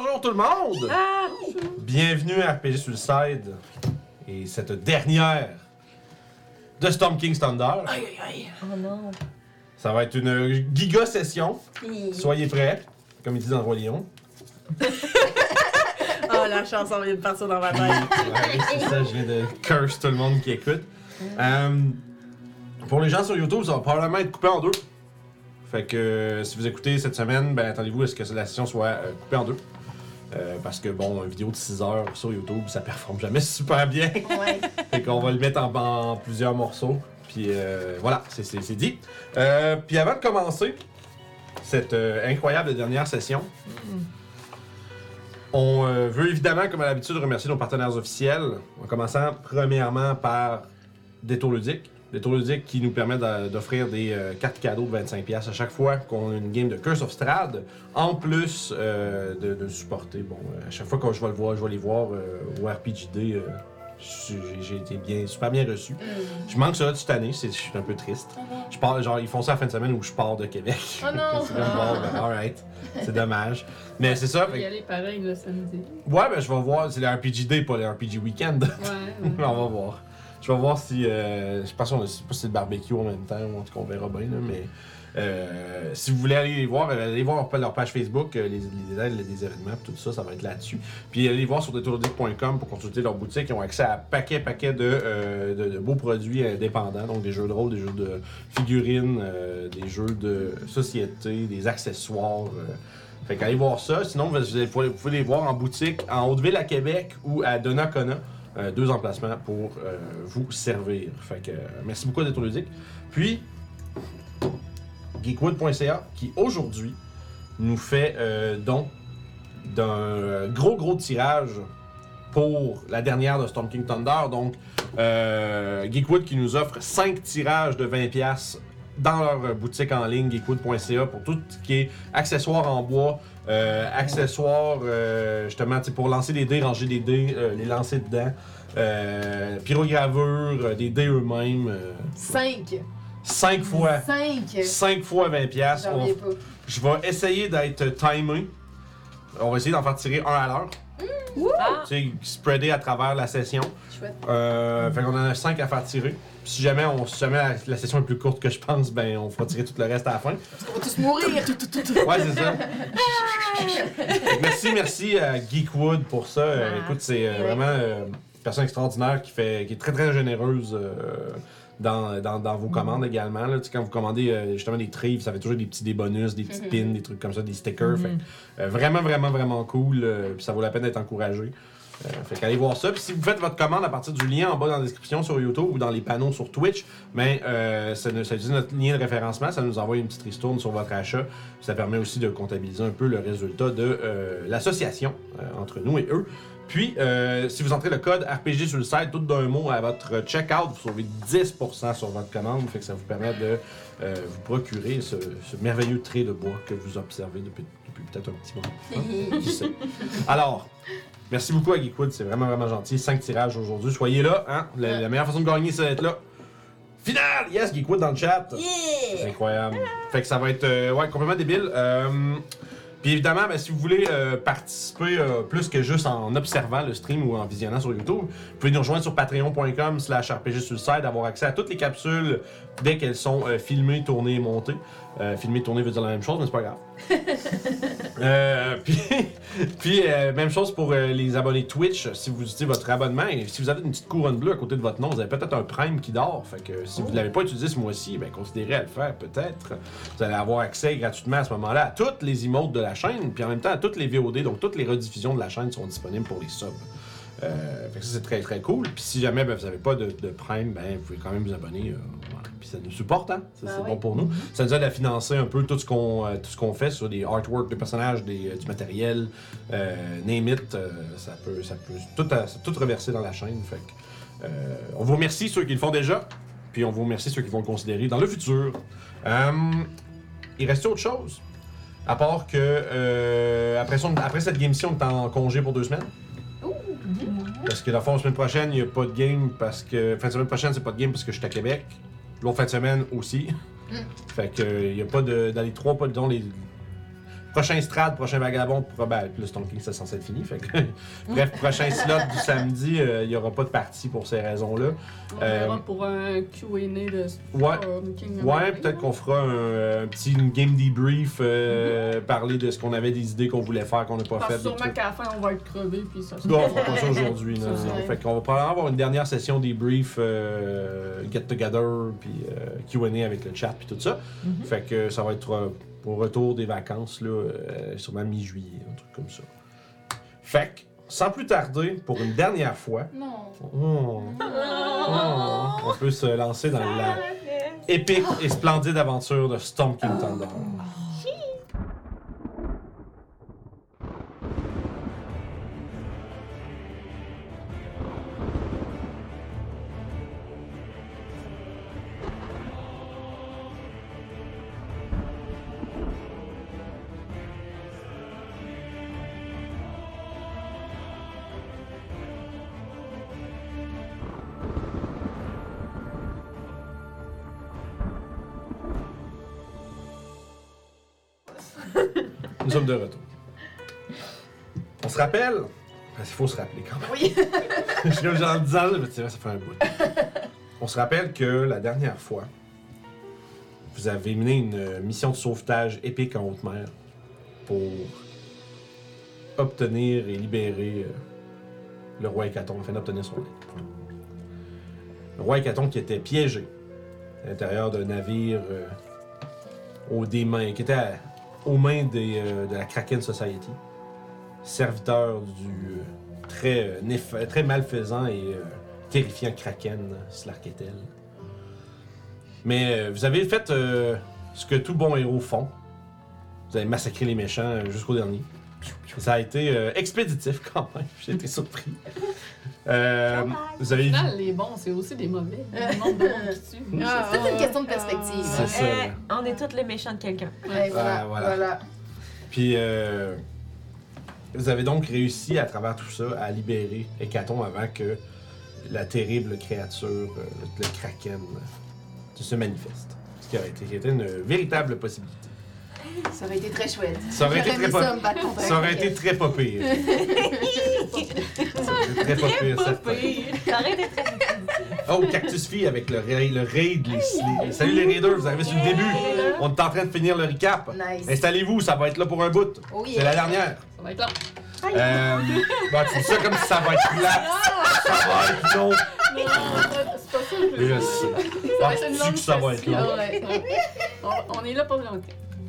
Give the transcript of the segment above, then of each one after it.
Bonjour tout le monde! Bienvenue à RPG Suicide et cette dernière de Storm King Thunder. Oh non. Ça va être une giga session. Soyez prêts, comme il dit dans le Roi Lion. Oh, la chanson vient de partir dans ma tête. Ouais, c'est ça, je viens de curse tout le monde qui écoute. Euh, pour les gens sur YouTube, ça va probablement être coupé en deux. Fait que euh, si vous écoutez cette semaine, ben attendez-vous à ce que la session soit euh, coupée en deux. Euh, parce que bon, une vidéo de 6 heures sur YouTube, ça performe jamais super bien. Ouais. fait qu'on va le mettre en, en plusieurs morceaux. Puis euh, voilà, c'est- dit. Euh, puis avant de commencer cette incroyable dernière session, on euh, veut évidemment, comme à l'habitude, remercier nos partenaires officiels. En commençant premièrement par Détour Ludique. Détour Ludique qui nous permet d'offrir des euh, cartes cadeaux de 25$ à chaque fois qu'on a une game de Curse of Strahd. En plus euh, de, de supporter. Bon, euh, à chaque fois que je vais le voir, je vais les voir euh, au RPGD. j'ai été bien, super bien reçu. Je manque ça cette année, je suis un peu triste. Je pars, genre, ils font ça la fin de semaine où je pars de Québec. Oh non! c'est ben, alright. C'est dommage. Mais c'est ça. On va fait y aller pareil le samedi. Ouais, ben je vais voir. C'est le RPG Day, pas le RPG Weekend. Ouais. on va voir. Je vais voir si. Euh, je pense qu'on si c'est le barbecue en même temps, en tout cas on verra bien, là, mais. euh, si vous voulez aller les voir, euh, allez voir leur page Facebook, euh, les, les les événements, tout ça, ça va être là-dessus. Puis allez voir sur détourludique.com pour consulter leur boutique. Ils ont accès à paquet, paquet de, de, beaux produits indépendants, donc des jeux de rôle, des jeux de figurines, des jeux de société, des accessoires. fait qu'allez voir ça. Sinon, vous, vous pouvez les voir en boutique en Haute-Ville à Québec ou à Donnacona. Euh, deux emplacements pour euh, vous servir. Fait que euh, merci beaucoup Détour Ludique. Puis, geekwood.ca qui aujourd'hui nous fait don d'un gros gros tirage pour la dernière de Storm King Thunder. Donc, Geekwood qui nous offre 5 tirages de 20$ dans leur boutique en ligne, geekwood.ca, pour tout ce qui est accessoires en bois, accessoires euh, justement pour lancer des dés, ranger des dés, euh, les lancer dedans, euh, pyrogravure, euh, des dés eux-mêmes. 5. 5 fois. 5. 5 fois 20$. J'en On- reviens pas. je vais essayer d'être timé. On va essayer d'en faire tirer un à l'heure. Ah, Tu sais, spreader à travers la session. Chouette. Euh, fait qu'on en a 5 à faire tirer. Puis si jamais, on, si jamais la, la session est plus courte que je pense, ben on fera tirer tout le reste à la fin. On va tous mourir. Ouais, c'est ça. Merci, merci à Geekwood pour ça. Euh, Ah, écoute, c'est euh, vraiment euh, une personne extraordinaire qui, fait, qui est très très généreuse. euh, dans, dans, dans vos commandes également. Là. Tu sais, Quand vous commandez euh, justement des trives, ça fait toujours des petits des bonus, des petites pins, des trucs comme ça, des stickers. Fait que, euh, vraiment, vraiment, vraiment cool. euh, puis ça vaut la peine d'être encouragé. Euh, fait qu'allez voir ça. Puis si vous faites votre commande à partir du lien en bas dans la description sur YouTube ou dans les panneaux sur Twitch, ben, euh, ça, nous- ça utilise notre lien de référencement, ça nous envoie une petite ristourne sur votre achat. Ça permet aussi de comptabiliser un peu le résultat de euh, l'association entre nous et eux. Puis, euh, si vous entrez le code RPG sur le site, tout d'un mot à votre checkout, vous sauvez 10% sur votre commande. Fait que ça vous permet de euh, vous procurer ce, ce merveilleux trait de bois que vous observez depuis, depuis peut-être un petit moment. Alors, merci beaucoup à Geekwood, c'est vraiment vraiment gentil. 5 tirages aujourd'hui, soyez là. Hein? La, la meilleure façon de gagner, c'est d'être là. Final! Yes, Geekwood dans le chat. C'est Yeah! incroyable. Fait que ça va être euh, ouais, complètement débile. Puis évidemment, ben, si vous voulez euh, participer euh, plus que juste en observant le stream ou en visionnant sur YouTube, vous pouvez nous rejoindre sur patreon.com slash RPG site, avoir accès à toutes les capsules dès qu'elles sont euh, filmées, tournées et montées. Filmer, tourner veut dire la même chose, mais c'est pas grave. Euh, puis, euh, même chose pour euh, les abonnés Twitch. Si vous utilisez votre abonnement et si vous avez une petite couronne bleue à côté de votre nom, vous avez peut-être un Prime qui dort. Fait que si vous ne l'avez pas utilisé ce mois-ci, ben, considérez à le faire peut-être. Vous allez avoir accès gratuitement à ce moment-là à toutes les emotes de la chaîne, puis en même temps à toutes les VOD, donc toutes les rediffusions de la chaîne sont disponibles pour les subs. Fait que ça c'est très très cool. Puis si jamais ben, vous n'avez pas de, Prime, ben vous pouvez quand même vous abonner. Puis ça nous supporte, hein? Ça, Ben c'est bon pour nous. Ça nous aide à financer un peu tout ce qu'on euh, tout ce qu'on fait sur des artworks de personnages, des, euh, du matériel, euh, name it, euh, ça peut ça peut tout, à- tout reverser dans la chaîne. Fait que, on vous remercie ceux qui le font déjà, puis on vous remercie ceux qui vont le considérer dans le futur. Il reste autre chose? À part que après, son- après cette game-ci, on est en congé pour deux semaines. Parce que la fois, la semaine prochaine, il n'y a pas de game parce que. Fin de semaine prochaine, c'est pas de game parce que je suis à Québec. L'autre fin de semaine aussi. fait que il n'y a pas de. Dans les trois, pas dont les. Prochain Strad, prochain Vagabond, pro- ben, le Stone King, c'est censé être fini. Fait que... Bref, prochain slot du samedi, euh, il n'y aura pas de partie pour ces raisons-là. On Euh, verra pour un Q&A de Ouais. Storm King. Ouais, peut-être qu'on fera un, un petit game debrief, euh, parler de ce qu'on avait des idées qu'on voulait faire, qu'on n'a pas Parce fait. que des sûrement qu'à la fin, on va être crevé, puis ça Non, on fera pas ça aujourd'hui. Fait qu'on va probablement avoir une dernière session debrief, euh, get together, puis euh, Q&A avec le chat, puis tout ça. Mhm. Fait que ça va être euh, au retour des vacances, là, euh, sûrement mi-juillet, un truc comme ça. Fait que, sans plus tarder, pour une dernière fois, Non. oh, oh, on peut se lancer dans la épique et splendide aventure de Storm King Thunder. De retour. On se rappelle? Il faut se rappeler quand même. Oui. Je suis comme genre en disant, mais c'est vrai, ça fait un bout. On se rappelle que la dernière fois, vous avez mené une euh, mission de sauvetage épique en haute mer pour obtenir et libérer euh, le roi Hécaton, afin d'obtenir son aide. Le roi Hécaton qui était piégé à l'intérieur d'un navire euh, aux qui était à- aux mains des, euh, de la Kraken Society, serviteur du euh, très, euh, très malfaisant et terrifiant Kraken Slarketel. Mais vous avez fait ce que tout bon héros font. Vous avez massacré les méchants jusqu'au dernier. Ça a été expéditif quand même. J'ai été surpris. Euh, vous avez Au final, les bons, c'est aussi des mauvais. Le nombre de monde qui tue. Ah, c'est une question de perspective. C'est ça, Eh, là. on est tous les méchants de quelqu'un. Ouais, voilà. Ah, voilà. voilà. Puis, euh, vous avez donc réussi à travers tout ça à libérer Hécaton avant que la terrible créature, euh, le, le Kraken, euh, se manifeste. Ce qui aurait été, qui était une véritable possibilité. Ça aurait été très chouette. Ça aurait été très ça me Ça aurait été très pas pire. Ça très pas pire. Ça aurait été très Oh, Cactus Fille avec le, raid, le raid. Les, les- Salut les raiders, vous arrivez sur le début. On est en train de finir le recap. Nice. Installez-vous, ça va être là pour un bout. Oh C'est la dernière. Ça va être là. Euh, bah, tu dis ça comme si ça va être plat. Ça va être long. Non, c'est pas ça. que Je veux dire. Ça va être une Penses-tu longue que ça va être session. long? Ouais. On, on est là pour longtemps.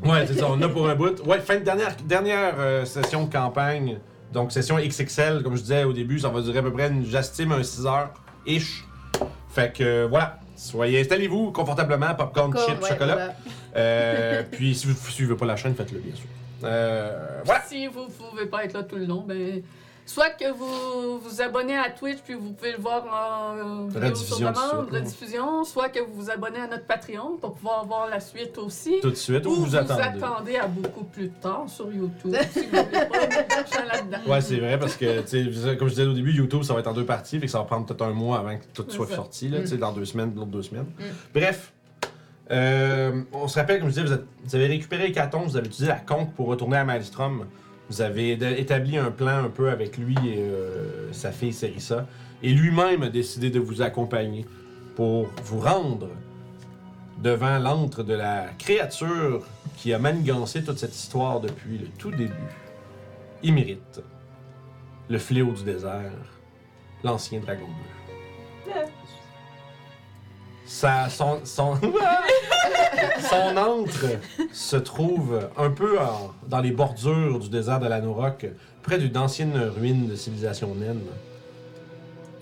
Ouais, c'est ça, on a pour un bout. Ouais, fin de dernière, dernière euh, session de campagne. Donc, session XXL, comme je disais au début, ça va durer à peu près, une- j'estime, un 6 heures-ish. Fait que, euh, voilà. Soyez, installez-vous confortablement, popcorn, Encore, chips, ouais, chocolat. voilà. Euh, puis, si vous ne suivez pas la chaîne, faites-le, bien sûr. Euh, voilà. Si vous pouvez pas être là tout le long, ben. Soit que vous vous abonnez à Twitch puis vous pouvez le voir en Rediffusion sur demande, rediffusion, soit que vous vous abonnez à notre Patreon pour pouvoir voir la suite aussi. Tout de suite, Ou ou vous, vous attendez. attendez à beaucoup plus tard sur YouTube si vous voulez pas là-dedans. Ouais, c'est vrai, parce que, comme je disais au début, YouTube, ça va être en deux parties, fait que ça va prendre peut-être un mois avant que tout soit ça. sorti, là, sais, dans deux semaines, l'autre deux semaines. Mm. Bref, euh, on se rappelle, comme je disais, vous, vous avez récupéré Hécaton, vous avez utilisé la conque pour retourner à Maelstrom. Vous avez établi un plan un peu avec lui et euh, sa fille Serissa. Et lui-même a décidé de vous accompagner pour vous rendre devant l'antre de la créature qui a manigancé toute cette histoire depuis le tout début. Immérite, le fléau du désert, l'ancien dragon bleu. Son, son, se trouve un peu dans les bordures du désert de l'Anorok, près d'une ancienne ruine de civilisation naine.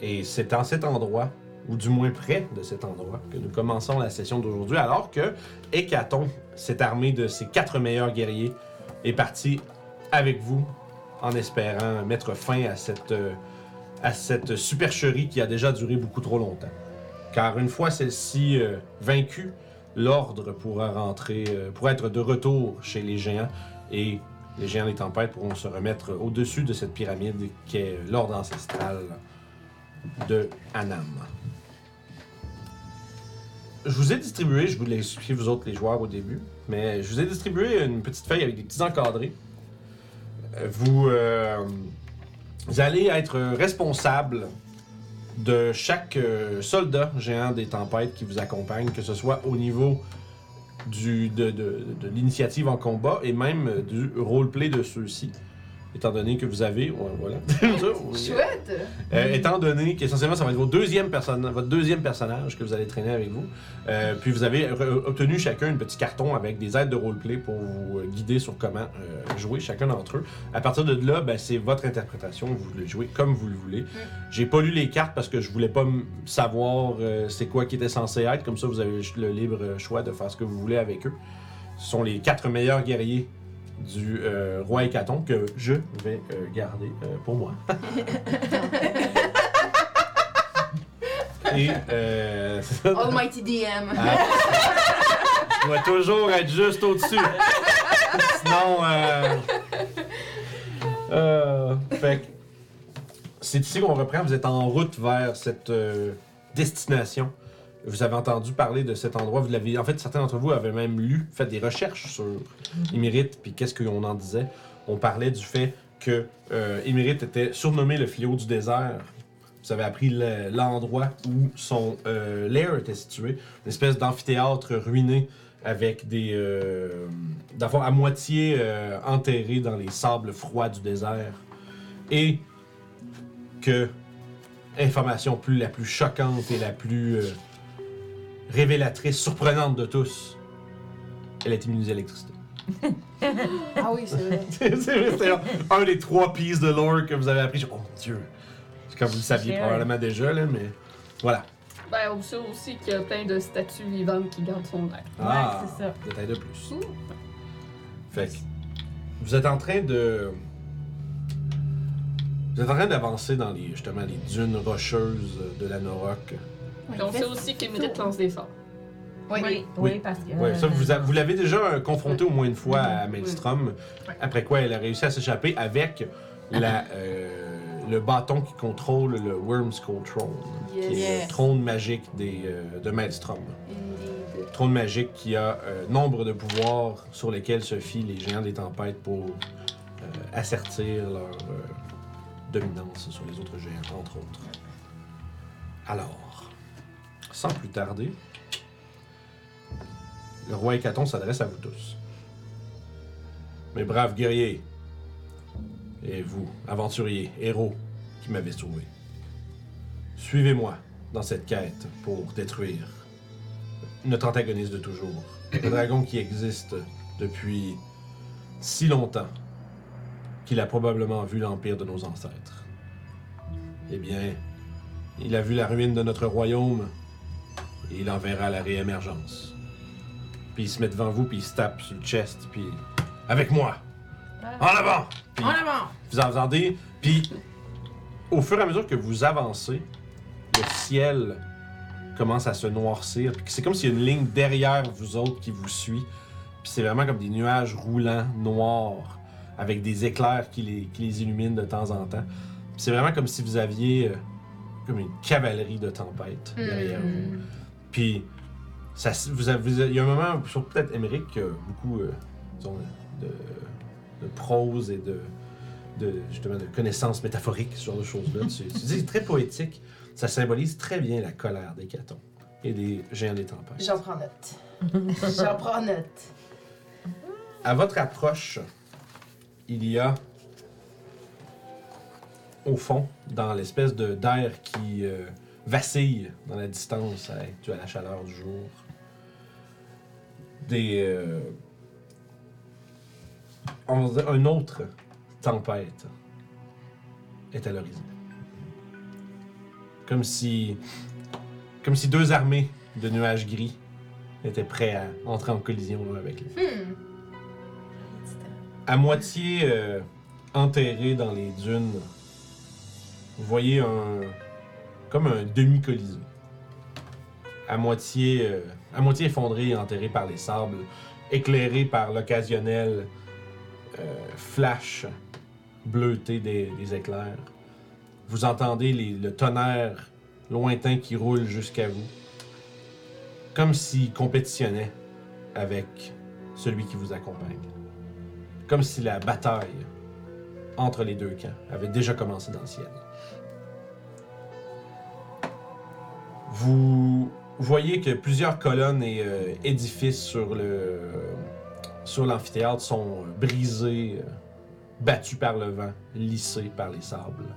Et c'est en cet endroit, ou du moins près de cet endroit, que nous commençons la session d'aujourd'hui, alors que Hécaton, cette armée de ses quatre meilleurs guerriers, est parti avec vous en espérant mettre fin euh, à cette supercherie qui a déjà duré beaucoup trop longtemps. Car une fois celle-ci euh, vaincue, l'ordre pourra rentrer, euh, pourra être de retour chez les géants et les géants des tempêtes pourront se remettre au-dessus de cette pyramide qui est l'ordre ancestral de Anam. Je vous ai distribué, je vous l'ai expliqué vous autres les joueurs au début, mais je vous ai distribué une petite feuille avec des petits encadrés. Euh, Vous, vous allez être responsable de chaque euh, soldat géant des tempêtes qui vous accompagne, que ce soit au niveau de- de l'initiative en combat et même euh, du roleplay de ceux-ci. Étant donné que vous avez. ouais, voilà. Chouette! Euh, étant donné qu'essentiellement, ça va être votre deuxième, votre deuxième personnage que vous allez traîner avec vous. Euh, puis vous avez obtenu chacun un petit carton avec des aides de roleplay pour vous euh, guider sur comment euh, jouer chacun d'entre eux. À partir de là, ben, c'est votre interprétation. Vous voulez jouer comme vous le voulez. J'ai pas lu les cartes parce que je voulais pas savoir euh, c'est quoi qui était censé être. Comme ça, vous avez le libre choix de faire ce que vous voulez avec eux. Ce sont les quatre meilleurs guerriers du euh, roi Hécaton que je vais euh, garder euh, pour moi. Et euh, c'est ça. Almighty DM. Ah. Je dois toujours être juste au-dessus. Sinon, euh... euh, fait que c'est ici qu'on reprend. Vous êtes en route vers cette euh, destination. Vous avez entendu parler de cet endroit. Vous l'avez, en fait, certains d'entre vous avaient même lu, fait des recherches sur Émérite, puis qu'est-ce qu'on en disait. On parlait du fait que euh, Émérite était surnommé le fléau du désert. Vous avez appris le- l'endroit où son euh, lair était situé, une espèce d'amphithéâtre ruiné avec des. Euh, d'abord à moitié euh, enterré dans les sables froids du désert. Et que, information plus, la plus choquante et la plus euh, révélatrice, surprenante de tous, elle est immunisée à l'électricité. Ah oui, c'est vrai. c'est vrai, c'est un, un des trois pieces de lore que vous avez appris. Oh mon dieu! C'est Comme vous le saviez probablement déjà, là, mais voilà. Ben, on sait aussi qu'il y a plein de statues vivantes qui gardent son air. Ah, c'est ça. Détail de plus. Ouh. Fait que vous êtes en train de. Vous êtes en train d'avancer dans les, justement, les dunes rocheuses de la Norok. Puis on sait aussi qu'Émérite lance des sorts. Oui. Oui, Oui. oui, parce que. Ouais, ça, vous, a- vous l'avez déjà euh, confronté au moins une fois à Oui. Maelstrom. Après quoi, elle a réussi à s'échapper avec la, euh, le bâton qui contrôle le Worm's Control, qui est Yes. le trône magique des, euh, de Maelstrom. Indeed. Trône magique qui a euh, nombre de pouvoirs sur lesquels se fient les géants des tempêtes pour euh, assertir leur euh, dominance sur les autres géants, entre autres. Alors, sans plus tarder, le roi Hécaton s'adresse à vous tous. Mes braves guerriers, et vous, aventuriers, héros qui m'avez sauvé, suivez-moi dans cette quête pour détruire notre antagoniste de toujours. Le dragon qui existe depuis si longtemps qu'il a probablement vu l'empire de nos ancêtres. Eh bien, il a vu la ruine de notre royaume et il en verra la réémergence. Puis il se met devant vous, puis il se tape sur le chest, puis avec moi, en avant. Puis En avant! vous entendez, puis au fur et à mesure que vous avancez, le ciel commence à se noircir. Puis c'est comme s'il y a une ligne derrière vous autres qui vous suit. Puis c'est vraiment comme des nuages roulants, noirs, avec des éclairs qui les, qui les illuminent de temps en temps. Puis c'est vraiment comme si vous aviez euh, comme une cavalerie de tempêtes derrière vous. Puis, ça, s- vous avez, vous avez- il y a un moment, surtout peut-être Émeric, qui a beaucoup euh, disons, de, de prose et de, de, justement, de connaissances métaphoriques, ce genre de choses-là. Tu- tu dis, C'est très poétique. Ça symbolise très bien la colère des catons et des géants des tempêtes. J'en prends note. J'en prends note. À votre approche, il y a au fond, dans l'espèce de d'air qui euh, vacille dans la distance hein, dû à la chaleur du jour, des euh, on va dire une autre tempête est à l'horizon. Comme si comme si deux armées de nuages gris étaient prêts à entrer en collision l'un avec l'autre Hmm. à moitié euh, enterré dans les dunes, vous voyez un comme un demi-colisée. À moitié, euh, à moitié effondré et enterré par les sables, éclairé par l'occasionnel euh, flash bleuté des, éclairs. Vous entendez le tonnerre lointain qui roule jusqu'à vous, comme s'il compétitionnait avec celui qui vous accompagne. Comme si la bataille entre les deux camps avait déjà commencé dans le ciel. Vous voyez que plusieurs colonnes et euh, édifices sur le sur l'amphithéâtre sont brisés, euh, battus par le vent, lissés par les sables.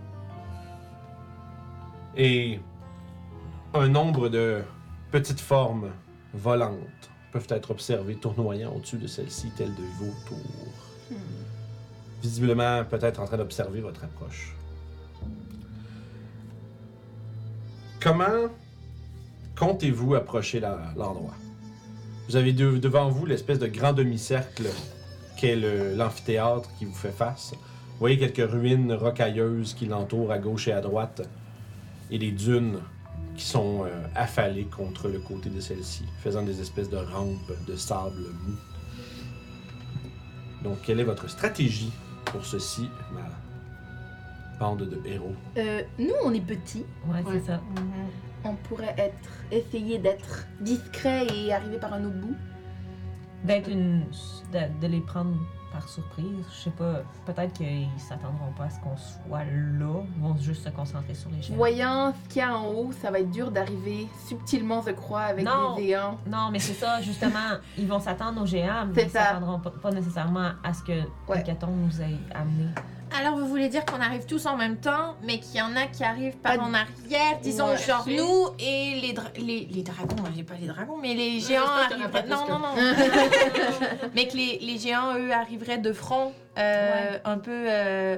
Et un nombre de petites formes volantes peuvent être observées tournoyant au-dessus de celle-ci, telles de vautours. Visiblement, peut-être en train d'observer votre approche. Comment comptez-vous approcher l'endroit? Vous avez de- devant vous l'espèce de grand demi-cercle qu'est l'amphithéâtre qui vous fait face. Vous voyez quelques ruines rocailleuses qui l'entourent à gauche et à droite, et des dunes qui sont euh, affalées contre le côté de celle-ci, faisant des espèces de rampes de sable mou. Donc, quelle est votre stratégie pour ceci, ma bande de héros? Euh, nous, on est petits. Ouais, Ouais. c'est ça. On pourrait être, essayer d'être discret et arriver par un autre bout. D'être une. De, de les prendre par surprise. Je sais pas. Peut-être qu'ils s'attendront pas à ce qu'on soit là. Ils vont juste se concentrer sur les géants. Voyant ce qu'il y a en haut, ça va être dur d'arriver subtilement, je crois, avec Non. des géants. Non, mais c'est ça, justement. ils vont s'attendre aux géants, mais ils s'attendront pas, pas nécessairement à ce que Ouais. Hécatombe nous ait amené. Alors, vous voulez dire qu'on arrive tous en même temps, mais qu'il y en a qui arrivent par en arrière, disons, Ouais. genre nous et les, dra- les, les dragons, moi j'ai pas les dragons, mais les géants j'espère qu'il y en a arriveraient. Non, plus non, non. mais que les, les géants, eux, arriveraient de front, euh, un peu. euh,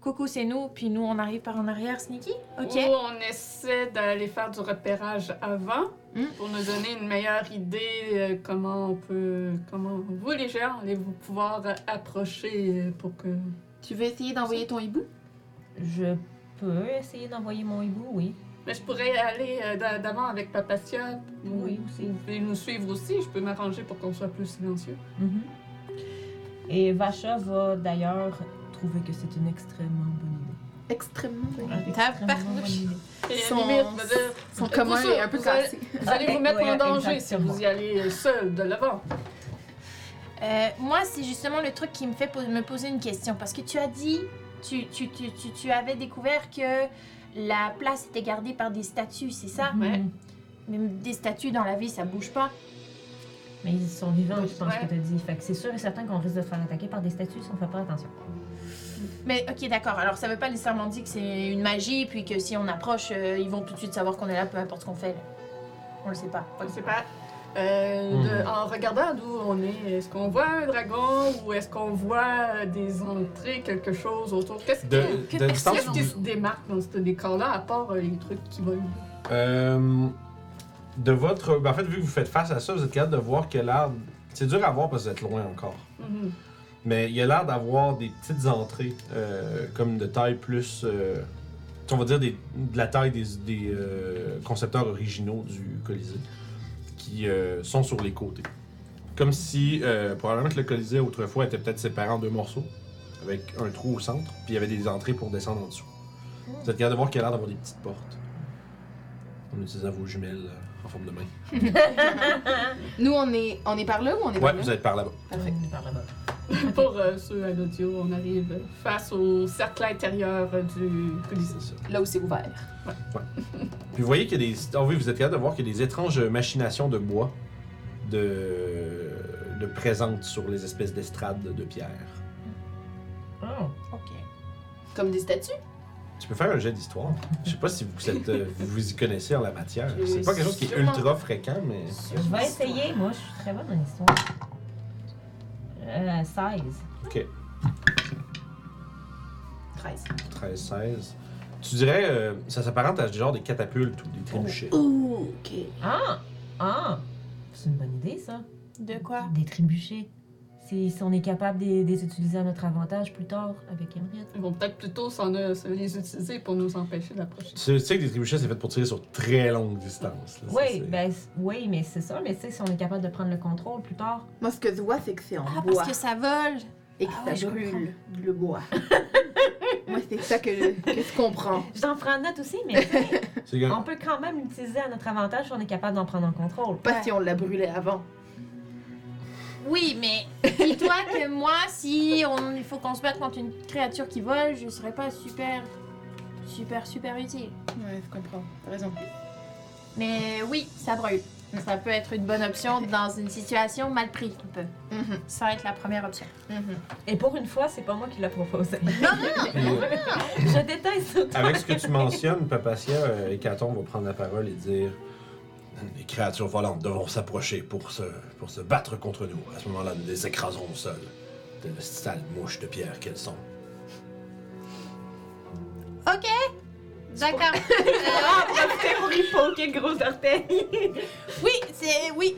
Coucou, c'est nous, puis nous, on arrive par en arrière, sneaky? Ok. Ou on essaie d'aller faire du repérage avant Hmm. pour nous donner une meilleure idée euh, comment on peut, comment vous les géants allez-vous pouvoir euh, approcher euh, pour que. Tu veux essayer d'envoyer ton hibou? Je peux essayer d'envoyer mon hibou, oui. Mais je pourrais aller euh, d'a- d'avant avec Papatia. Oui, aussi. Vous pouvez nous suivre aussi. Je peux m'arranger pour qu'on soit plus silencieux. Mhm. Et Vacha va d'ailleurs trouver que c'est une extrêmement bonne idée. Extrêmement bonne idée. Extrêmement bonne idée. Et Son- limite, dire, commun est un peu cassé. vous allez vous mettre Ouais, en danger si vous y allez seul de l'avant. Euh, moi, c'est justement le truc qui me fait me poser une question. Parce que tu as dit, tu, tu, tu, tu, tu avais découvert que la place était gardée par des statues, c'est ça? Ouais. Même des statues dans la vie, ça bouge pas. Mais ils sont vivants, je pense Ouais. que t'as dit. Fait que c'est sûr et certain qu'on risque de se faire attaquer par des statues si on fait pas attention. Mais ok, d'accord. Alors, ça veut pas nécessairement dire que c'est une magie, puis que si on approche, euh, ils vont tout de suite savoir qu'on est là, peu importe ce qu'on fait. là. On le sait pas. Je sais pas. Euh, de- Mhm. en regardant d'où on est, est-ce qu'on voit un dragon ou est-ce qu'on voit des entrées, quelque chose autour? Qu'est-ce De, qui, de qui se démarque dans ce décor-là, à part euh, les trucs qui volent? Euh, de votre. ben, en fait, vu que vous faites face à ça, vous êtes capable de voir qu'il y a l'air. C'est dur à voir parce que vous êtes loin encore. Mhm. Mais il y a l'air d'avoir des petites entrées, comme de taille plus. on va dire des- de la taille des, des, concepteurs originaux du Colisée, qui euh, sont sur les côtés. Comme si, euh, probablement que le Colisée autrefois était peut-être séparé en deux morceaux, avec un trou au centre, puis il y avait des entrées pour descendre en dessous. Vous êtes capable de voir qu'il y a l'air d'avoir des petites portes. En utilisant vos jumelles euh, en forme de main. Nous, on est, on est par là ou on est Ouais, par là? vous êtes par là-bas. Parfait. On est par là-bas. Pour euh, ceux à l'audio, on arrive face au cercle intérieur du Colisée. Là où c'est ouvert. Puis vous voyez qu'il y a des. Ah oui, vous êtes capable de voir qu'il y a des étranges machinations de bois de, de présentes sur les espèces d'estrades de pierre. Oh. Ok. Comme des statues? Tu peux faire un jet d'histoire. Je sais pas si vous êtes, euh, vous y connaissez en la matière. C'est pas quelque chose qui est ultra fréquent, mais. Je vais essayer, moi, je suis très bonne en histoire. Euh, 16. Ok. 13. 13, 16. Tu dirais, euh, ça s'apparente à genre des catapultes ou des trébuchets? Ouh, ok. Ah! Ah! C'est une bonne idée, ça. De quoi? Des trébuchets. Si, si on est capable de de les utiliser à notre avantage plus tard avec Emerald. Ils vont peut-être plutôt s'en euh, les utiliser pour nous empêcher d'approcher. Tu sais tu sais que des trébuchets, c'est fait pour tirer sur très longue distance. là. Oui, ben, oui, mais c'est ça. Mais tu sais, si on est capable de prendre le contrôle plus tard. Moi, ce que je vois, c'est que c'est en Ah, bois parce que ça vole! et que Ah ça ouais, je brûle le bois. Moi, c'est ça que je, que je comprends. J'en prends note aussi, mais on peut quand même l'utiliser à notre avantage si on est capable d'en prendre en contrôle. Pas si on l'a brûlé avant. Oui, mais dis-toi que moi, si on, il faut qu'on se batte contre une créature qui vole, je serais pas super, super, super utile. Ouais, je comprends. T'as raison. Mais oui, ça brûle. Ça peut être une bonne option dans une situation mal prise, un peu. Mhm, Ça va être la première option. mhm. Et pour une fois, c'est pas moi qui l'a proposé. Puis, euh, Je déteste ça. avec ce que tu mentionnes, Papacia, euh, Hécaton va prendre la parole et dire Les créatures volantes devront s'approcher pour se, pour se battre contre nous. À ce moment-là, nous les écraserons au sol. De sales mouches de pierre qu'elles sont. Ok, d'accord. Ah, profitez pour y poker gros orteil. oui, c'est oui.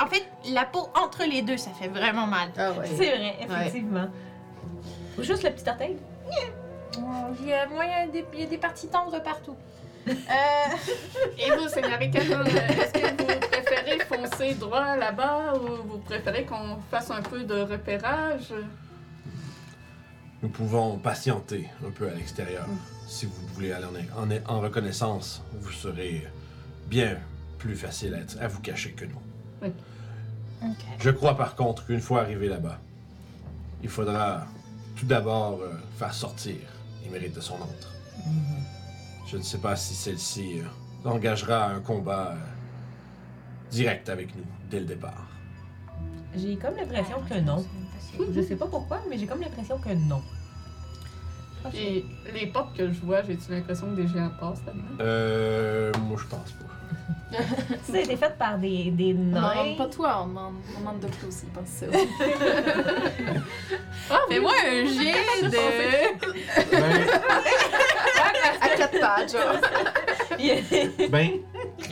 En fait, la peau entre les deux, ça fait vraiment mal. Ah ouais. C'est vrai, effectivement. Ou juste le petit orteil. Il y a moyen des, il y a des parties tendres partout. Euh, Et vous, Seigneur Canon, est-ce que vous préférez foncer droit là-bas ou vous préférez qu'on fasse un peu de repérage? Nous pouvons patienter un peu à l'extérieur. Si vous voulez aller en, en- en reconnaissance, vous serez bien plus facile à, être- à vous cacher que nous. Je crois par contre qu'une fois arrivé là-bas, il faudra tout d'abord euh, faire sortir les mérites de son antre. Je ne sais pas si celle-ci euh, engagera un combat euh, direct avec nous dès le départ. J'ai comme l'impression que non. Je sais pas pourquoi, mais j'ai comme l'impression que non. Et les portes que je vois, j'ai-tu l'impression que des géants passent là-dedans? Euh, moi je pense pas. Ça a été fait par des, des On nains. n'en demande pas toi, on demande, on demande Docto aussi, pense ça. Ah, Fais-moi un jet de. Ben, à quatre pattes, genre. ben,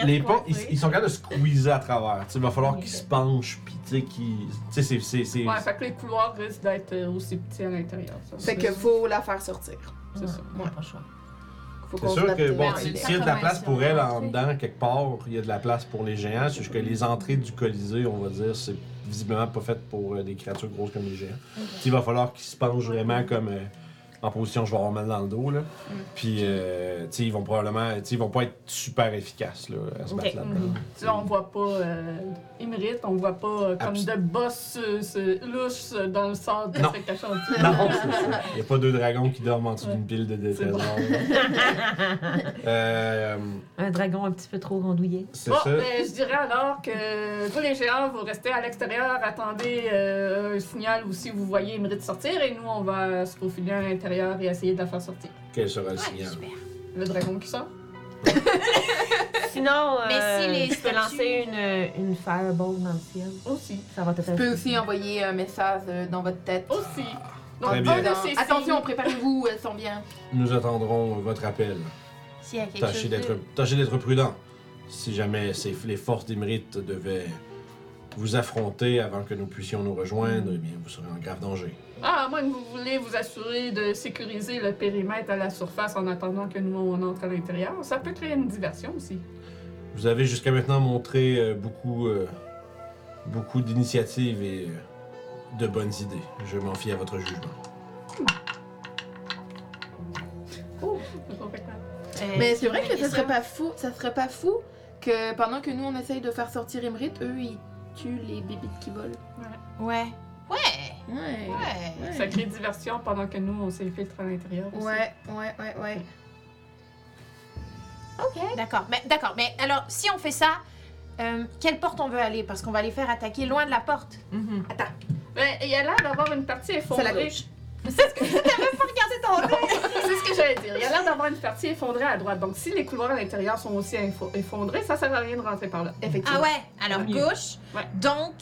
les pas, ils, ils sont capables de squeezer à travers. Il va falloir qu'ils se penchent, puis tu sais, qu'ils. Tu sais, c'est- c'est. c'est- Ouais, fait que les couloirs risquent d'être euh, aussi petits à l'intérieur. ça. Fait que faut la faire sortir. C'est ça. Ouais, pas le choix. Faut C'est qu'on sûr que, bon, si- les- s'il y a de la place pour elle en dedans, quelque part, il y a de la place pour les géants. C'est juste que les entrées du Colisée, on va dire, c'est visiblement pas fait pour euh, des créatures grosses comme les géants. Il va falloir qu'ils se penchent vraiment comme euh, en position, je vais avoir mal dans le dos. Là. Puis, euh, tu sais, ils vont probablement, tu sais, ils vont pas être super efficaces là, à se Ok. battre là-dedans. Tu sais, on voit pas euh, Imrit, on voit pas euh, comme Abs- de boss euh, louche euh, dans le sort de Non. chantier. Non, c'est ça. Il n'y a pas deux dragons qui dorment en dessous d'une pile de, de C'est trésors. euh, Un dragon un petit peu trop rondouillé. c'est Bon, ça. ben, je dirais alors que vous les géants, vous restez à l'extérieur, attendez euh, un signal ou si vous voyez Imrit sortir et nous on va se faufiler à l'intérieur et essayer de la faire sortir. Quel sera le signal? Le dragon qui sort. Sinon, Mais euh, si les tu peux statues- lancer une, une fireball dans le ciel. Aussi. Ça va te Tu faire. peux aussi envoyer un message euh, dans votre tête. Aussi. Donc, Très un bien. de Attention, préparez-vous, elles sont bien. Nous attendrons votre appel. S'il y a quelque Tâchez chose d'être, de... tâchez d'être prudent. Si jamais ces- les forces d'Imrite devaient vous affronter avant que nous puissions nous rejoindre, eh bien, vous serez en grave danger. Ah, à moins que vous voulez vous assurer de sécuriser le périmètre à la surface en attendant que nous on entre à l'intérieur, ça peut créer une diversion aussi. Vous avez jusqu'à maintenant montré euh, beaucoup, euh, beaucoup d'initiatives et euh, de bonnes idées. Je m'en fie à votre jugement. Euh, Mais c'est vrai que ça serait pas fou, ça serait pas fou que pendant que nous on essaye de faire sortir Imrit, eux ils tuent les bébites qui volent. Ouais. Ouais. Ouais. Ouais. Ça crée diversion pendant que nous on s'infiltre à l'intérieur. aussi. Ouais, ouais, ouais, ouais. Ok. D'accord. Mais d'accord. Mais alors, si on fait ça, euh, quelle porte on veut aller? Parce qu'on va les faire attaquer loin de la porte. Mhm. Ben, il y a l'air d'avoir une partie C'est effondrée. la gauche. Regardez ton C'est ce que j'allais dire. Il y a l'air d'avoir une partie effondrée à droite. Donc, si les couloirs à l'intérieur sont aussi info- effondrés, ça sert à rien de rentrer par là. Effectivement. Ah ouais. Alors gauche. Ouais. Donc.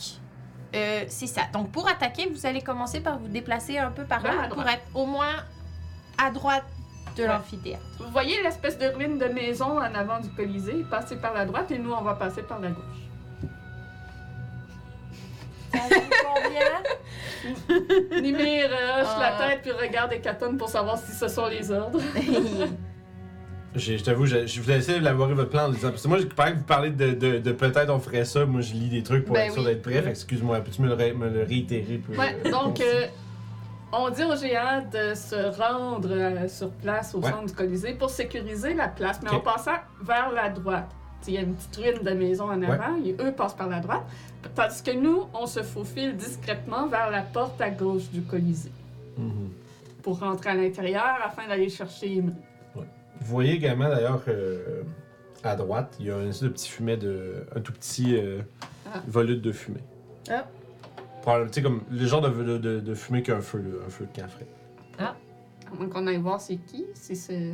Euh, c'est ça. Donc pour attaquer, vous allez commencer par vous déplacer un peu par là pour être au moins à droite de Ouais. l'amphithéâtre. Vous voyez l'espèce de ruine de maison en avant du Colisée, passer par la droite et nous, on va passer par la gauche. Ça vous convient Nimir euh, hoche Ah. la tête puis regarde Hécaton pour savoir si ce sont les ordres. Je t'avoue, je, je vous ai essayé d'élaborer votre plan en disant. Parce que moi, pendant que vous parlez de, de, de peut-être on ferait ça, moi je lis des trucs pour Ben être sûr oui. d'être prêt. Excuse-moi, peux-tu me le, ré- me le réitérer? plus, Ouais, euh, donc euh, on dit aux géants de se rendre euh, sur place au Ouais. centre du Colisée pour sécuriser la place, mais en passant vers la droite. il y a une petite ruine de maison en avant, et eux passent par la droite. Tandis que nous, on se faufile discrètement vers la porte à gauche du Colisée Mhm. pour rentrer à l'intérieur afin d'aller chercher Imri. Vous voyez également d'ailleurs euh, à droite, il y a un espèce de petit fumet de. un tout petit euh, Ah. volute de fumée. Ah. Tu sais, comme le genre de, de, de- de fumée qu'un feu, là, un feu de camp ferait. À moins qu'on aille voir c'est qui, si c'est.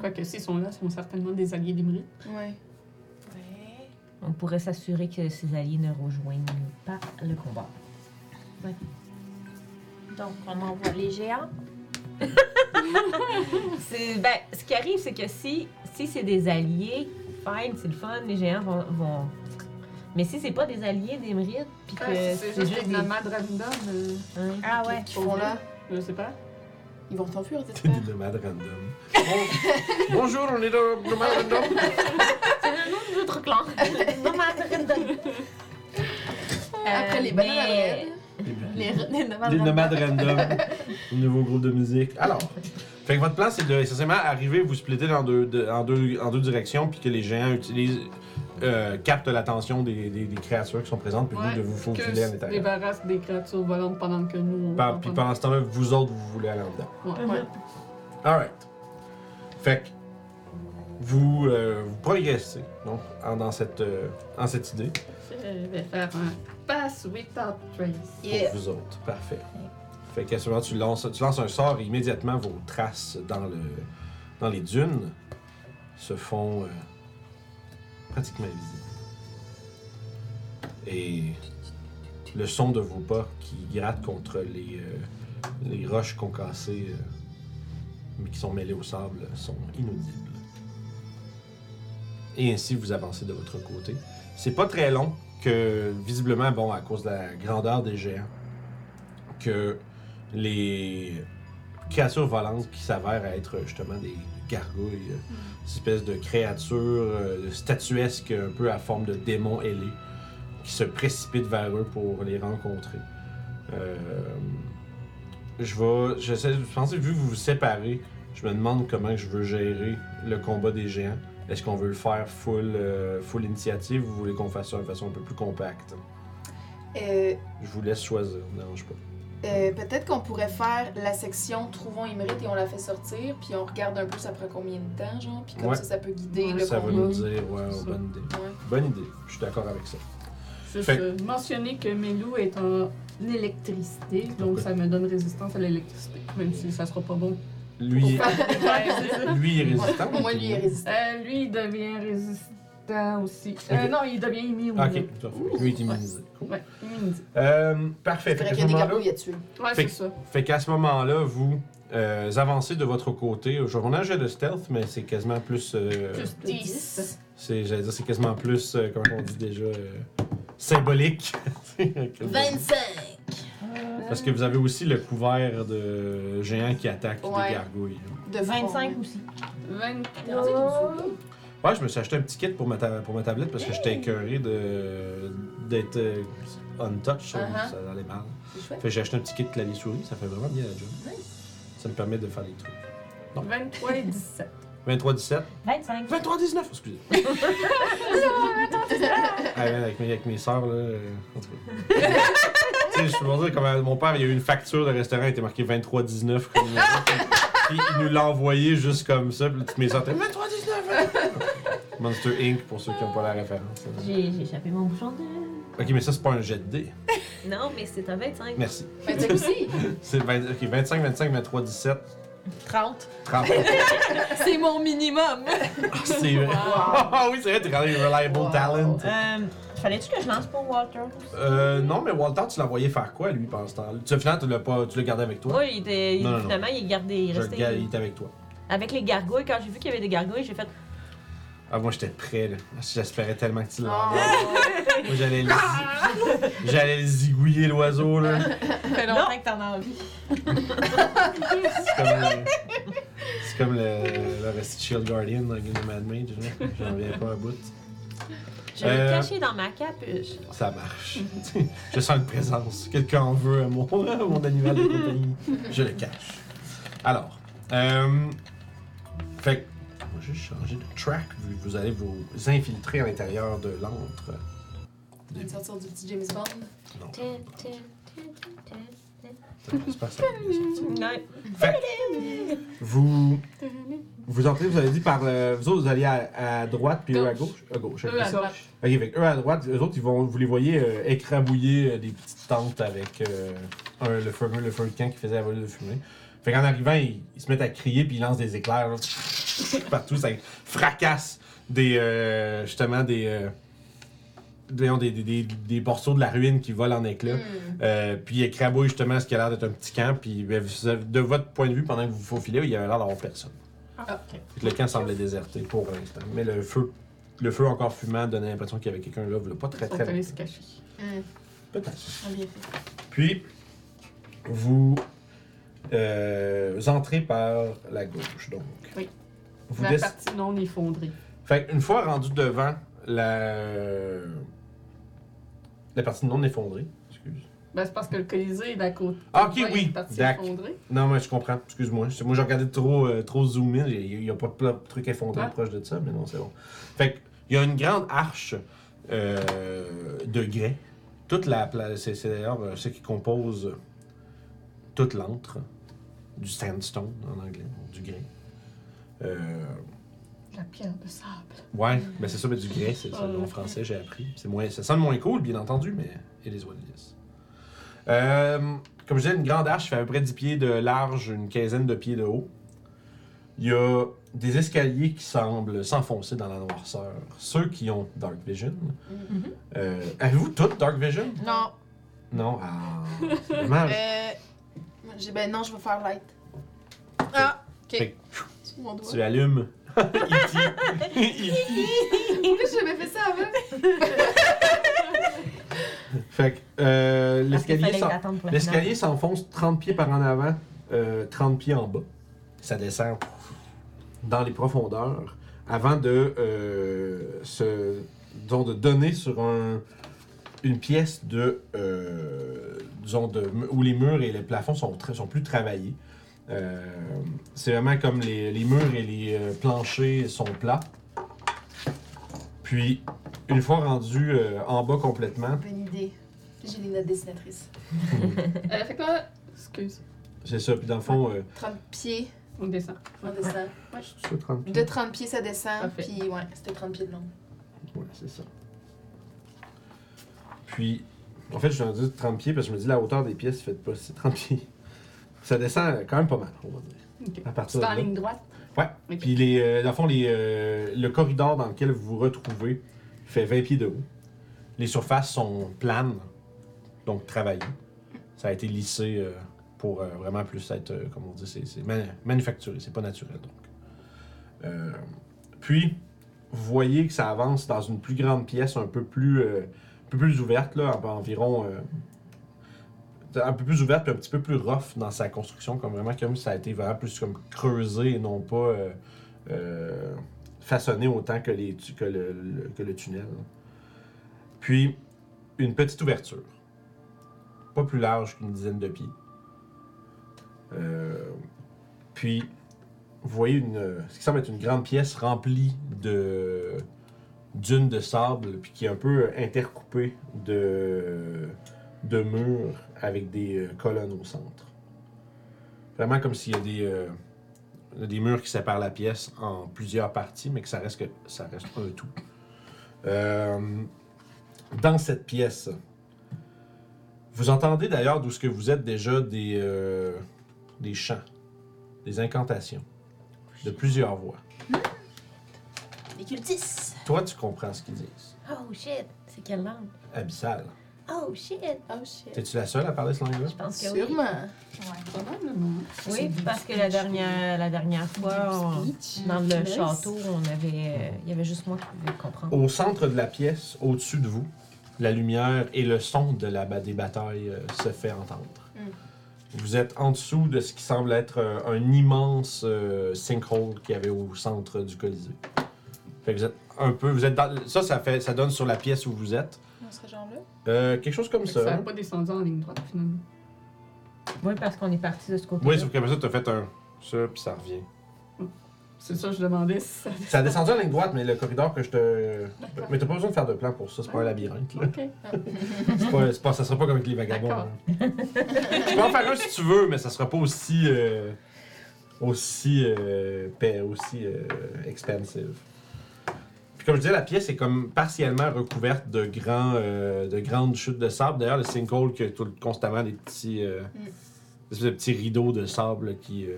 Quoique s'ils sont là, ce sont certainement des alliés d'Imri. Ouais. Ouais. On pourrait s'assurer que ses alliés ne rejoignent pas le combat. Donc, on envoie les géants? Ben, ce qui arrive, c'est que si, si c'est des alliés, fine, c'est le fun, les géants vont. vont- Mais si c'est pas des alliés d'Emerald, puis que Ouais, c'est juste des des. nomades random, euh, Ouais. Ah ouais. Qui font là je sais pas. Ils vont s'enfuir, j'espère. des nomades random. Bon- Bonjour, on est de nomades random. C'est le nom de notre clan. Nomade random. Après les Euh, bananes à mais- Les, les nomades. Des nomades random. Nouveau groupe de musique. Alors, fait que votre plan, c'est de essentiellement arriver, vous splitter dans deux, de- en, deux, en deux directions, puis que les géants utilisent, euh, captent l'attention des, des, des créatures qui sont présentes, puis Ouais, vous, de vous Que faufiler à se l'intérieur. débarrasse des créatures volantes pendant que nous. on Par- Puis pendant- ce temps-là, vous autres, vous voulez aller dedans. Ouais. Ouais. Alright. Fait que vous, euh, vous progressez donc, en- dans, cette, euh, en cette idée Je vais faire un pass without trace. Yeah. pour vous autres. Parfait. Fait qu'à ce moment, tu lances, tu lances un sort et immédiatement vos traces dans, le, dans les dunes se font euh, pratiquement visibles. Et le son de vos pas qui grattent contre les, euh, les roches concassées, euh, mais qui sont mêlées au sable, sont inaudibles. Et ainsi, vous avancez de votre côté. C'est pas très long que, visiblement, bon, à cause de la grandeur des géants, que les créatures volantes qui s'avèrent être justement des gargouilles, euh, ces espèces de créatures euh, statuesques un peu à forme de démons ailés, qui se précipitent vers eux pour les rencontrer. Euh, je vais, j'essaie, je pense que vu que vous vous séparez, je me demande comment je veux gérer le combat des géants. Est-ce qu'on veut le faire full, euh, full initiative ou vous voulez qu'on fasse ça de façon un peu plus compacte? Euh, Je vous laisse choisir, ne dérange pas. euh, Peut-être qu'on pourrait faire la section Trouvons Imrit et on la fait sortir, puis on regarde un peu ça prend combien de temps, genre, puis comme Ouais. ça, ça peut guider Ouais, le ça va combat. nous dire, ouais, Ça. bonne idée. Ouais. Bonne idée, je suis d'accord avec ça. Juste Fait- euh, mentionner que Melou est en électricité, donc Ok. ça me donne résistance à l'électricité, même si ça sera pas bon. Lui, lui est résistant. Moins, lui est résistant. Euh, lui, il devient résistant aussi. Euh, non, il devient immune. Ah, Ok, tout à fait. Lui est immunisé. Cool. Ouais, immunisé. Euh, parfait. Fait qu'il y ce a des moment-là, gargouilles à tuer. Ouais, Fait c'est ça. fait qu'à ce moment-là, vous euh, avancez de votre côté. Je vais un jet de stealth, mais c'est quasiment plus. euh, Plus de 10. 10. c'est, j'allais dire, c'est quasiment plus, euh, comment on dit déjà, euh, symbolique. Que vous- 25. Parce que vous avez aussi le couvert de géants qui attaquent Ouais. des gargouilles. De front. 25 aussi. 23. Ouais, je me suis acheté un petit kit pour ma, ta- pour ma tablette parce que j'étais écœuré de, d'être euh, untouched, ça, Uh-huh. ça allait mal. C'est chouette. Fait que j'ai acheté un petit kit clavier-souris, ça fait vraiment bien la job. Ça me permet de faire des trucs. 23 et 17. 23-17. 25. 23-19, excusez. Ah, ouais, avec, mes, avec mes sœurs, là. euh, en tout cas. tu sais, je peux vous dire, comme euh, mon père, il y a eu une facture de restaurant, il était marqué 23-19 comme. Puis il nous l'a envoyé juste comme ça, puis toutes mes sœurs étaient 23-19! Monster Inc. pour ceux qui n'ont pas la référence. J'ai j'ai échappé mon bouchon de. Ok, mais ça, c'est pas un jet de dés. Non, mais c'est un 25. Merci. 25 aussi. C'est 20 ok, 25, 25, 23, 17, 30. 30. C'est mon minimum. Ah, c'est vrai. Ah oui, c'est vrai, t'es quand même reliable Wow. talent. Euh, Fallait-tu que je lance pour Walter? Euh, non, mais Walter, tu l'as envoyé faire quoi, lui, pendant ce temps-là? Tu, finalement, tu l'as pas, tu l'as gardé avec toi? Oui, il était, il- Non, non, non. finalement, il est gardé, il est Je le resté. gars, il était avec toi. Avec les gargouilles, quand j'ai vu qu'il y avait des gargouilles, j'ai fait. Ah, moi, j'étais prêt, là. J'espérais tellement que tu Oh. l'envoies. Moi, j'allais le... j'allais le zigouiller, l'oiseau, là. Ça fait longtemps que t'en as envie. C'est comme, le... c'est comme le, le Rusty Shield Guardian dans Game of Mad Mage, là. J'en reviens pas à bout. Je l'ai Euh. caché dans ma capuche. Ça marche. je sens une présence. Quelqu'un en veut à mon, à mon animal de compagnie. Je le cache. Alors, euh, fait que Juste changer de track. Vous, vous allez vous infiltrer à l'intérieur de l'antre. On va sortir du petit James Bond? Non, Tin, tin, tin, tin, tin. c'est pas ça. Fait que vous, vous entrez, vous avez dit par le. Vous autres, vous allez à, à droite, puis eux à gauche? À gauche. ok. Eux à droite. Ok, fait que eux à droite, eux autres, ils vont, vous les voyez euh, écrabouiller euh, des petites tentes avec euh, un, le, fameux, le feu de camp qui faisait avaler de fumée. Fait qu'en arrivant, ils, ils se mettent à crier puis ils lancent des éclairs là, partout, ça fracasse des, euh, justement des, euh, des, des, des, des morceaux de la ruine qui volent en éclats. Hmm. Euh, puis ils écrabouillent justement ce qui a l'air d'être un petit camp. Puis ben, de votre point de vue, pendant que vous vous faufilez, il y avait l'air d'avoir personne. Ah, Fait que le camp semblait déserté pour l'instant. Mais le feu, le feu encore fumant donnait l'impression qu'il y avait quelqu'un là, voilà, pas très Ils sont très allés se cacher. Hmm. Peut-être. Ah. Puis, vous, euh, vous entrez par la gauche, donc. Oui. Vous La partie non effondrée. Fait une fois rendu devant la, la partie non effondrée, excuse. Ben, c'est parce que le Colisée est d'à côté. Ah, ok, oui, effondrée. Non, mais je comprends, excuse-moi. Moi, j'ai regardé trop, euh, trop zoom in, il n'y a pas de trucs effondrés Ouais. proche de ça, mais non, c'est bon. Fait il y a une grande arche euh, de grès. Toute la c'est d'ailleurs euh, ce qui compose toute l'antre, du sandstone en anglais, du grès. Euh, La pierre de sable. ouais, mais c'est ça, mais du grès, c'est ça, Oh. en français, j'ai appris. C'est moins, ça sonne moins cool, bien entendu, mais what it is. Euh, comme je disais, une grande arche fait à peu près 10 pieds de large, une quinzaine de pieds de haut. Il y a des escaliers qui semblent s'enfoncer dans la noirceur. Ceux qui ont Dark Vision. Mhm. Euh, Avez-vous toutes Dark Vision? Non. Non? Ah, c'est dommage. Euh, j'ai- ben non, je vais faire light. Ah, ok. Fait Sur mon doigt. Tu allumes. E.T. Fait ça avant? Fait que euh, l'escalier s'en- l'escalier s'enfonce 30 pieds par en avant, euh, 30 pieds en bas. Ça descend dans les profondeurs avant de euh, se disons, de donner sur un, une pièce de, euh, disons de où les murs et les plafonds sont, très- sont plus travaillés. Euh, c'est vraiment comme les, les murs et les euh, planchers sont plats. Puis, une fois rendu euh, en bas complètement, Bonne idée. J'ai les notes dessinatrices. Euh, fait quoi? Excuse. c'est ça. Puis dans le fond, euh, 30 pieds, On descend. on descend. Ouais. c'est ça, 30 pieds? De 30 pieds, ça descend. Parfait. Puis ouais, c'était 30 pieds de long. Ouais, c'est ça. Puis, en fait, je suis rendu 30 pieds parce que je me dis la hauteur des pièces, faites pas, c'est 30 pieds. Ça descend quand même pas mal, on va dire. Ok. À partir C'est de en là. ligne droite? Ouais. Puis, les, euh, dans le fond, les, euh, le corridor dans lequel vous vous retrouvez fait 20 pieds de haut. Les surfaces sont planes, donc travaillées. Ça a été lissé euh, pour vraiment plus être, comme on dit, c'est c'est manu- manufacturé, c'est pas naturel donc. Puis, vous voyez que ça avance dans une plus grande pièce, un peu plus, un peu plus ouverte, là, en- environ. euh, un peu plus ouverte, puis un petit peu plus rough dans sa construction, comme vraiment comme ça a été vraiment plus comme creusé et non pas euh, euh, façonné autant que, les, que, le, que le tunnel. Puis, une petite ouverture. Pas plus large qu'une dizaine de pieds. Puis, vous voyez une, ce qui semble être une grande pièce remplie de dunes de sable, puis qui est un peu intercoupée de, de murs avec des euh, colonnes au centre. Vraiment comme s'il y a des, euh, des murs qui séparent la pièce en plusieurs parties, mais que ça reste, que, ça reste un tout. Euh, dans cette pièce, vous entendez d'ailleurs d'où ce que vous êtes déjà des, euh, des chants, des incantations, de plusieurs voix. Les cultistes. Toi, tu comprends ce qu'ils disent. Oh shit, c'est quelle langue? Abyssal. Oh shit. Oh shit. T'es-tu la seule à parler ce langue-là? Je pense que oui. Sûrement. Probablement. Oui, parce que la dernière, la dernière fois, on- dans le château, on avait, euh, il y avait juste moi qui pouvais comprendre. Au centre de la pièce, au-dessus de vous, la lumière et le son de la, des batailles euh, se fait entendre. Mm. Vous êtes en dessous de ce qui semble être euh, un immense euh, sinkhole qu'il y avait au centre du Colisée. Fait que vous êtes un peu, vous êtes dans, ça, ça fait, ça donne sur la pièce où vous êtes. On serait genre là. Euh, quelque chose comme Fait que Ça ça. n'a pas descendu en ligne droite, finalement. Oui, parce qu'on est parti de ce côté. Oui, sauf qu'après ça, t'as fait un ça, puis ça revient. C'est ça, je demandais si ça. Ça a descendu en ligne droite, mais le corridor que je te. Mais t'as pas besoin de faire de plan pour ça, c'est pas un labyrinthe. Là. Ok. C'est pas, c'est pas- ça sera pas comme avec les vagabonds. D'accord. hein. tu peux en faire un si tu veux, mais ça sera pas aussi. euh, aussi. euh, pa- aussi euh, expensive. Comme je disais, la pièce est comme partiellement recouverte de, grands, euh, de grandes chutes de sable. D'ailleurs, le sinkhole qui a tout, constamment des petits. euh, des espèces de petits rideaux de sable qui euh,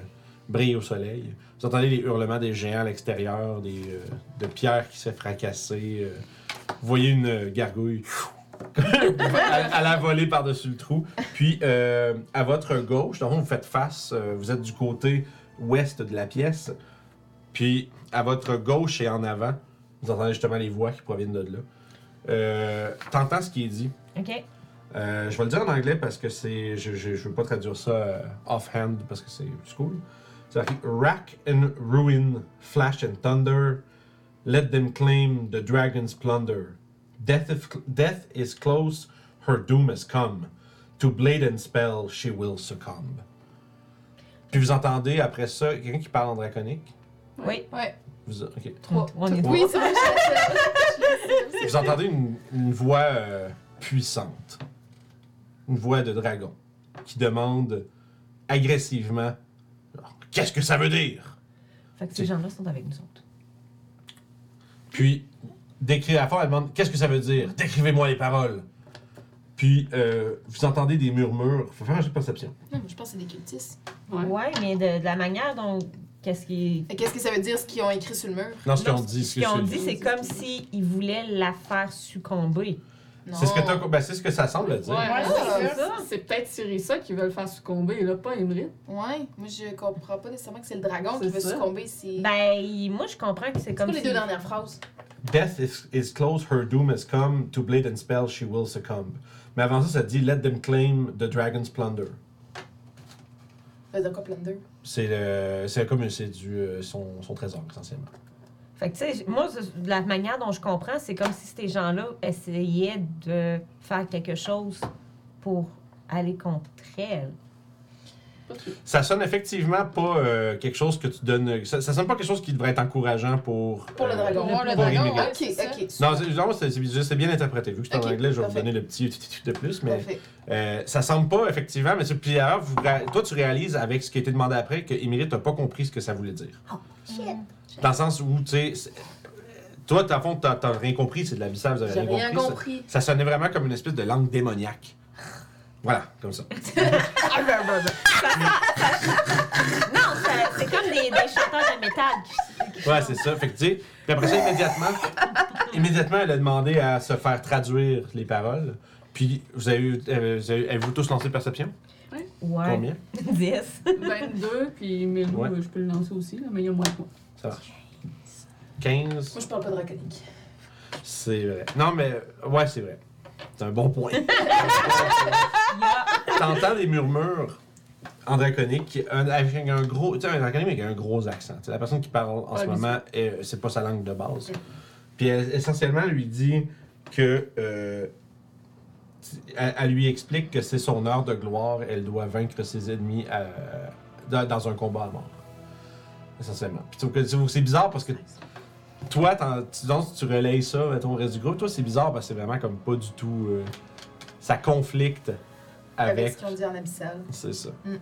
brillent au soleil. Vous entendez les hurlements des géants à l'extérieur, des, euh, de pierres qui se euh. vous voyez une euh, gargouille à, à la volée par-dessus le trou. Puis, euh, à votre gauche, donc vous faites face, euh, vous êtes du côté ouest de la pièce. Puis, à votre gauche et en avant, vous entendez justement les voix qui proviennent de là. Euh, T'entends ce qui est dit. Ok. Euh, je vais le dire en anglais parce que c'est. Je, je, je veux pas traduire ça euh, offhand parce que c'est cool. C'est écrit Rack and ruin, flash and thunder. Let them claim the dragon's plunder. Death, if, death is close, her doom has come. To blade and spell, she will succumb. Puis vous entendez après ça quelqu'un qui parle en draconique? Oui. Ouais. Vous, ok. Trois. On est Oui, c'est vrai, je- je- Vous entendez une, une voix euh, puissante. Une voix de dragon qui demande agressivement Qu'est-ce que ça veut dire? Fait que ces gens-là sont avec nous autres. Puis, décrit à la fin, elle demande Qu'est-ce que ça veut dire? Décrivez-moi les paroles. Puis, euh, vous entendez des murmures. Faut faire un jeu de perception. Non, mais je pense que c'est des cultistes. Ouais. Ouais, mais de, de la manière dont. Qu'est-ce qui. Qu'est-ce que ça veut dire ce qu'ils ont écrit sur le mur? Non, ce Non, qu'on dit, Ce qu'ils ont c'est- dit, c'est comme s'ils voulaient la faire succomber. Non. C'est ce que ben, c'est ce que ça semble dire. Ouais, Ouais, c'est c'est ça. C'est peut-être Cyrissa qui veut le faire succomber, là, pas Emery. Ouais, moi je comprends pas nécessairement que c'est le dragon qui C'est veut ça. succomber. C'est Ben, moi, je comprends que c'est c'est comme quoi les si- deux dernières phrases? Death is, is close, her doom has come. To blade and spell, she will succumb. Mais avant ça, ça dit Let them claim the dragon's plunder. C'est le- c'est comme c'est du euh, son, son trésor essentiellement. Fait que, tu sais, moi, de la manière dont je comprends, c'est comme si ces gens-là essayaient de faire quelque chose pour aller contre elle. Ça sonne effectivement pas euh, quelque chose que tu donnes. Ça, ça sonne pas quelque chose qui devrait être encourageant pour. Pour le euh, dragon. pour le pour dragon, Ok. Non, c'est bien interprété. Vu que c'est en anglais, je vais vous donner le petit de plus, mais euh, ça semble pas effectivement. Mais c'est- puis d'ailleurs, toi, tu réalises avec ce qui a été demandé après que Émilie n'a pas compris ce que ça voulait dire. Dans le sens où, tu sais, toi, à fond, t'as t'as rien compris, c'est de la bissage, vous avez J'ai rien rien compris. ça- compris. Ça sonnait vraiment comme une espèce de langue démoniaque. Voilà, comme ça. Non, ça- c'est comme des, des chanteurs de métal. qui- Ouais, c'est ça. Fait que, tu sais, puis après ça, immédiatement, immédiatement, elle a demandé à se faire traduire les paroles. Puis, vous avez eu, euh, vous avez- avez-vous tous lancé de perception? Ouais. Combien? 10. 22, puis Mélou, Ouais. je peux le lancer aussi, là, mais il y a moins que moi. Ça marche. 15, Moi je parle pas draconique. c'est vrai. Non, mais, ouais, c'est vrai. C'est un bon point. T'entends des murmures en draconique un- avec un gros. Tu sais, un draconique avec un gros accent. Tu sais, la personne qui parle en ce moment, est- c'est pas sa langue de base. Puis elle, essentiellement, elle lui dit que. euh, elle, elle lui explique que c'est son heure de gloire, elle doit vaincre ses ennemis à- dans, dans un combat à mort. Essentiellement. Puis c'est bizarre parce que toi, tu, donc, tu relayes ça à ton reste du groupe. Toi, c'est bizarre parce que c'est vraiment comme pas du tout. euh, ça conflicte Avec, avec. ce qu'ils ont dit en abyssal. C'est ça. Mm.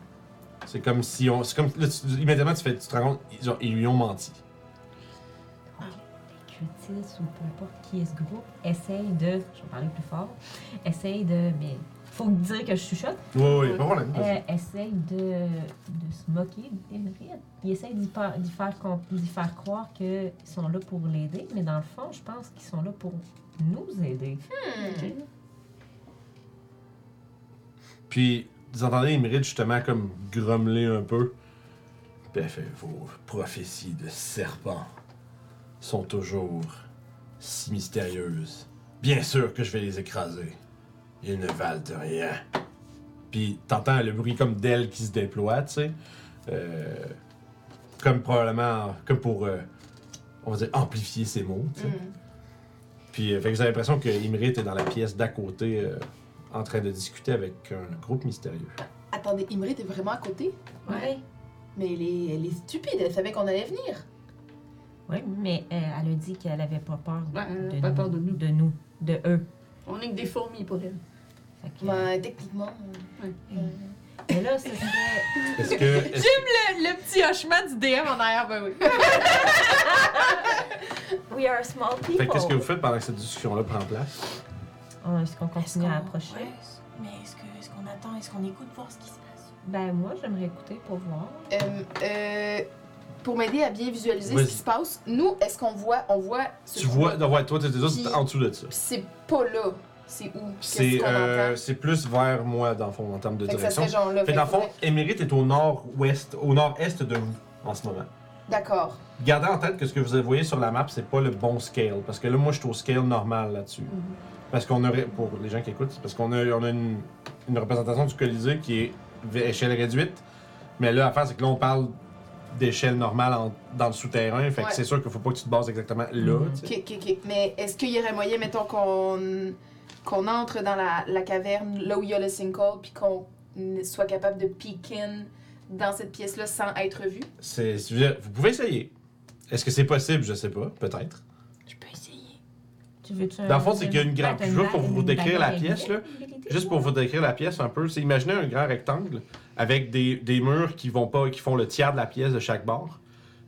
C'est comme si on. C'est comme. Là, tu- immédiatement, tu, fais, tu te rends compte, ils, ont- ils lui ont menti. cultistes ou peu importe qui est ce groupe, essaye de, je vais parler plus fort, essaye de, mais faut dire que je chuchote, Oui, oui, pas de problème. euh, essaye de, de se moquer d'Emerald. Il essaye d'y par- d'y faire, comp- d'y faire croire qu'ils sont là pour l'aider, mais dans le fond, je pense qu'ils sont là pour nous aider. Hmm. Puis, vous entendez Imrid justement comme grommeler un peu. Fait Vos prophéties de serpent sont toujours si mystérieuses. Bien sûr que je vais les écraser. Ils ne valent de rien. Puis, t'entends le bruit comme d'ailes qui se déploient, tu sais. Euh, comme probablement, comme pour, euh, on va dire, amplifier ses mots, tu sais. Hmm. Puis, euh, fait que vous avez l'impression que Imrit est dans la pièce d'à côté, euh, en train de discuter avec un groupe mystérieux. Attendez, Imri est vraiment à côté? Ouais. Mais elle est, elle est stupide, elle savait qu'on allait venir. Oui, mais euh, elle a dit qu'elle avait pas peur Ouais, de, pas nous, peur de nous. De nous, de eux. On est que des fourmis pour elle. Ben, techniquement. Ouais. euh, Mais là, ce serait. Est-ce que. est-ce- le, le petit hochement du DM en arrière, ben oui. We are small people. Fait qu'est-ce que vous faites pendant que cette discussion-là prend place? Ah, Est-ce qu'on continue Est-ce à approcher? ouais, mais est-ce que- est-ce qu'on attend, est-ce qu'on écoute voir ce qui se passe? Ben, moi, j'aimerais écouter pour voir. Euh, euh, pour m'aider à bien visualiser Vas-y. ce qui se passe, nous, est-ce qu'on voit, on voit ce Tu vois, non, ouais, toi, t'es juste en dessous de ça. C'est pas là. C'est où? C'est euh, c'est plus vers moi, dans le fond, en termes de Fait direction. genre là. Fait dans le fond, Émérite est au nord-ouest, au nord-est de vous, en ce moment. D'accord. Gardez en tête que ce que vous voyez sur la map, c'est pas le bon scale. Parce que là, moi, je suis au scale normal là-dessus. Parce qu'on aurait, pour les gens qui écoutent, c'est parce qu'on a, on a une, une représentation du Colisée qui est échelle réduite. Mais là, l'affaire, c'est que là, on parle d'échelle normale en- dans le souterrain. Fait que c'est sûr qu'il faut pas que tu te bases exactement là. Mhm. Ok, ok, ok. Mais est-ce qu'il y aurait moyen, mettons, qu'on qu'on entre dans la, la caverne, là où il y a le sinkhole, puis qu'on soit capable de peek in dans cette pièce-là sans être vu? C'est, veux vous pouvez essayer. Est-ce que c'est possible? Je sais pas. Peut-être. Je peux essayer. Tu veux-tu Dans le fond, c'est qu'il y a une grande- je veux pour vous décrire la pièce, là. Juste pour vous décrire la pièce un peu, c'est imaginez un grand rectangle avec des, des murs qui vont pas qui font le tiers de la pièce de chaque bord,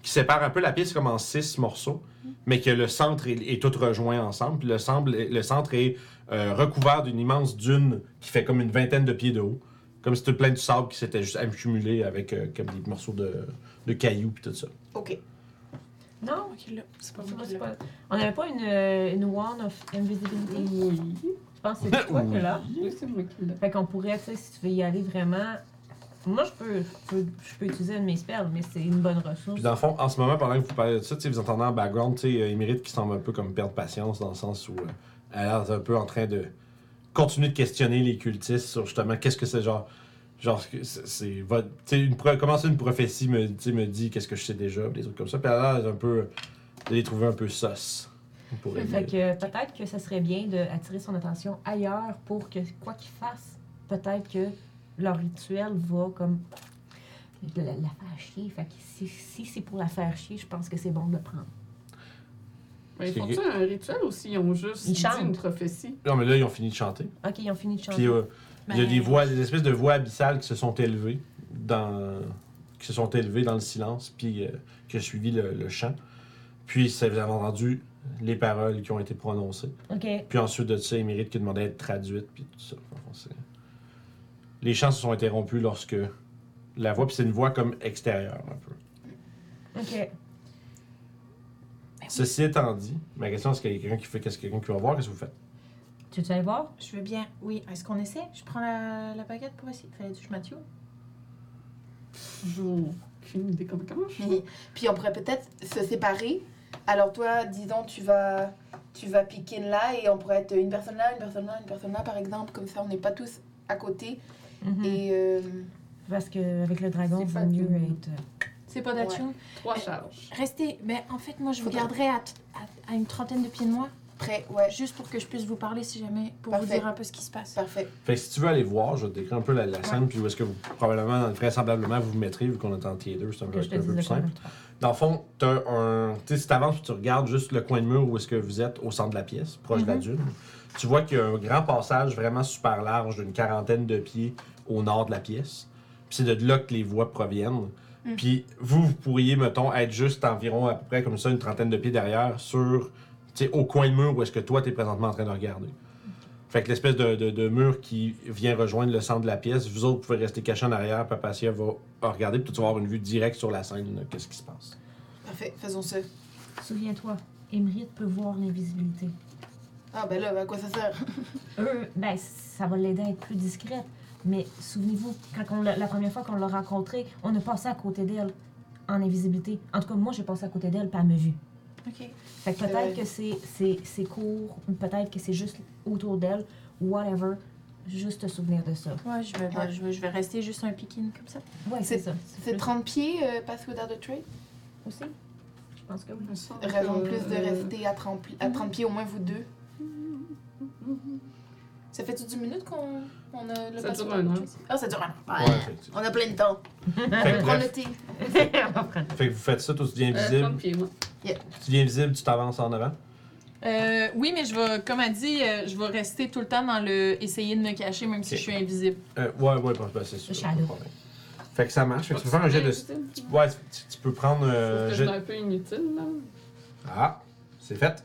qui séparent un peu la pièce comme en six morceaux, mais que le centre est, est tout rejoint ensemble. Puis le, centre, le centre est euh, recouvert d'une immense dune qui fait comme une vingtaine de pieds de haut. Comme si c'était plein de sable qui s'était juste accumulé avec euh, comme des morceaux de, de cailloux puis tout ça. Ok. Non, Ok, là. C'est pas moi qui l'ai. on n'avait pas une, euh, une wand of invisibility? Oui. Je pense que c'est toi qui là. Oui, c'est moi qui l'ai. Fait qu'on pourrait, tu sais, si tu veux y aller vraiment. Moi, je peux, je peux, je peux utiliser un de mes spells, mais c'est une bonne ressource. Puis dans le fond, en ce moment, pendant que vous parlez de ça, tu sais, vous entendez en background, tu sais, euh, Émérite qui semble un peu comme perdre patience dans le sens où euh, elle a l'air un peu en train de continuer de questionner les cultistes sur justement qu'est-ce que c'est genre. Genre, c'est- une comment ça, une prophétie me, tu sais, me dit qu'est-ce que je sais déjà, des trucs comme ça. Puis elle a l'air un peu. de les trouver un peu sauce. Fait que peut-être que ça serait bien d'attirer son attention ailleurs pour que, quoi qu'ils fassent, peut-être que leur rituel va comme la, la faire chier. Fait que si, si c'est pour la faire chier, je pense que c'est bon de le prendre. Mais ils C'est font-tu un rituel ou s'ils ont juste Ils dit une prophétie? Non, mais là, ils ont fini de chanter. Ok, ils ont fini de chanter. Puis euh, il y a Ben, des voix, des espèces de voix abyssales qui se sont élevées dans, qui se sont élevées dans le silence, puis euh, qui a suivi le, le chant. Puis ça, vous avez entendu les paroles qui ont été prononcées. Ok. Puis ensuite de ça, Émérite qui demandait d'être traduite, puis tout ça. C'est- les chants se sont interrompus lorsque la voix, puis c'est une voix comme extérieure un peu. Ok. Ceci étant dit, ma question est-ce qu'il y a quelqu'un qui fait, qu'est-ce que quelqu'un qui va voir, qu'est-ce que vous faites? Tu veux aller voir? Je veux bien. Oui, est-ce qu'on essaie? Je prends la, la baguette pour essayer. Fallait que je Mathieu. J'ai aucune idée comment, comment je fais. Puis, on pourrait peut-être se séparer. Alors toi, disons, tu vas, tu vas pick in là et on pourrait être une personne là, une personne là, une personne là, par exemple. Comme ça, on n'est pas tous à côté. Mhm. Et euh, Parce qu'avec le dragon, C'est il vaut pas mieux tout. être. C'est pas d'action. Trois charges. Restez. Mais en fait, moi, je vous garderai à, à- à une trentaine de pieds de moi. prêt, ouais, Juste pour que je puisse vous parler si jamais. Pour Parfait. vous dire un peu ce qui se passe. parfait. Fait que si tu veux aller voir, je vais te décrire un peu la, la scène, puis où est-ce que vous, probablement, vraisemblablement, vous vous mettrez, vu qu'on est en tier 2, c'est un, peu- un plus simple. Dans le fond, t'as un. Tu sais, si t'avances tu regardes juste le coin de mur où est-ce que vous êtes au centre de la pièce, proche de la Mhm. dune, tu vois qu'il y a un grand passage vraiment super large d'une quarantaine de pieds au nord de la pièce. Puis c'est de là que les voix proviennent. Mhm. Puis vous, vous pourriez, mettons, être juste environ à peu près comme ça, une trentaine de pieds derrière, sur. Tu sais, au coin de mur où est-ce que toi, t'es présentement en train de regarder. Fait que l'espèce de, de- de mur qui vient rejoindre le centre de la pièce, vous autres pouvez rester cachés en arrière, Papacia va regarder, puis tu vas avoir une vue directe sur la scène, qu'est-ce qui se passe. Parfait, faisons ça. Souviens-toi, Emerald peut voir l'invisibilité. Ah ben là, à quoi ça sert? Eux, ben, ça va l'aider à être plus discrète. Mais souvenez-vous, quand on l'a- la première fois qu'on l'a rencontrée, on a passé à côté d'elle en invisibilité. En tout cas, moi, j'ai passé à côté d'elle, puis elle m'a vu. Ok. Fait que peut-être que c'est- c'est c'est court, ou peut-être que c'est juste autour d'elle, whatever. Juste te souvenir de ça. Ouais, je vais, Ouais. je vais, je vais rester juste un pick-in comme ça. Ouais, c'est ça. C'est 30 pieds, euh, pass without a trade. aussi. Je pense que oui. Raison de que, plus de rester à 30, pli- à 30 pieds, au moins vous deux. Ça fait-tu 10 minutes qu'on on a le Ça dure un an. Ah, ça dure un an. Ouais, On a plein de temps. Fait que Prends le bref, thé. On va prendre. fait que vous faites ça tout bien Euh, visible. 30 pieds, moi. Tu viens visible, tu t'avances en avant. Euh, oui, mais je vais, comme elle dit, euh, je vais rester tout le temps dans le essayer de me cacher même si Ok. je suis invisible. Euh, ouais, ouais, bah, bah, c'est sûr. Le pas de shadow. problème. Fait que ça marche. Fait que tu peux faire un jet de. tu- Ouais, tu, tu peux prendre. euh, Je jet- suis un peu inutile, là. Ah, c'est fait.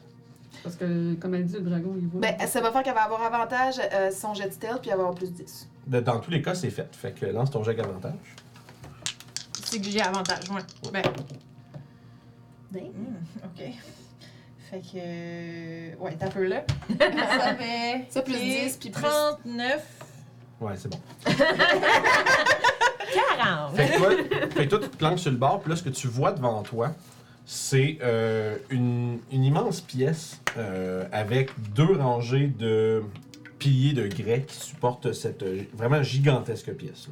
Parce que, comme elle dit, le dragon, il voit. Ben, ça va faire qu'elle va avoir avantage euh, son jet de stealth, puis va avoir plus 10. De- Dans tous les cas, c'est fait. Fait que lance ton jet avec avantage. C'est que j'ai avantage, ouais. Ben, Hmm, ok. Fait que. euh, Ouais, t'as peu là. Ça fait. Ça, plus Et 10, puis plus- 39. Ouais, c'est bon. 40! Fait que toi, fait que toi, tu te planques sur le bord, puis là, ce que tu vois devant toi, c'est euh, une, immense pièce euh, avec deux rangées de piliers de grès qui supportent cette vraiment gigantesque pièce.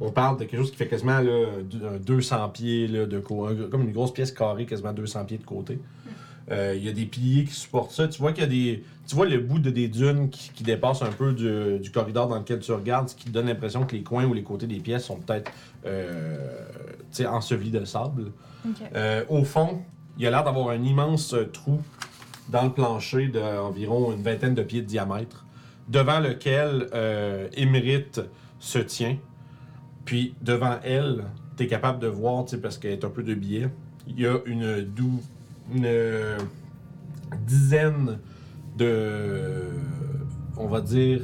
On parle de quelque chose qui fait quasiment là, deux- un 200 pieds là, de côté, comme une grosse pièce carrée, quasiment 200 pieds de côté. Euh, Il y a des piliers qui supportent ça. Tu vois qu'il y a des. Tu vois le bout de des dunes qui, qui dépassent un peu du, du corridor dans lequel tu regardes, ce qui te donne l'impression que les coins ou les côtés des pièces sont peut-être euh, ensevelis de sable. Euh, au fond, il y a l'air d'avoir un immense euh, trou dans le plancher d'environ une vingtaine de pieds de diamètre, devant lequel Émérite se tient. Puis devant elle, tu es capable de voir, parce qu'elle est un peu de biais, il y a une, dou- une euh, dizaine de, on va dire,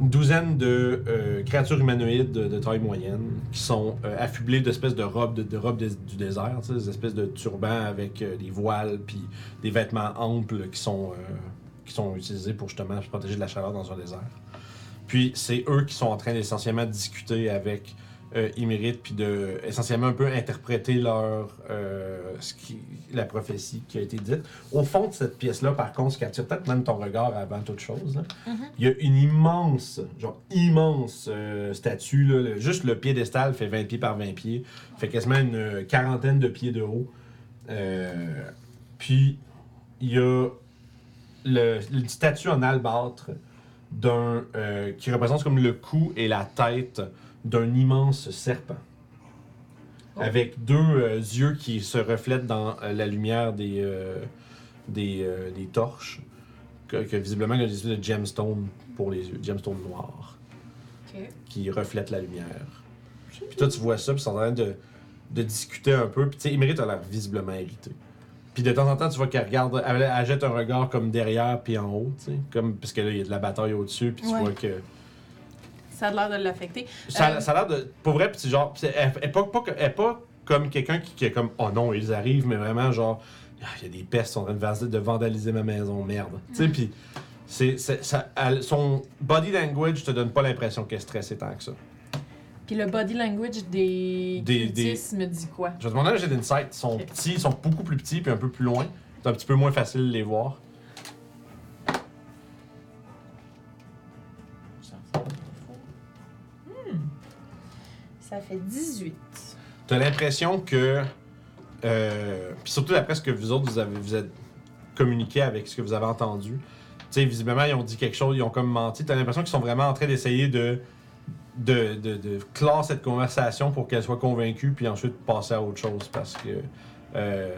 une douzaine de euh, créatures humanoïdes de, taille moyenne qui sont euh, affublées d'espèces de robes, de, robes du désert, des espèces de turbans avec des voiles puis des vêtements amples qui sont, qui sont utilisés pour justement se protéger de la chaleur dans un désert. Puis c'est eux qui sont en train d'essentiellement discuter avec euh, Imérite puis de essentiellement un peu interpréter leur euh, ce qui, la prophétie qui a été dite. Au fond de cette pièce-là, par contre, ce qui attire peut-être même ton regard avant toute chose, là, il y a une immense, genre immense euh, statue. Là, le- juste le piédestal fait 20 pieds par 20 pieds. Fait quasiment une quarantaine de pieds de haut. Puis il y a le, une statue en albâtre d'un qui représente comme le cou et la tête d'un immense serpent. Avec deux euh, yeux qui se reflètent dans euh, la lumière des, euh, des, des torches. Que, que visiblement, il y a des espèces de gemstone pour les yeux, gemstone noir, qui reflètent la lumière. Puis toi, tu vois ça, puis ils sont en train de, de discuter un peu. Puis tu sais, Émérite a l'air visiblement irrité. Puis de temps en temps, tu vois qu'elle regarde, elle, elle jette un regard comme derrière puis en haut, tu sais. Comme, parce que là, il y a de la bataille au-dessus, puis tu Ouais. vois que. Ça a l'air de l'affecter. Ça, Euh, ça a l'air de. Pour vrai, c'est genre. Elle, elle est pas, pas- pas comme quelqu'un qui, qui est comme Oh non, ils arrivent, mais vraiment genre. Ah, Il y a des pestes qui sont en train de, vandaliser ma maison, merde. Tu sais, puis. C'est, ça, elle- son body language te donne pas l'impression qu'elle est stressée tant que ça. Puis le body language des, Des- cultistes me dit quoi? Je vais demander un jet d'insight. Ils sont Ok. petits, ils sont beaucoup plus petits, puis un peu plus loin. C'est un petit peu moins facile de les voir. Ça fait 18. T'as l'impression que. Euh, puis surtout après ce que vous autres, vous avez communiqué avec ce que vous avez entendu. Tu sais, visiblement, ils ont dit quelque chose, ils ont comme menti. T'as l'impression qu'ils sont vraiment en train d'essayer de, de, de, de clore cette conversation pour qu'elle soit convaincue, puis ensuite passer à autre chose. Parce que. euh,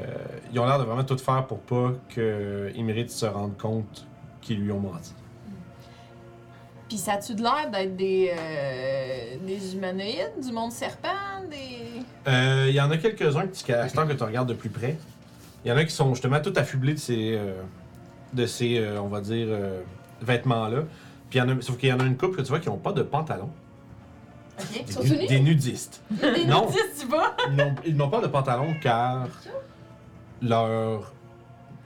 ils ont l'air de vraiment tout faire pour pas qu'ils méritent se rendre compte qu'ils lui ont menti. Puis ça a-tu de l'air d'être des, euh, des humanoïdes, du monde serpent, des... Euh, Il y en a quelques-uns ce temps que tu regardes de plus près, il y en a qui sont justement tout affublés de ces, euh, de ces euh, on va dire, euh, vêtements-là. Puis il y en a, sauf qu'il y en a une couple que tu vois qui n'ont pas de pantalon. Ok. Des, sont nu- nus? des nudistes. Des Non. nudistes, tu vois? Ils n'ont- Ils n'ont pas de pantalon car leur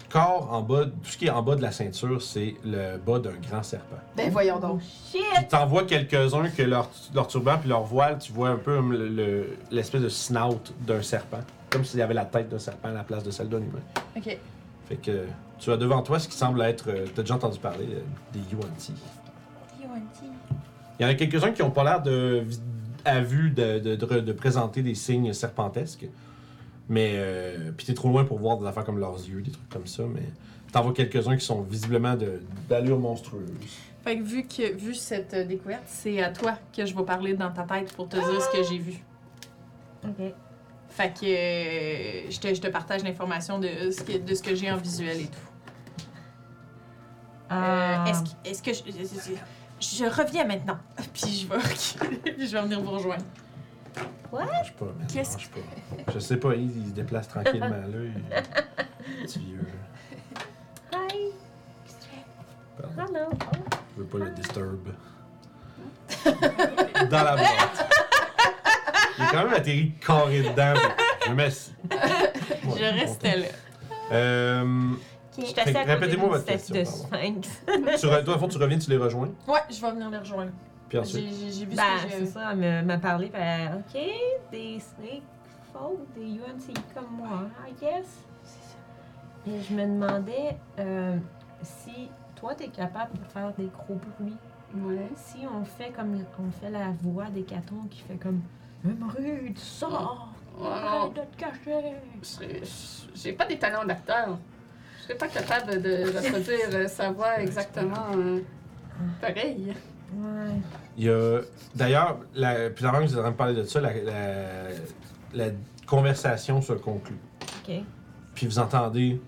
corps en bas, tout ce qui est en bas de la ceinture, c'est le bas d'un grand serpent. Ben voyons donc. Shit! Puis t'en vois quelques-uns que leur, leur turban puis leur voile, tu vois un peu comme le- le- l'espèce de snout d'un serpent. Comme s'il y avait la tête d'un serpent à la place de celle d'un humain. Ok. Fait que tu as devant toi ce qui semble être. euh, T'as déjà entendu parler euh, des Yuan-Ti. Il y en a quelques-uns qui n'ont pas l'air de, à vue de, de, de- de présenter des signes serpentesques. Mais. Euh, Puis t'es trop loin pour voir des affaires comme leurs yeux, des trucs comme ça. Mais t'en vois quelques-uns qui sont visiblement de- d'allure monstrueuse. Fait que vu, que, vu cette euh, découverte, c'est à toi que je vais parler dans ta tête pour te dire ce que j'ai vu. Ok. Fait que euh, je, te, je te partage l'information de ce que, de ce que j'ai en visuel et tout. Ah, Euh, est-ce que, est-ce que je, je, je- je reviens maintenant? Puis je vais, puis je vais venir vous rejoindre. Pas, man. Qu'est-ce pas. Je sais pas, il, il se déplace tranquillement, là. Il... Petit vieux. Hi. Pardon. Hello. Je veux pas le disturb. Dans la boîte. Il est quand même atterri carré dedans. Je me mets. Ouais, Je restais là. Euh, Je suis Fait assise que à côté répétez-moi d'une votre statue question, de pardon. sphinx. tu, re- toi, au fond, tu reviens, tu les rejoins? Ouais, je vais venir les rejoindre. Puis ensuite. J'ai vu Ben, ce que c'est ça, elle me- m'a parlé, puis elle, OK, des snake folk, des UNC comme moi, I guess. Et je me demandais euh, si toi, t'es capable de faire des gros bruits. Ouais. Si on fait comme on fait la voix des catons qui fait comme Emeraude, sors! Ouais, Arrête de te cacher! J'ai pas des talents d'acteur. Je serais pas capable de reproduire sa voix exactement euh, pareil. Ouais. Il y a. D'ailleurs, la- puis avant que vous en parler de ça, la, la- la conversation se conclut. OK. Puis vous entendez.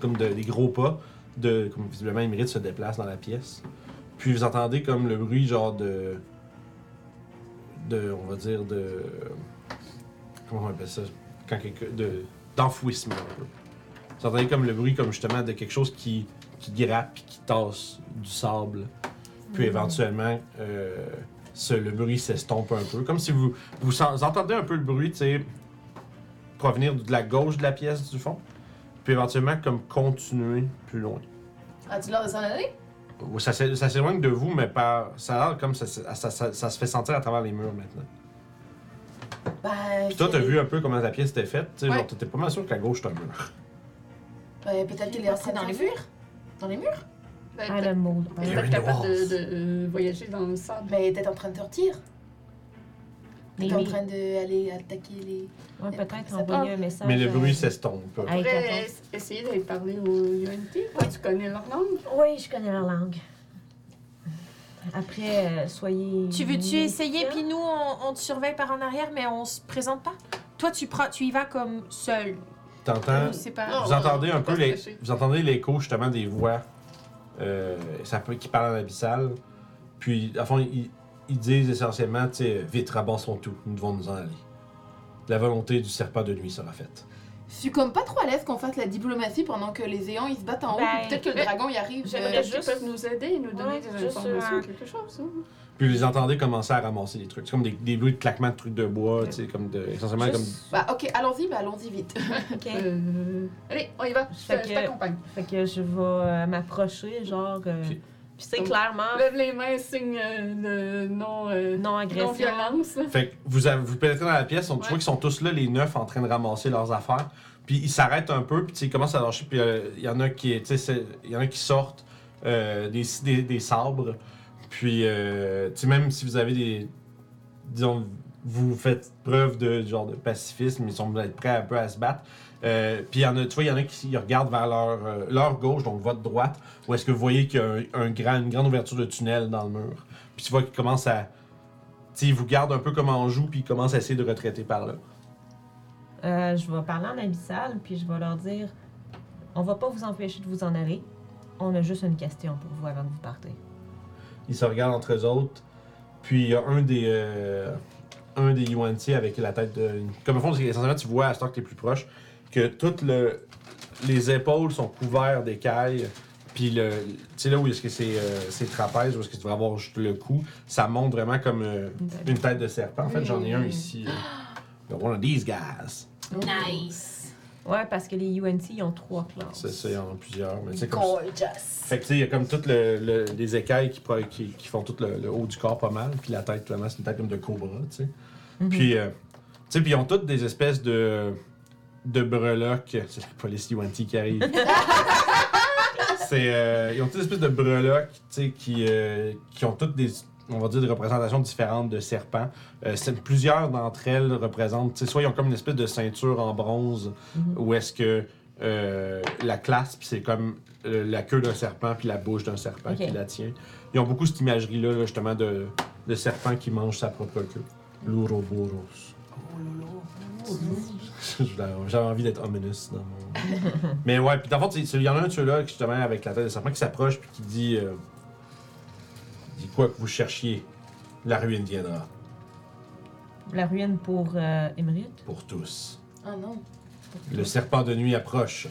Comme de- des gros pas. De, comme visiblement, Émérite se déplace dans la pièce. Puis vous entendez comme le bruit, genre de. De. On va dire de. Comment on appelle ça Quand quelqu'un. De, d'enfouissement. Vous entendez comme le bruit, comme justement, de quelque chose qui, qui grappe puis qui tasse du sable. Puis éventuellement, euh, ce- le bruit s'estompe un peu. Comme si vous, vous, sen- vous entendez un peu le bruit, tu sais, provenir de la gauche de la pièce du fond. Puis éventuellement, comme continuer plus loin. As-tu l'air de s'en aller? Ça, ça s'éloigne de vous, mais par, ça a l'air comme ça, ça, ça- ça- ça se fait sentir à travers les murs maintenant. Ben. Puis toi, t'as vu un peu comment la pièce était faite. Tu sais, Ouais. genre, t'étais pas mal sûr que la gauche, c'est un mur. Ben, peut-être qu'elle est entrée dans les murs. Dans les murs? Ben, Ah, peut-être le mot. peut-être Il y a un capable de, euh, voyager dans le sable. Elle était en train de sortir. Elle était en Maybe. train d'aller attaquer les. Ouais, peut-être Ça envoyer part. un message. Mais le euh, bruit s'estompe. à es- essayer d'aller parler au UNT. Ouais, tu connais leur langue. Oui, je connais leur langue. Après, euh, soyez. Tu veux-tu essayer, puis nous, on, on te surveille par en arrière, mais on se présente pas? Toi, tu, prends, tu y vas comme seul. T'entends? Vous entendez un peu les, vous entendez l'écho justement des voix euh, ça peut, qui parlent en abyssal. Puis, à fond, ils, ils disent essentiellement, tu sais, vite, ramassons tout, nous devons nous en aller. La volonté du serpent de nuit sera faite. Je suis comme pas trop à l'aise qu'on fasse la diplomatie pendant que les éons ils se battent en haut. Ben, Peut-être que le dragon y arrive. J'aimerais euh, qu'ils juste- peuvent nous aider et nous donner Ouais, des informations, euh, quelque chose. hein. Puis, vous les entendez commencer à ramasser des trucs. C'est comme des, des bruits de claquements de trucs de bois, tu sais, comme de. Essentiellement Juste- Bah, ok, allons-y, bah, allons-y vite. Ok. Euh, Allez, on y va. Je Fait je que- t'accompagne. Fait que je vais euh, m'approcher, genre. euh, Ok. Puis c'est Donc, clairement Lève les mains, signe euh, de non, euh, non agression. non-violence. comme. Fait que vous, avez- vous pénétrez dans la pièce, on, tu Ouais. vois qu'ils sont tous là, les neuf, en train de ramasser leurs affaires. Puis ils s'arrêtent un peu, puis tu sais, ils commencent à lâcher, puis euh, il y en a qui, tu sais, c'est- il y en a qui sortent euh, des, des, des sabres. Puis, euh, tu même si vous avez des. Disons, vous faites preuve de genre de pacifisme, ils sont prêts un peu à se battre. Euh, puis a, tu vois, il y en a qui regardent vers leur, euh, leur gauche, donc votre droite, où est-ce que vous voyez qu'il y a une grande ouverture de tunnel dans le mur. Puis tu vois qu'ils commencent à. Tu ils vous gardent un peu comme en joue, puis ils commencent à essayer de retraiter par là. Euh, je vais parler en abyssal, puis je vais leur dire on va pas vous empêcher de vous en aller. On a juste une question pour vous avant de vous partir. Ils se regardent entre eux autres. Puis il y a un des. euh, un des UNT avec la tête de. Comme au fond, c'est essentiellement, tu vois à ce temps que t'es plus proche, que toutes le, les épaules sont couvertes d'écailles. Puis le. Tu sais, là où est-ce que c'est euh, c'est trapèze, où est-ce que tu devrais avoir juste le cou, ça monte vraiment comme euh, une tête de serpent. En fait, j'en ai un ici. euh, one of these guys. Nice. Ouais, parce que les UNT, ils ont trois classes. C'est ça, il y en a plusieurs. Mais sais, comme Gorgeous. Fait que tu sais, il y a comme toutes le, le- les écailles qui, pro- qui, qui font tout le, le haut du corps pas mal, puis la tête, vraiment, c'est une tête comme de cobra, tu sais. Mhm. Puis, euh, tu sais, puis ils ont toutes des espèces de, de breloques. C'est la police UNT qui arrive. c'est, euh, ils ont toutes des espèces de breloques, tu sais, qui, euh, qui ont toutes des, on va dire, des représentations différentes de serpents. Euh, plusieurs d'entre elles représentent, soit ils ont comme une espèce de ceinture en bronze, Mhm. ou est-ce que euh, la claspe, c'est comme euh, la queue d'un serpent puis la bouche d'un serpent qui la tient. Ils ont beaucoup cette imagerie-là, là, justement, de, de serpent qui mange sa propre queue. L'Ouroboros. J'avais envie d'être ominous dans mon. Mais ouais, puis c'est- il y en a un de ceux-là, justement, avec la tête de serpent, qui s'approche puis qui dit. euh, quoi que vous cherchiez, la ruine viendra La ruine pour euh, pour tous. Oh non. Le serpent de nuit approche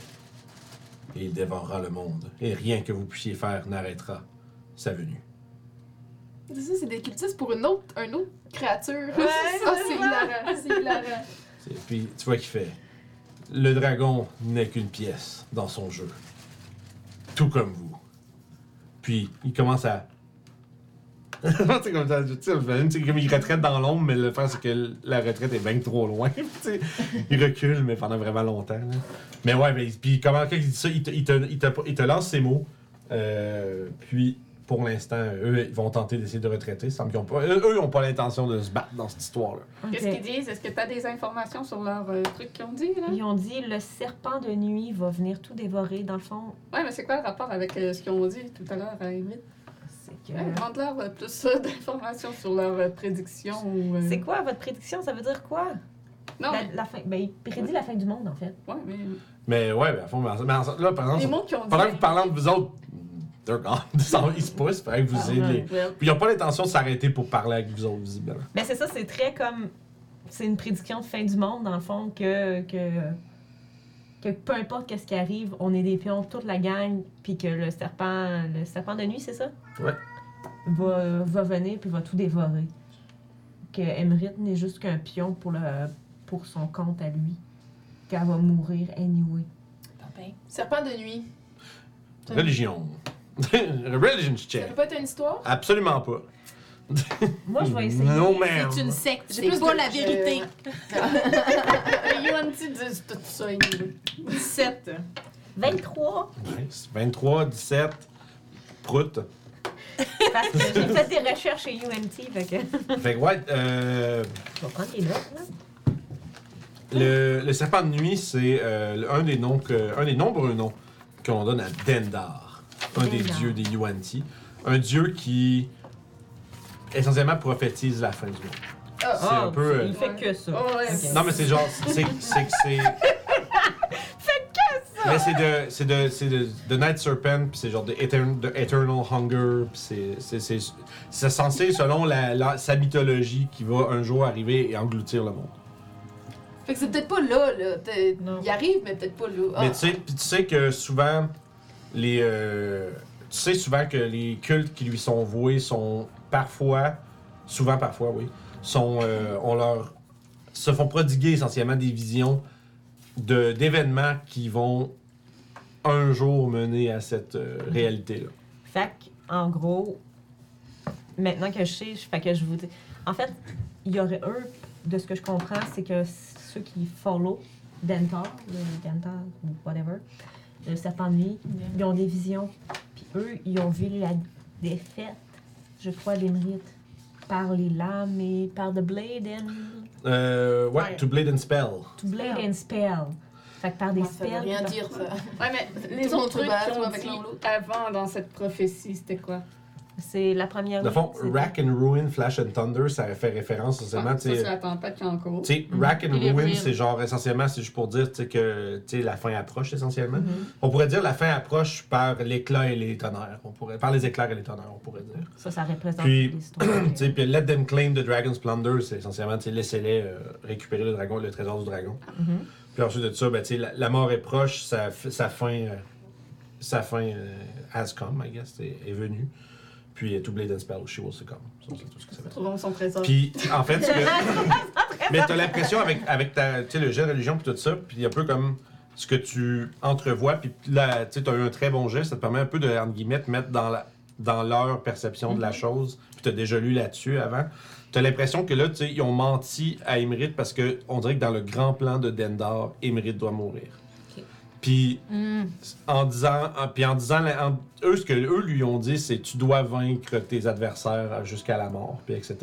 et il dévorera le monde. Et rien que vous puissiez faire n'arrêtera sa venue. C'est ça, c'est des cultistes pour une autre, une autre créature. Ouais, ça, hilarant. C'est hilarant. C'est- Puis tu vois qu'il fait. Le dragon n'est qu'une pièce dans son jeu. Tout comme vous. Puis il commence à. C'est comme ça, tu sais, le film, c'est comme il retraite dans l'ombre, mais le fait c'est que la retraite est bien trop loin. tu sais. il recule, mais pendant vraiment longtemps. là. Mais ouais, mais puis comment quand il dit ça, il te, il te, il te- il te lance ses mots. Euh, puis pour l'instant, eux, ils vont tenter d'essayer de retraiter. Semble ont pas, eux, n'ont pas l'intention de se battre dans cette histoire-là. Qu'est-ce qu'ils disent? Est-ce que tu as des informations sur leur euh, truc qu'ils ont dit, là? Ils ont dit le serpent de nuit va venir tout dévorer. Dans le fond, Ouais, mais c'est quoi le rapport avec euh, ce qu'ils ont dit tout à l'heure à Emile? Ouais, Demande-leur euh, plus euh, d'informations sur leur euh, prédiction ou. euh, C'est quoi votre prédiction? Ça veut dire quoi? Non, La, la fin. Ben, il prédit la fin du monde, en fait. ouais, mais. Mais ouais, ben, à fond, mais en- mais en- là, par Les exemple, mots qu'ils ont dit. pendant que vous parlez de vous autres, they're gone. Ils se poussent, fait que vous Ah, aidez. ouais, well. Puis ils n'ont pas l'intention de s'arrêter pour parler avec vous autres, visiblement. Ben, c'est ça, c'est très comme. C'est une prédiction de fin du monde, dans le fond, que. que que peu importe qu'est-ce qui arrive, on est des pions, toute la gang, puis que le serpent, le serpent de nuit, c'est ça? Ouais. Va, va venir puis va tout dévorer. Que Emerith n'est juste qu'un pion pour, le, pour son compte à lui. Qu'elle va mourir anyway. Serpent de nuit. Religion. Religion Ça check. peut pas être une histoire? Absolument pas. Moi, je vais essayer. Non, ma'am. C'est une secte, c'est plus pas de- la vérité. Les UNT disent tout ça, anyway. 17. 23. Nice. 23, 17, prout. Parce que j'ai fait des recherches chez UMT, fait que. Fait que ouais, euh, Je vais prendre les notes, là. le, le serpent de nuit, c'est euh, un, des noms que, un des nombreux noms qu'on donne à Dendar, un des dieux des Yuan-Ti. Un dieu qui essentiellement prophétise la fin du monde. Ah, C'est un peu, euh, Il fait que ça. Oh, ouais. Ok. Non, mais c'est genre. C'est c'est que c'est. Mais c'est de. C'est de. C'est de, de Night Serpent, puis c'est genre de, Etern- de Eternal Hunger, puis c'est. C'est c'est- c'est censé, selon la, la- sa mythologie, qui va un jour arriver et engloutir le monde. Fait que c'est peut-être pas là, là. Il arrive, mais peut-être pas là. Ah. Mais tu sais, puis tu sais que souvent, les. euh, tu sais souvent que les cultes qui lui sont voués sont parfois. Souvent, parfois, oui. Sont. euh, on leur. se font prodiguer essentiellement des visions de d'événements qui vont un jour mener à cette euh, réalité-là. Fait que, en gros, maintenant que je sais, je, fait que je vous dis. En fait, il y aurait eux, de ce que je comprends, c'est que ceux qui follow Dentar, le Dentar ou whatever, le serpent de nuit, ils ont des visions. Puis eux, ils ont vu la défaite, je crois, d'Emerite par les lames et par The Blade and. Euh, ouais, Ouais. To Blade and Spell. To Blade and Spell. Fait que par des Ouais, ça veut spells. rien dire, ça. Ouais, mais les Tout autres trucs avec dit avant dans cette prophétie, c'était quoi? C'est la première. Le fond, Rack and Ruin, Flash and Thunder, ça fait référence essentiellement, Ah, ça, c'est la tempête qui est en cours. Tu sais, Rack and Ruin, c'est genre essentiellement, c'est juste pour dire que tu sais, la fin approche essentiellement. Mhm. On pourrait dire la fin approche par l'éclat et les tonnerres. On pourrait, par les éclairs et les tonnerres, on pourrait dire. Ça, ça représente Puis, l'histoire. Puis Let them claim the Dragon's Plunder, c'est essentiellement, laissez-les euh, récupérer le dragon, le trésor du dragon. Mhm. Puis ensuite de ça, ben, la, la mort est proche, sa, f- sa fin, euh, sa fin euh, has come, I guess, est, est venue. Puis euh, To Blade and Spell, she will succumb. Ça, c'est tout ce que ça veut dire. Trouvons son trésor. Puis, en fait, ce que... mais t'as l'impression avec, avec ta, tu sais, le jet de religion puis tout ça, puis un peu comme ce que tu entrevois, puis là, tu sais, t'as eu un très bon geste, ça te permet un peu de, entre guillemets, te mettre dans, la, dans leur perception de la chose, puis t'as déjà lu là-dessus avant. T'as l'impression que là, tu sais, ils ont menti à Emerith parce que on dirait que dans le grand plan de Dendar, Emerith doit mourir. Ok. Puis en disant, en- puis en disant, en- eux, ce que eux lui ont dit, c'est tu dois vaincre tes adversaires jusqu'à la mort, puis etc.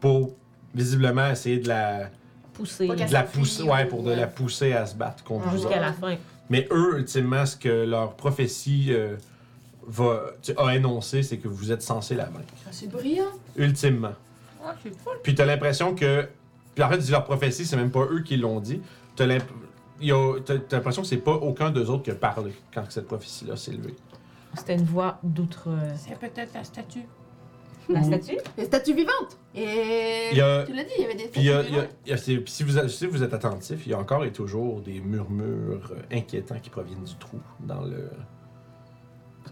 Pour visiblement essayer de la, Pousser de la pousser, ou- ouais, pour de la pousser à se battre contre vous jusqu'à autres. la fin. Mais eux, ultimement, ce que leur prophétie euh, va, a énoncé, c'est que vous êtes censé la vaincre. Ah, C'est brillant. Ultimement. Ah, c'est cool. Puis t'as l'impression que. Puis en fait, leur prophétie, c'est même pas eux qui l'ont dit. T'as t'as- t'as l'impression que c'est pas aucun d'eux autres qui a parlé quand cette prophétie-là s'est levée. C'était une voix d'outre. euh, C'est peut-être la statue. La statue? Les statues vivantes! Et. Il y a- Tu l'as dit, il y avait des Puis il y a- statues il y a- vivantes. y si, vous, si vous êtes attentif, il y a encore et toujours des murmures euh, inquiétants qui proviennent du trou dans le.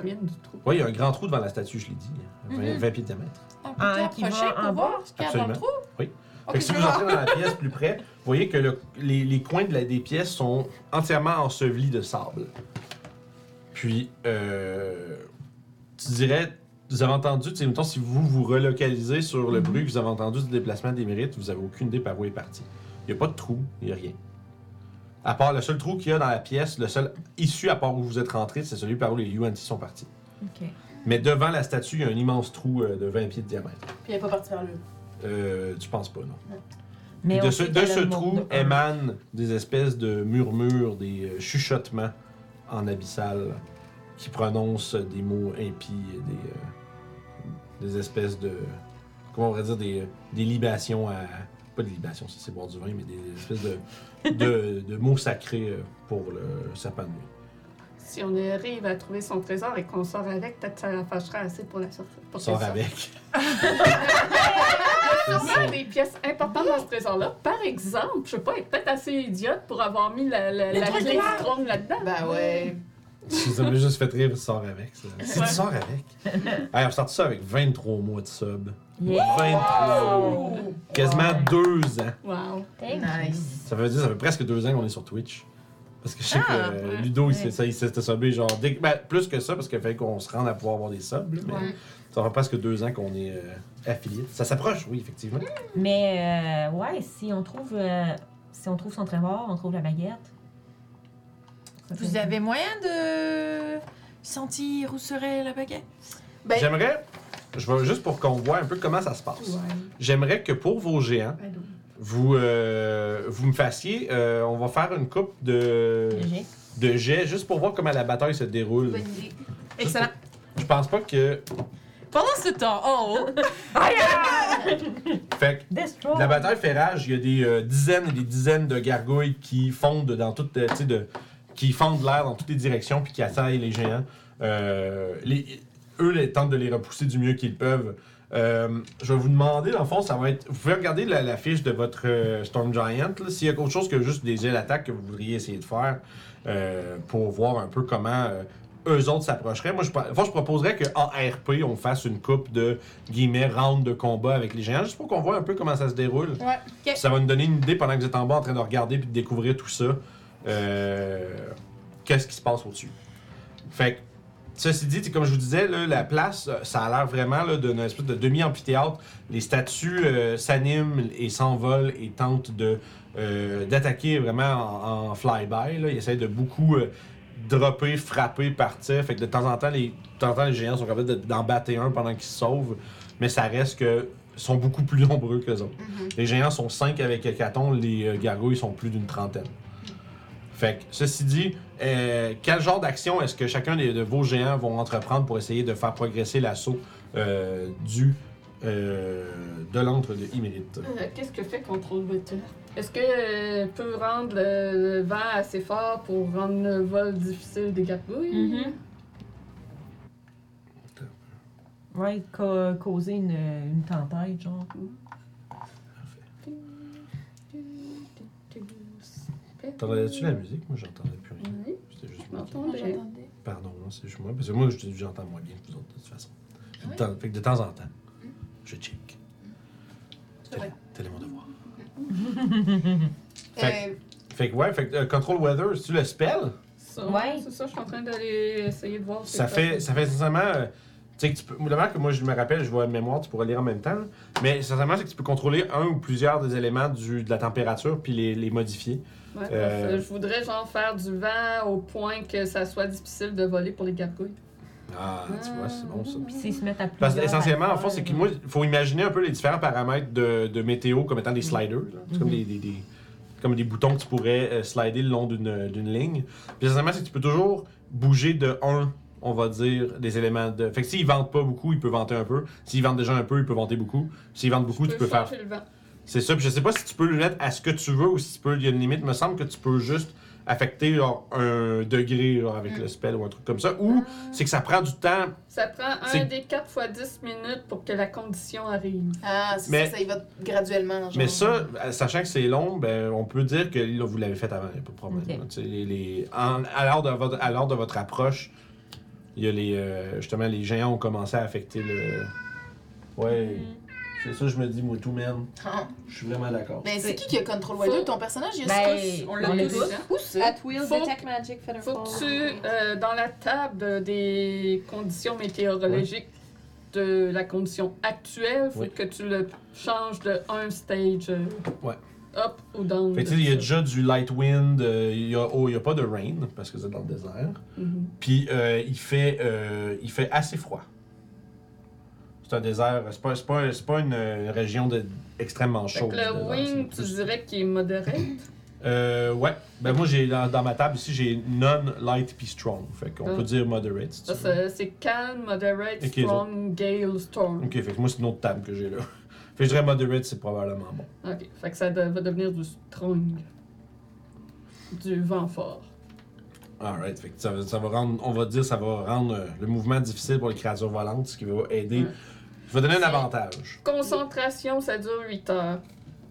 Vient du trou. Oui, il y a un grand trou devant la statue, je l'ai dit. 20, Mhm. 20 pieds de diamètre. On peut Ah, qui approcher va pour en voir ce qu'il y a dans le Absolument. trou? Oui. Ok, Fait que si vous entrez dans la pièce plus près, vous voyez que le- les, les coins de la- des pièces sont entièrement ensevelis de sable. Puis, euh, tu dirais, vous avez entendu, tu sais, mettons, si vous vous relocalisez sur le bruit que vous avez entendu du déplacement des mérites, vous avez aucune idée par où il est parti. Il n'y a pas de trou, il n'y a rien. À part le seul trau qu'il y a dans la pièce, le seul issue à part où vous êtes rentré, c'est celui par où les UNT sont partis. Ok. Mais devant la statue, il y a un immense trou euh, de 20 pieds de diamètre. Puis il est pas parti vers le. Euh, tu penses pas, non? Mais de ce, de trou émanent des espèces de murmures, des euh, chuchotements en abyssal qui prononcent des mots impies, des, euh, des espèces de. Comment on pourrait dire Des, des libations à. Pas des libations, c'est boire du vin, mais des espèces de, de, de mots sacrés euh, pour le sapin de nuit. Si on arrive à trouver son trésor et qu'on sort avec, peut-être que ça la fâchera assez pour la sortir. pour Sors qu'elle sorte. avec. Sûrement des pièces importantes dans ce trésor-là. Par exemple, je sais pas, est peut-être assez idiote pour avoir mis la, la, clé du trône là-dedans. Ben ouais. Ça m'a juste fait rire, sors avec. ça. Si Ouais. tu sors avec. Hey, on sort ça avec 23 mois de sub. Yeah. 23. Quasiment deux ans. Wow. Thank. Nice. Ça veut dire ça fait presque deux ans qu'on est sur Twitch. Parce que je sais Ah, que euh, ouais. Ludo, il s'est- ça, il subé genre. dès ben, plus que ça, parce qu'il fallait qu'on se rende à pouvoir avoir des subs. là, mais Ouais. ça fait presque deux ans qu'on est euh, affilié. Ça s'approche, oui, effectivement. Mais euh, ouais, si on trouve euh, si on trouve son trésor, on trouve la baguette. Vous fait- avez moyen de sentir où serait la baguette? Ben, J'aimerais, je vais juste pour qu'on voit un peu comment ça se passe. Ouais. J'aimerais que pour vos géants. Vous, euh, vous me fassiez. euh, on va faire une coupe de, de jets juste pour voir comment la bataille se déroule. bonne idée. Excellent. Je pense pas que. Pendant ce temps, en haut, Fait que Destroy. La bataille fait rage, il y a des euh, dizaines et des dizaines de gargouilles qui fondent dans toutes, euh, tu sais, de, qui fondent l'air dans toutes les directions puis qui assaillent les géants. Euh, les, eux les, tentent de les repousser du mieux qu'ils peuvent. Euh, je vais vous demander, dans le fond, ça va être. Vous pouvez regarder la, la fiche de votre euh, Storm Giant, s'il y a autre chose que juste des jets d'attaque que vous voudriez essayer de faire euh, pour voir un peu comment eux autres s'approcheraient. Moi, je, enfin, je proposerais qu'en RP, on fasse une coupe de guillemets round de combat avec les géants, juste pour qu'on voit un peu comment ça se déroule. Ouais. Ça va nous donner une idée pendant que vous êtes en bas en train de regarder puis de découvrir tout ça. Qu'est-ce qui se passe au-dessus. Fait que, ceci dit, comme je vous disais, là, la place, euh, ça a l'air vraiment d'une espèce de demi-amphithéâtre. Les statues euh, s'animent et s'envolent et tentent de, euh, d'attaquer vraiment en, en fly-by. Ils essayent de beaucoup euh, dropper, frapper, partir. Fait que de temps en temps, les, de temps en temps, les géants sont capables de- d'en battre un pendant qu'ils se sauvent. Mais ça reste que sont beaucoup plus nombreux que les autres. Mhm. Les géants sont 5 avec Hécaton, les gargouilles sont plus d'une trentaine. Fait que, ceci dit, euh, quel genre d'action est-ce que chacun des- de vos géants vont entreprendre pour essayer de faire progresser l'assaut euh, du euh, de l'antre de Imérite? Euh, Qu'est-ce que fait Control Weather? Est-ce que euh, peut rendre le, le vent assez fort pour rendre le vol difficile des gargouilles? Mhm. Ouais, ca- causer une, une tempête, genre. T'entendais-tu la musique? Moi, j'entendais plus rien. Oui, C'était juste moi. J'entendais. Pardon, c'est juste moi. Parce que moi, je- j'entends moins bien que vous autres, de toute façon. De temps- fait que de temps en temps, je check. Tel est mon devoir. Euh, Fait que, ouais, fait que euh, Control Weather, c'est-tu le spell? Ça, Ouais. C'est ça, je suis en train d'aller essayer de voir. Ça fait, ça fait sincèrement. Euh, tu sais, que tu peux. Le que moi, je me rappelle, je vois une mémoire, tu pourras lire en même temps. Mais sincèrement, c'est que tu peux contrôler un ou plusieurs des éléments du, de la température puis les, les modifier. Ouais, Euh, parce que Je voudrais genre faire du vent au point que ça soit difficile de voler pour les gargouilles. Ah, tu vois, c'est bon ça. Puis s'ils se mettent à Parce que essentiellement, en fond, c'est qu'il moi, faut imaginer un peu les différents paramètres de, de météo comme étant des sliders. là. C'est comme Mhm. des, des- des- comme des boutons que tu pourrais euh, slider le long d'une d'une ligne. Puis essentiellement, c'est que tu peux toujours bouger de un on va dire, des éléments de. Fait que s'ils vendent pas beaucoup, il peut vanter un peu. S'ils vendent déjà un peu, il peut vanter beaucoup. S'ils vendent beaucoup, tu peux faire. changer le vent. C'est ça, puis je sais pas si tu peux le mettre à ce que tu veux ou si tu peux, il y a une limite. Il me semble que tu peux juste affecter genre, un degré genre, avec Mm. le spell ou un truc comme ça. Ou c'est que ça prend du temps. Ça prend C'est- un des 4 fois 10 minutes pour que la condition arrive. Ah, c'est Mais- ça, ça y va graduellement. Genre. Mais ça, sachant que c'est long, ben, on peut dire que là, vous l'avez fait avant, il n'y a pas de problème. Les, les- en- à l'heure de, votre- à l'heure de votre approche, il y a les, euh, justement, les géants ont commencé à affecter le. Ouais, c'est ça, je me dis, moi, tout, man. Ah. Je suis vraiment d'accord. Mais c'est C'est- qui qui a control Wider? Ton personnage, il y a Ben, On l'a tous. tous. hein? Où ça? At will, Faut- detect magic, Faut que tu, euh, dans la table des conditions météorologiques de la condition actuelle, faut Oui. que tu le changes de un stage euh, Ouais. Up ou down. Fait que, de tu sais, il y a déjà du light wind, euh, il y a, oh, il y a pas de rain, parce que c'est dans le désert. Mhm. Puis euh, il, fait, euh, il fait assez froid. C'est un désert, c'est pas, c'est pas, c'est pas une, région de, extrêmement Fait chaude. que le désert, wing, c'est tu plus- dirais qu'il est modéré? Euh, ouais. Ben moi, j'ai dans, dans ma table ici, j'ai non, light puis strong. Fait qu'on Ah. peut dire moderate. Si tu Ça, veux. c'est c'est calm, moderate, Ok, strong, gale, storm. Ok, fait que moi, c'est une autre table que j'ai là. Fait que je dirais moderate, c'est probablement bon. Ok, fait que ça de- va devenir du strong. Du vent fort. Alright, fait que ça, va- ça va rendre, on va dire, ça va rendre euh, le mouvement difficile pour les créatures volantes, ce qui va aider. Ouais. Donner un avantage. Concentration, ça dure 8 heures.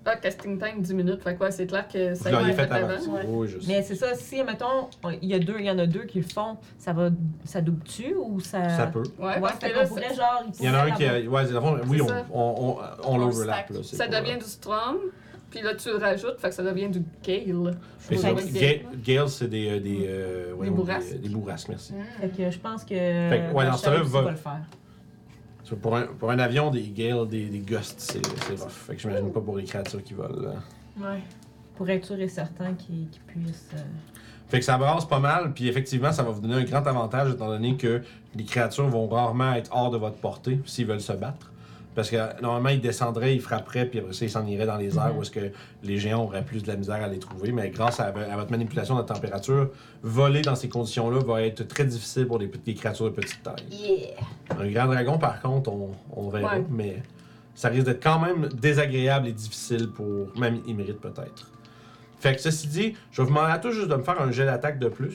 Ah, casting time 10 minutes. Fait quoi, c'est clair que ça l'auriez va fait avant. ouais. Oui. Mais c'est ça, si, mettons, il y, a deux, il y en a deux qui le font, ça va, ça double-tu ou ça... Ça peut. Ouais, Ouais, parce fait que qu'on là, pourrait, ça, genre... Il y en a un qui a. Ouais, fond, oui, on, on, on, on On l'overlap. ça devient du strong. Puis là, tu le rajoutes, fait que ça devient du gale. Gale, c'est des. euh, Des, euh, bourrasques. Des, des bourrasques, merci. Fait que je pense que... Fait que, ouais, la dans ce cas-là, chaise va- va le faire. Pour un, pour un avion, des gales, des, des gusts, c'est rough. Fait que j'imagine pas pour les créatures qui volent. là. Ouais. Pour être sûr et certain qu'ils qu'ils puissent... euh, Fait que ça brasse pas mal, puis effectivement, ça va vous donner un grand avantage étant donné que les créatures vont rarement être hors de votre portée s'ils veulent se battre. Parce que normalement, ils descendraient, ils frapperaient, puis après ça, ils s'en iraient dans les airs Mhm. où est-ce que les géants auraient plus de la misère à les trouver. Mais grâce à, à votre manipulation de la température, voler dans ces conditions-là va être très difficile pour les créatures de petite taille. Yeah. Un grand dragon, par contre, on, on verra, Ouais. mais ça risque d'être quand même désagréable et difficile pour même Ymrit peut-être. Fait que ceci dit, je vais vous demander à tous juste de me faire un jet d'attaque de plus.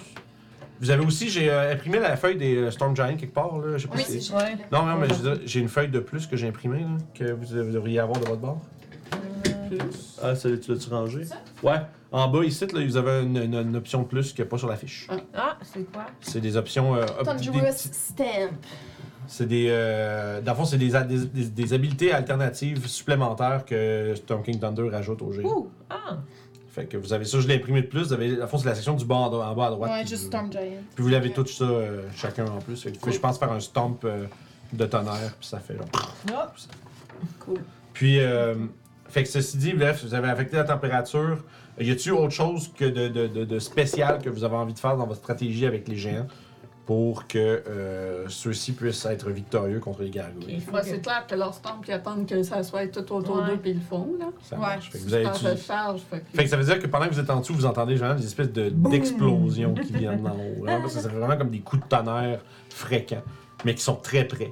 Vous avez aussi, j'ai euh, imprimé la feuille des euh, Storm Giants quelque part, là. Je sais pas Oui, si c'est Ouais. Non, non, mais j'ai une feuille de plus que j'ai imprimée, là, que vous, devriez avoir de votre bord. Plus. Ah, ça, tu l'as-tu rangé? Ça? Ouais. En bas, ici, là, vous avez une, une- une option plus qu'il n'y a pas sur la fiche. Ah, c'est quoi? C'est des options. euh, Thunderous Stamp. C'est des. Euh, dans le fond, c'est des, des, des- des habiletés alternatives supplémentaires que Storm King Thunder rajoute au G. Ouh! Ah! Fait que vous avez ça, je l'ai imprimé de plus. Vous avez, le fond, c'est la section du bas en, en bas à droite. Ouais, puis juste vous- Storm Giant. Puis vous l'avez tout ça euh, chacun en plus. Fait que vous pouvez, je pense, faire un stomp euh, de tonnerre, puis ça fait genre. Ah! Cool. Puis, euh, fait que ceci dit, bref, vous avez affecté la température. Y a-t-il autre chose que de, de, de, de spécial que vous avez envie de faire dans votre stratégie avec les géants? Pour que euh, ceux-ci puissent être victorieux contre les gargouilles? Ouais, c'est clair que leur stamp, ils attendent que ça soit tout autour Ouais. d'eux, puis ils le font, là. Ça Ouais. marche. Fait que vous avez ça charge, fait que... Fait que ça veut dire que pendant que vous êtes en dessous, vous entendez genre des espèces de- d'explosions qui viennent d'en haut. Vraiment, parce que c'est vraiment comme des coups de tonnerre fréquents, mais qui sont très près.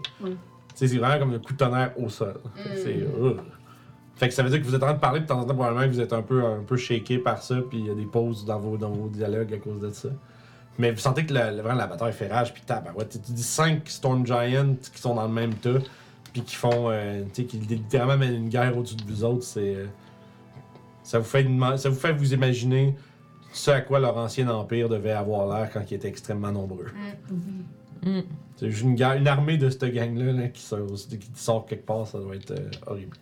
C'est vraiment comme un coup de tonnerre au sol. Fait que c'est. euh. Fait que ça veut dire que vous êtes en train de parler, puis de temps en temps, probablement que vous êtes un peu, un peu shaké par ça, puis il y a des pauses dans vos, dans vos dialogues à cause de ça. Mais vous sentez que la, la- vraiment la bataille fait rage, puis tabarouette. Tu tu dis 5 Storm Giants qui sont dans le même tas, puis qui font. euh, tu sais, qui littéralement mènent une guerre au-dessus de vous autres, c'est. euh, ça vous, fait une- ça vous fait vous imaginer ce à quoi leur ancien empire devait avoir l'air quand ils étaient extrêmement nombreux. Mm. C'est juste une, ga- une armée de cette gang-là là, qui, sort, qui sort quelque part, ça doit être euh, horrible.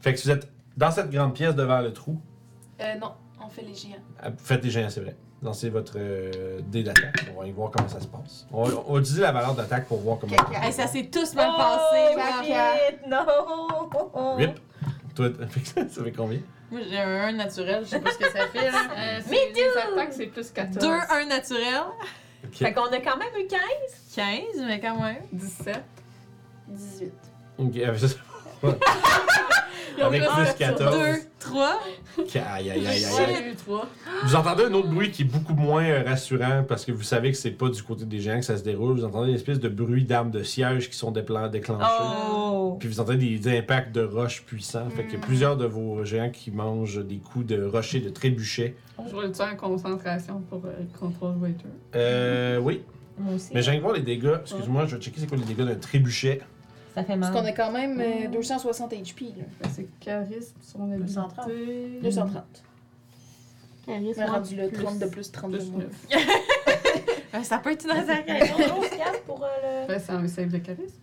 Fait que si vous êtes dans cette grande pièce devant le trou, Euh, non, on fait les géants. euh, faites des géants, c'est vrai. Lancez votre euh, dé d'attaque. On va y voir comment ça se passe. On va, on va utiliser la valeur d'attaque pour voir comment. Hey, ça s'est tous mal Oh, passé. ma. Caca. Non! Rip. Toi, ça fait combien? Moi, j'ai un 1 naturel, je sais pas ce que ça fait. Là. Euh, c'est- les attaques, c'est plus 14. 2 1 naturel. Ok. Fait qu'on a quand même eu 15. 15, mais quand même. 17. 18. Ok, euh, ça, Avec plus 14. 2, 3. Aïe, aïe, aïe, aïe, J'en aïe. ai eu trois. Vous entendez un autre bruit qui est beaucoup moins rassurant parce que vous savez que c'est pas du côté des géants que ça se déroule. Vous entendez une espèce de bruit d'armes de siège qui sont déclenchées. Oh! Puis vous entendez des, impacts de roches puissants. Fait qu'il y a plusieurs de vos géants qui mangent des coups de rochers, de trébuchets. Je roule-tu en concentration pour euh, le control waiter? Euh, oui. Moi aussi. Mais j'ai voir les dégâts. Excuse-moi, je vais checker c'est quoi les dégâts d'un trébuchet. Ça fait Parce mal. qu'on a quand même euh, 260 HP, là. C'est charisme sur mon habilité. 230. 230. Charisme, Mais rendu le plus- 30 de plus, 30 de Plus moins. 9. Ça peut être une attaque. pour euh, Ben, c'est un save de charisme.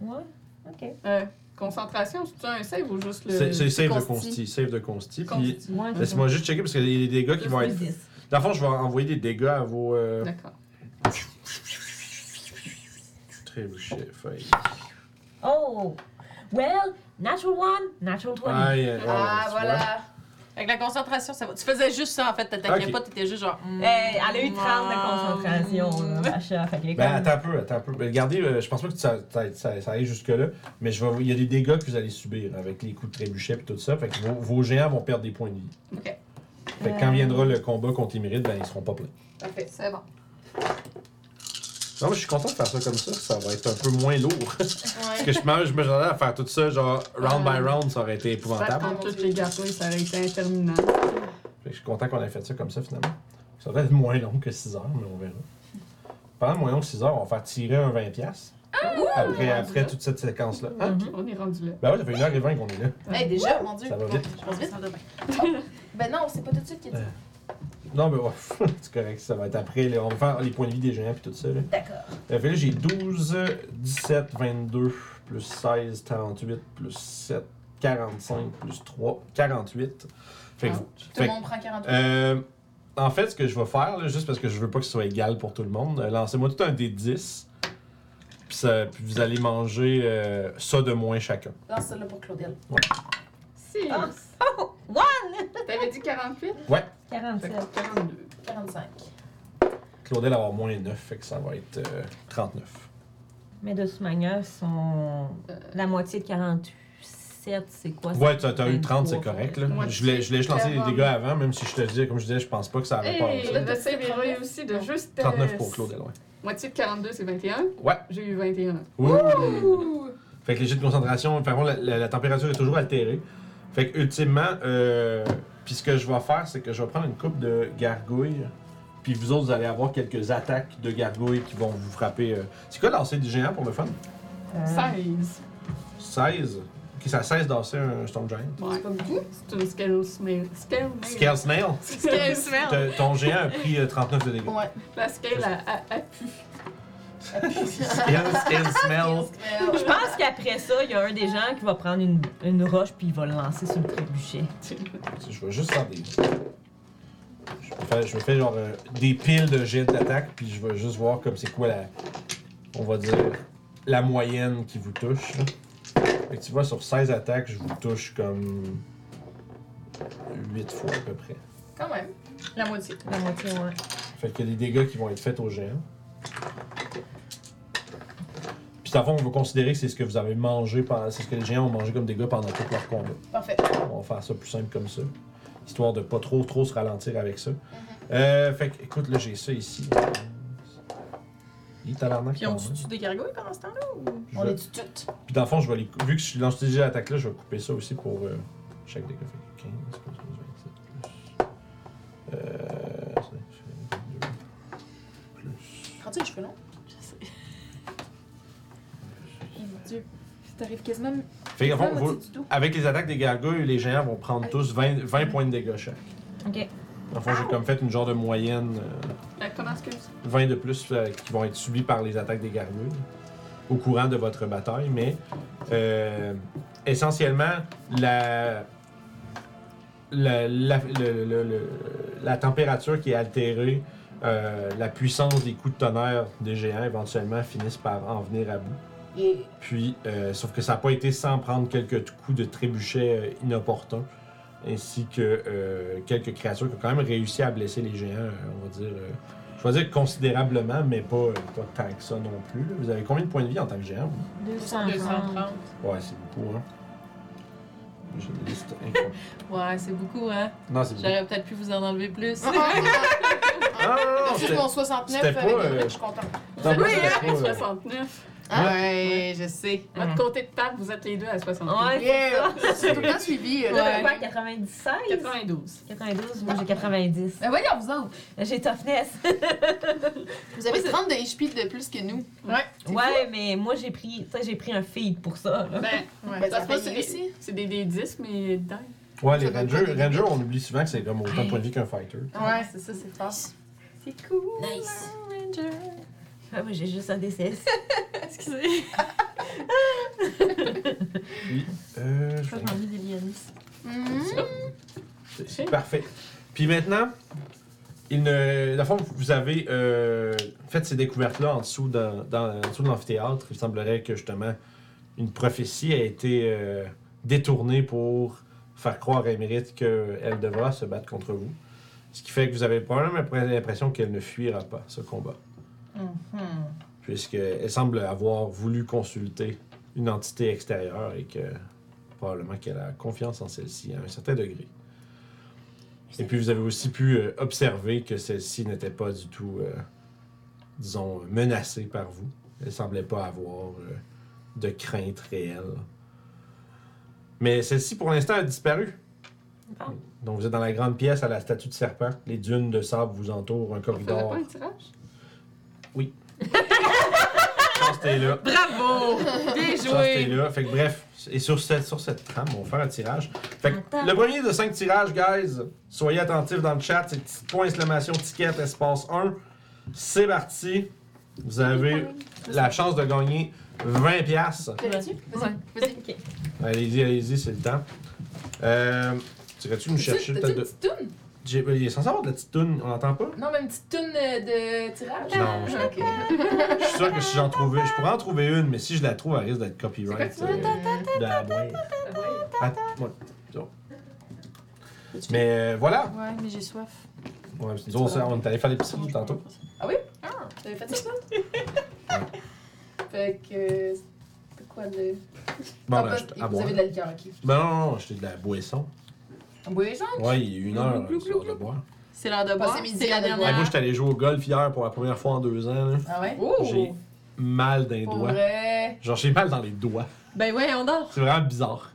le. Ouais, ok. Euh, concentration, c'est-tu un save ou juste le. C'est c'est save de consti? consti. Save de consti. Puis Consti. Ouais, laissez-moi juste checker parce qu'il y a des dégâts qui vont être. 10. Dans le fond, je vais envoyer des dégâts à vos euh, D'accord. trébuchets, feuilles. Oh! Well, natural one, natural 20. Aïe, aïe, Ah, tu vois. voilà. Avec la concentration, ça va. Tu faisais juste ça, en fait. T'attaquais pas, t'étais juste genre. Eh, elle a eu 30 de concentration, là, Macha. Fait est Ben, attends un peu, attends un peu. Ben, Regardez, euh, je pense pas que ça, ça, ça, ça aille jusque-là, mais je vais, il y a des dégâts que vous allez subir avec les coups de trébuchet et tout ça. Fait que vos, vos géants vont perdre des points de vie. Ok. Fait que quand viendra le combat contre les mérites, ben, ils seront pas pleins. Parfait. C'est bon. Non, moi, je suis content de faire ça comme ça. Ça va être un peu moins lourd. Parce que je me je me à faire tout ça, genre, round by round, ça aurait été épouvantable. tous les gargouilles, ça aurait été interminable. Je suis content qu'on ait fait ça comme ça, finalement. Ça va être moins long que 6 heures, mais on verra. Pendant moins long que 6 heures, on va faire tirer un 20$ piastres. après, après toute cette séquence-là. Hein? Mhm. On est rendu là. Ben ouais, ça fait 1h20 qu'on est là. Hey, déjà, mon Dieu. Ça va Bon, vite. Je pense vite. Ben non, c'est pas tout de suite qu'il dit. Non, mais ouais, c'est correct, ça va être après. là. on va faire les points de vie des géants puis tout ça. Là. D'accord. Euh, fait là, j'ai 12, 17, 22, plus 16, 38, plus 7, 45, plus 3, 48. Fait que, Ah. vous- Tout fait le que, monde prend 48. euh, en fait, ce que je vais faire, là, juste parce que je veux pas que ce soit égal pour tout le monde, euh, lancez-moi tout un des 10. Puis, ça- puis vous allez manger euh, ça de moins chacun. Lance celle-là pour Claudel. 6. Ah. One! T'avais dit 48? 47. Fait que 42. 45. Claudel va avoir moins 9, fait que ça va être euh, 39. Mais de toute manière, sont Euh, la moitié de 47, c'est quoi? Ouais, t'as t'as eu 30, c'est 23, correct. Là. Moi, Je voulais, je lancer les 40. dégâts avant, même si je te disais, comme je disais, je pense pas que ça avait pas Hey, le save est réussi de juste. euh, 39 pour Claudel, ouais. Moitié de 42, c'est 21. Ouais. J'ai eu 21. Ouh. Fait que les jets de concentration, enfin, bon, la, la- la température est toujours altérée. Fait que ultimement, euh, puis ce que je vais faire, c'est que je vais prendre une coupe de gargouilles. Puis vous autres, vous allez avoir quelques attaques de gargouilles qui vont vous frapper. euh. C'est quoi lancer du géant pour le fun? Euh, 16. 16. Ok, c'est à 16 danser un Storm Giant. Ouais. C'est pas beaucoup. C'est une scale snail. Scale nail. Scale Snail. Te- Ton géant a pris euh, 39 de dégâts. Ouais. La scale a, a, a pu. Scale Smell. Je pense qu'après ça, il y a un des gens qui va prendre une, une roche puis il va le lancer sur le trébuchet. Je vais juste faire des. Je vais faire, je vais faire genre euh, des piles de jets d'attaque, puis je vais juste voir comme c'est quoi la. On va dire. La moyenne qui vous touche. là. Fait que tu vois, sur 16 attaques, je vous touche comme. 8 fois à peu près. Quand même. La moitié. La moitié, ouais. Fait qu'il y a des dégâts qui vont être faits aux géants. Puis, dans le fond, on va considérer que c'est ce que vous avez mangé pendant. C'est ce que les géants ont mangé comme dégâts pendant tout leur combat. Parfait. On va faire ça plus simple comme ça. Histoire de pas trop trop se ralentir avec ça. Euh, fait que, écoute, là, j'ai ça ici. Il est tabarnak, Puis on quand même. tue des gargouilles pendant ce temps-là ou? Je On vais- est du tout. Puis dans le fond, je vais les... vu que je lance déjà l'attaque là, je vais couper ça aussi pour euh, chaque dégât. Fait que 15 T'arrives quasiment Fait fond, vous- avec les attaques des gargouilles, les géants vont prendre tous 20, 20 points de dégâts chaque. Ok. Fond, j'ai comme fait une genre de moyenne. euh, Euh, comment est-ce que 20 de plus euh, qui vont être subis par les attaques des gargouilles au courant de votre bataille, mais euh, essentiellement, la, la, la, le- le- le- la température qui est altérée, euh, la puissance des coups de tonnerre des géants éventuellement finissent par en venir à bout. Puis, euh, sauf que ça n'a pas été sans prendre quelques coups de trébuchet euh, inopportuns, ainsi que euh, quelques créatures qui ont quand même réussi à blesser les géants, on va dire. je vais dire considérablement, mais pas, tant que ça non plus. Vous avez combien de points de vie en tant que géant? 230. 230. Ouais, c'est beaucoup, hein? J'ai une liste ouais, c'est beaucoup, hein? Non, c'est beaucoup. J'aurais peut-être pu vous en enlever plus. Ah, ah, non, non, non, mon 69, je suis content. Oui, 69. Ah, ouais, je sais. Votre côté de table, vous êtes les deux à 60. Ouais, yeah. c'est tout le temps suivi. Euh, Toi, t'as quoi, 96? 92. 92, moi j'ai 90. Ben voyons, vous autres. Euh, j'ai toughness. vous avez 30 de HP de plus que nous. Ouais. Ouais, mais moi j'ai pris, ça j'ai pris un feed pour ça. Là. Ben, ouais. Ben, c'est des, des, des 10, mais dingue. Ouais, les Rangers, Rangers, on oublie souvent que c'est comme autant de points de vie qu'un fighter. Ouais, c'est ça, c'est fort. C'est cool. Nice. Ranger. Ah, moi j'ai juste un D6. Excusez. Puis, euh, je vais- J'ai envie des. C'est- parfait. Puis maintenant, il ne, dans le fond, vous avez euh, fait ces découvertes-là en dessous, dans, dans- en dessous de l'amphithéâtre. Il semblerait que justement une prophétie a été euh, détournée pour faire croire à Émérite qu'elle devra se battre contre vous. Ce qui fait que vous avez probablement l'impression qu'elle ne fuira pas ce combat. Puisqu'elle semble avoir voulu consulter une entité extérieure et que probablement qu'elle a confiance en celle-ci à un certain degré. Et puis vous avez aussi pu euh, observer que celle-ci n'était pas du tout, euh, disons, menacée par vous. Elle semblait pas avoir euh, de crainte réelle. Mais celle-ci, pour l'instant, a disparu. Donc vous êtes dans la grande pièce à la statue de serpent. Les dunes de sable vous entourent, un On corridor. pas un tirage? Chance, t'es là. Bravo! Bien joué! là. Fait que bref, et sur cette, sur cette trame, on va faire un tirage. Fait que Attends. le premier de 5 tirages, guys, soyez attentifs dans le chat. C'est petit point exclamation ticket espace 1. C'est parti. Vous avez la chance de gagner 20 pièces. Vas-y. Ok. Allez-y, allez-y, c'est le temps. Euh, Irais-tu nous chercher peut-être de... J'ai- Il est censé avoir de la petite toune, on n'entend pas? Non, mais une petite toune euh, de tirage. Non, je- Ok. Je suis sûr que si j'en trouvais, je pourrais en trouver une, mais si je la trouve, elle risque d'être copyright. C'est quoi, tu euh, de la boîte. Ah ouais. Ah, ouais, disons. Mais euh, voilà. Ouais, mais j'ai soif. Ouais, c'est- ça, on est allé faire l'épicerie tantôt. T'avais fait ça? Fait que. euh, C'était quoi le. Bon, Ah, ben, bah, je- à vous boire. avez de la liqueur, ok. Ben non, non, non, j'étais de la boisson. Un boisson? Ouais, il y a une heure, c'est l'heure de boire. C'est l'heure de boire. Passez midi C'est la dernière. Ouais, moi, j'étais allé jouer au golf hier pour la première fois en deux ans. là. Ah ouais? J'ai mal dans les Pour doigts. vrai. Genre, j'ai mal dans les doigts. Ben ouais, on dort. C'est vraiment bizarre.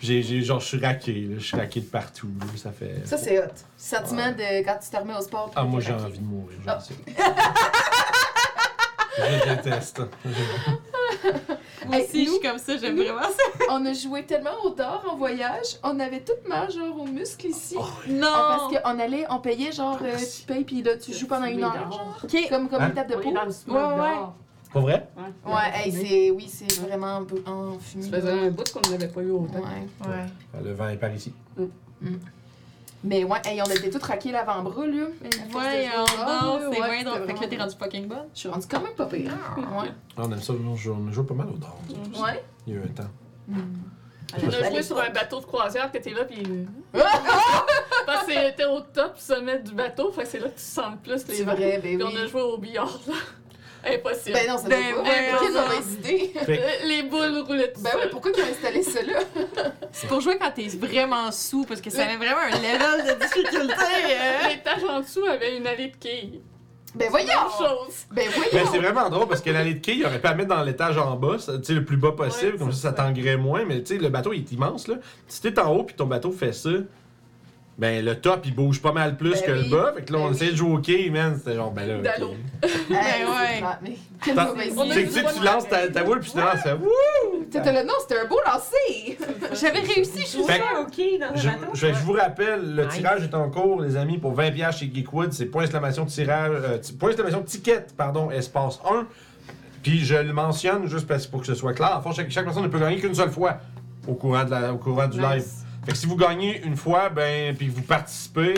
J'ai, j'ai- genre, je suis raqué, là. Je suis raqué de partout, là. Ça fait. Ça, c'est hot. Sentiment de quand tu te remets au sport. puis Ah, moi, t'es j'ai envie de mourir, je Ah. sais. je déteste. Moi Hey, aussi, je nous- suis comme ça, j'aime nous- vraiment ça. On a joué tellement au dard en voyage, on avait tout mal, genre aux muscles ici. Oh, Non! Ah, parce qu'on allait, on payait genre, euh, tu payes, puis là, tu joues pendant une heure, genre. Ok. Comme, comme Hein? une table de Oui, peau. dans le smoke Ouais, ouais. dehors. Pas vrai? Ouais, Ouais, hey, c'est, oui, c'est vraiment en bu- en fumée. Ça faisait un bout qu'on n'avait pas eu autant. Ouais. Ouais. Le vent est par ici. Mais ouais, hey, on était tous raqués l'avant-bras, là. Ouais, on Ah, dort, ouais, c'est bien drôle. Fait que là, t'es rendu fucking bonne. Je suis rendue quand même pas pire. Ouais. Ah, on aime ça, on joue, on joue pas mal au dard. Ouais. Il y a eu un temps. On a joué sur un bateau de croisière que t'es là, pis. Parce que c'était au top sommet du bateau, fait que c'est là que tu sens le plus les C'est vrai, ben Puis oui. on a joué au billard, là. Impossible. Ben non, ça Ben doit pas. ouais, Quelle non. mauvaise idée. Fait que- Les boules roulaient tout Ben oui, pourquoi ils ont installé ça là? C'est pour jouer quand t'es vraiment sous, parce que ça avait vraiment un level de difficulté. hein. L'étage en dessous avait une allée de quilles. Ben voyons! Même chose. Ben Ben, c'est voyons! vraiment drôle parce que l'allée de quai, il aurait pu la mettre dans l'étage en bas, tu sais, le plus bas possible, Ouais, comme ça, ça ça. t'engrais moins. Mais tu sais, le bateau, il est immense, là. Si t'es en haut puis ton bateau fait ça, ben le top, il bouge pas mal plus Ben que oui. le bas. Fait que là, on Ben oui. de jouer au quai, man. C'était genre, ben là. D'allô. Hey, ouais. c'est- a Tu tu lances ta, ta boule puis tu te lances. Wouh! T'étais là, non, c'était un beau lancer! J'avais réussi, je suis Fait sûre. ok dans Je, un bateau. je, je vous rappelle, le Nice. tirage est en cours, les amis, pour 20$ piastres chez Geekwood. C'est point exclamation tirage, euh, point exclamation ticket, pardon, espace 1. Puis je le mentionne juste parce, pour que ce soit clair. En fait, chaque, chaque personne ne peut gagner qu'une seule fois au courant, de la, au courant du live. Fait que si vous gagnez une fois, ben, puis que vous participez,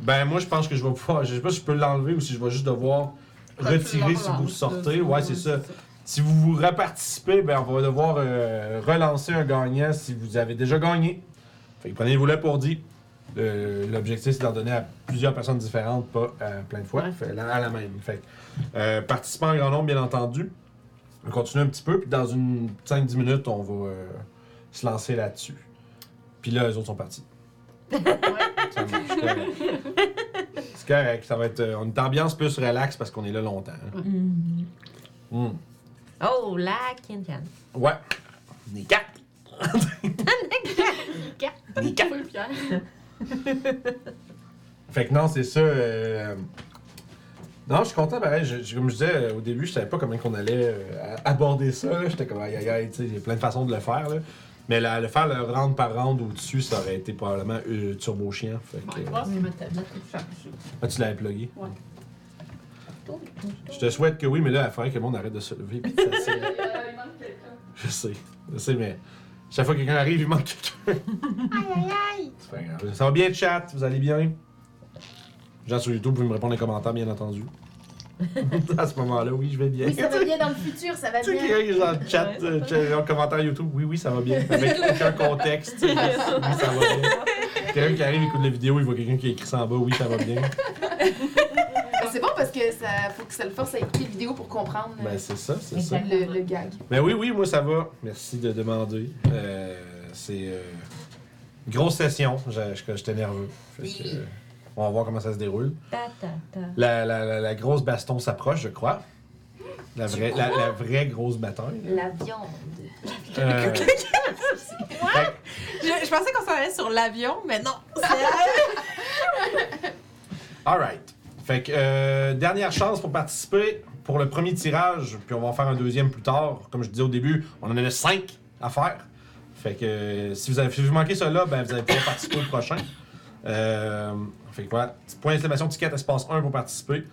ben, moi, je pense que je vais pouvoir. Je sais pas si je peux l'enlever ou si je vais juste devoir retirer si vous sortez. Ouais, c'est ça. Si vous vous reparticipez, ben, on va devoir euh, relancer un gagnant si vous avez déjà gagné. Fait que prenez-vous là pour dit. L'objectif, c'est d'en donner à plusieurs personnes différentes, pas à plein de fois, Fait, à la même. Fait euh, participants en grand nombre, bien entendu. On continue un petit peu, puis dans une 5-10 minutes, on va euh, se lancer là-dessus. Puis là, les autres sont partis. Ça marche, c'est correct. C'est correct, ça va être. euh, on est ambiance plus relax parce qu'on est là longtemps. hein. Mhm. Hmm. Oh, la Kin Can. Ouais. Quatre. Les quatre. Full Pierre. Fait que non, c'est ça. euh, Non, je suis content, pareil. Je- je- comme je disais euh, au début, je savais pas comment qu'on allait euh, aborder ça. là. J'étais comme aïe aïe aïe, tu sais, il y a plein de façons de le faire. Là. Mais la- le faire le round par round au-dessus, ça aurait été probablement euh, turbo chiant. Fait que, euh, ma tablette ah, tu l'avais plugué? Ouais. Je te souhaite que oui, mais là, il faudrait que le monde arrête de se lever. puis. Euh, il manque quelqu'un. je sais, je sais, mais chaque fois que quelqu'un arrive, il manque quelqu'un. Aïe, aïe, aïe. C'est pas grave. Ça va bien, chat? Vous allez bien? Les gens sur YouTube, vous pouvez me répondre dans les commentaires, bien entendu. à ce moment-là, oui, je vais bien. Oui, ça va bien dans le futur, ça va Tu sais, bien. quelqu'un qui est dans le chat, en commentaire YouTube, oui, oui, ça va bien. Avec aucun contexte, tu sais, oui, ça va bien. Quelqu'un qui arrive, écoute la vidéo, il voit quelqu'un qui écrit ça en bas, oui, ça va bien. C'est bon parce que ça faut que ça le force à écouter la vidéo pour comprendre Ben, c'est ça, c'est ça. le, le gag. Ben oui, oui, moi, ça va. Merci de demander. Euh, c'est. euh, grosse session, j'étais nerveux. Fait que, euh, on va voir comment ça se déroule. Ta, ta, ta. La, la, la, la grosse baston s'approche, je crois. La vraie, la, la vraie grosse bataille. La viande. Euh, Je, je pensais qu'on s'en allait sur l'avion, mais non. Alright. Fait que, euh, dernière chance pour participer pour le premier tirage, puis on va en faire un deuxième plus tard. Comme je disais au début, on en a cinq à faire. Fait que euh, si vous avez si vous manquez cela, ben vous allez pouvoir participer au prochain. Euh, fait que voilà, petit point d'exclamation, ticket espace 1 pour participer.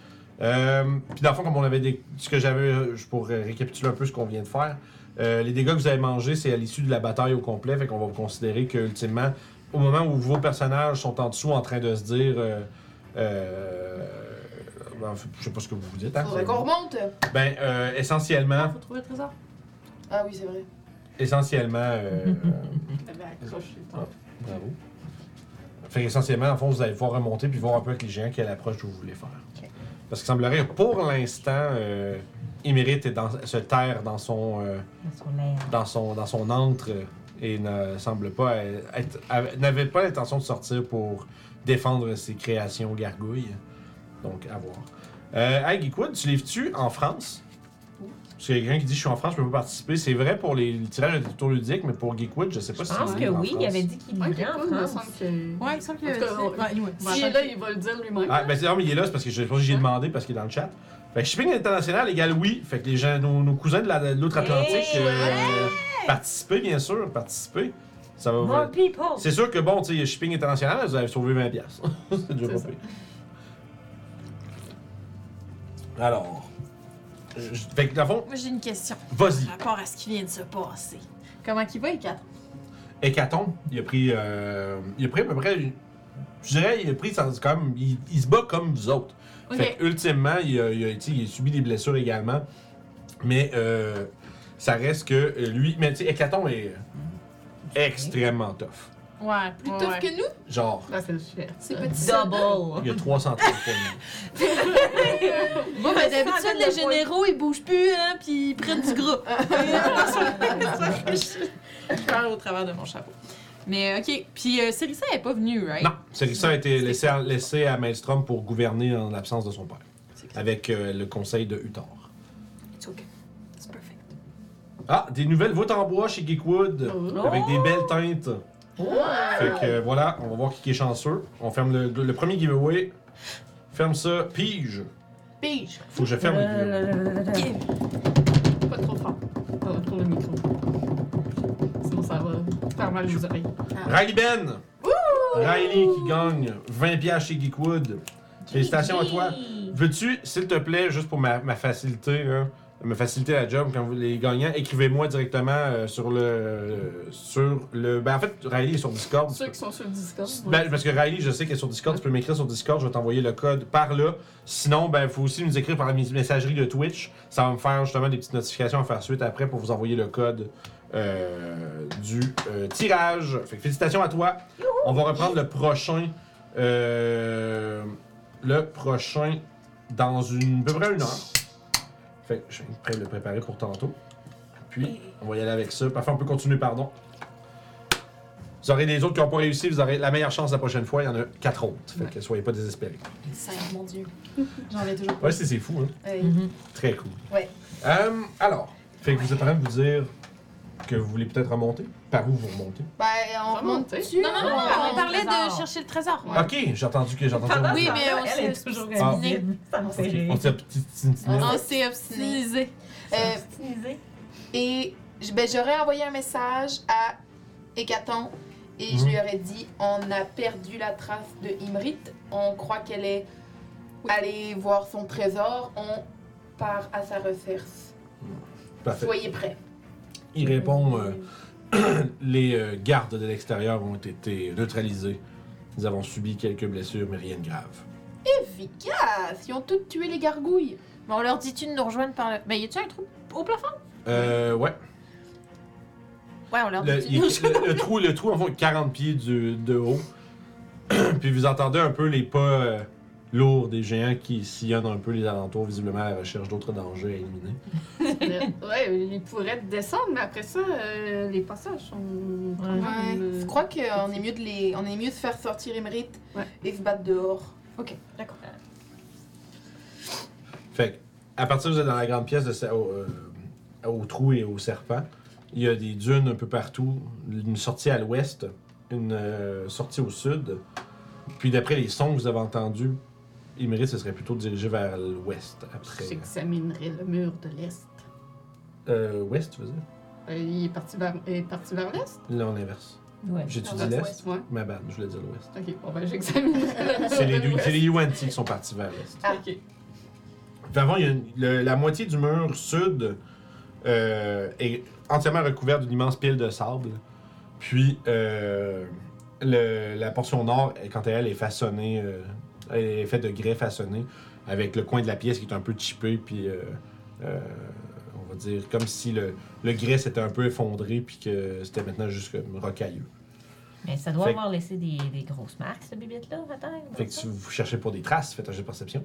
Euh, puis dans le fond, comme on avait des, ce que j'avais, euh, je pourrais récapituler un peu ce qu'on vient de faire. Euh, les dégâts que vous avez mangés, c'est à l'issue de la bataille au complet, fait qu'on va considérer que ultimement, au moment où vos personnages sont en dessous en train de se dire, euh, euh, ben, je sais pas ce que vous vous dites. Hein? Faudrait qu'on remonte. Ben, euh, essentiellement, Faut trouver le trésor. Ah oui, c'est vrai. essentiellement, euh, Elle avait accroché. Bravo. Fait qu'essentiellement, en fond, vous allez pouvoir remonter puis voir un peu avec les géants quelle approche vous voulez faire. Parce qu'il semblerait, pour l'instant, euh, Émérite est dans, se terre dans son, euh, Dans son dans son, antre et ne semble pas n'avait pas l'intention de sortir pour défendre ses créations gargouilles. Donc, à voir. Euh, hey, Geekwood, tu livres-tu en France? Parce qu'il y a quelqu'un qui dit je suis en France, je peux pas participer. C'est vrai pour les tirages de tour ludique, mais pour Geekwood, je sais pas Je si pense c'est que oui, il avait dit qu'il Ouais, vivait en France. semble que. Ouais, il semble anyway. S'il est là, il va le dire lui-même. Ah, ben c'est non, mais il est là, c'est parce que je pense j'ai demandé parce qu'il est dans le chat. Fait que shipping international égale oui. Fait que les gens, nos, nos cousins de la- de l'outre-Atlantique, Hey, euh, participer, bien sûr, participer. Ça va. More people! C'est sûr que bon, tu sais, shipping international, vous avez sauvé 20$. piastres. c'est déjà pas pire. Alors. Je- je- Fait que, dans le fond, Moi, j'ai une question vas-y. par rapport à ce qui vient de se passer. Comment qu'il va, quatre? Hécaton, il a pris. euh, il a pris à peu près. une- Je dirais, il a pris ça- quand même. Il, il se bat comme vous autres. Ok. Fait que, ultimement, il a, il a- tu sais, il a subi des blessures également. Mais euh, ça reste que euh, lui. Mais tu sais, Hécaton est euh, extrêmement tough. Ouais, Plus ouais, tough ouais. que nous, Genre, Là, c'est le chef. c'est petit. Double! il y a 300 points de Moi, ben, d'habitude, les généraux, ils bougent plus, hein, puis ils prennent du gras. Je parle au travers de mon chapeau. Mais, OK. Puis, euh, n'est pas venue, right? Non, Cérissa a été laissée à, laissée à Maelstrom pour gouverner en l'absence de son père. Avec euh, le conseil de Uthor. It's OK. C'est perfect. Ah, des nouvelles voûtes en bois chez Geekwood. Oh. Avec des belles teintes. Fait que euh, voilà, on va voir qui est chanceux. On ferme le, le premier giveaway. Ferme ça. Pige. Pige. Faut que je ferme le giveaway. Pas trop fort. Pas trop le micro. Sinon, ça va faire mal aux oreilles. Riley Ben. Riley qui gagne 20 pièces chez Geekwood. Félicitations à toi. Veux-tu, s'il te plaît, juste pour ma, ma facilité, là, me faciliter la job quand vous les gagnants, écrivez-moi directement euh, sur le sur le. Ben en fait, Riley est sur Discord. Ceux qui sont sur Discord. Ben, parce que Riley, je sais qu'elle est sur Discord, tu peux m'écrire sur Discord, je vais t'envoyer le code par là. Sinon, ben, il faut aussi nous écrire par la mes- messagerie de Twitch. Ça va me faire justement des petites notifications à faire suite après pour vous envoyer le code euh, du euh, tirage. Fait que félicitations à toi. On va reprendre le prochain. le prochain dans une, à peu près une heure. Fait que je suis prêt à le préparer pour tantôt. Puis, on va y aller avec ça. Parfois, on peut continuer, pardon. Vous aurez les autres qui n'ont pas réussi, vous aurez la meilleure chance la prochaine fois. Il y en a quatre autres. Fait que soyez pas désespérés. Cinq, mon dieu. J'en ai toujours pas. Ouais, c'est c'est fou, hein. Mhm. Très cool. Ouais. Euh, alors, fait que vous êtes en train de vous dire que vous voulez peut-être remonter? Par où vous remontez? Ben, on Remonte. Non, non, non, on parlait de chercher le trésor. Ouais. Ok, j'ai entendu que j'ai entendu. Pendant Oui, mais on s'est toujours Ah. rire. On s'est petit On s'est obstiné. Euh, Obstinisé. et ben, j'aurais envoyé un message à Hécaton et je Mhm. lui aurais dit on a perdu la trace de Imrit. On croit qu'elle est allée voir son trésor. On part à sa recherche. Parfait. Soyez prêts. Il répond euh, les euh, gardes de l'extérieur ont été neutralisés. Nous avons subi quelques blessures, mais rien de grave. Efficace Ils ont toutes tué les gargouilles. Mais on leur dit-tu de nous rejoindre par le. Mais y a-tu un trou au plafond? Euh, ouais. Ouais, on leur Le, dit-tu de il- nous le- le trou, le trou, en fait, 40 pieds du- de haut. Puis vous entendez un peu les pas euh, lourds des géants qui sillonnent un peu les alentours, visiblement à la recherche d'autres dangers à éliminer. Euh, ouais, ils pourraient descendre, mais après ça, euh, les passages sont. Ouais. Ouais. euh, Je crois qu'on est mieux de les, on est mieux de faire sortir Imrit Ouais. et se battre dehors. Ok, d'accord. Fait que, à partir de vous êtes dans la grande pièce de, sa- au, euh, au trou et au serpent, il y a des dunes un peu partout, une sortie à l'ouest, une euh, sortie au sud. Puis d'après les sons que vous avez entendus, Imrit se serait plutôt dirigé vers l'ouest après. J'examinerai le mur de l'Est. Euh, ouest, tu veux dire? Euh, il est parti vers, il est parti vers l'Est? Non, l'inverse. Ouais. J'ai-tu Ah, dit l'est? l'ouest. Ouais. Ma bad, je voulais dire l'ouest. Ok, bon ben j'examinerai le mur C'est les, de l'Ouest. c'est les UNT qui sont partis vers l'est. Ah. Ok. Puis avant, il y a une- le- la moitié du mur sud euh, est entièrement recouverte d'une immense pile de sable. Puis euh, le- la portion nord, quant à elle, est façonnée, euh, elle est faite de grès façonnés, avec le coin de la pièce qui est un peu chippé, puis euh, euh, on va dire comme si le, le grès s'était un peu effondré, puis que c'était maintenant juste comme rocailleux. Mais ça doit Fait- avoir laissé des, des grosses marques, cette bibite-là, terre. Fait que si vous cherchez pour des traces, faites un jeu de perception.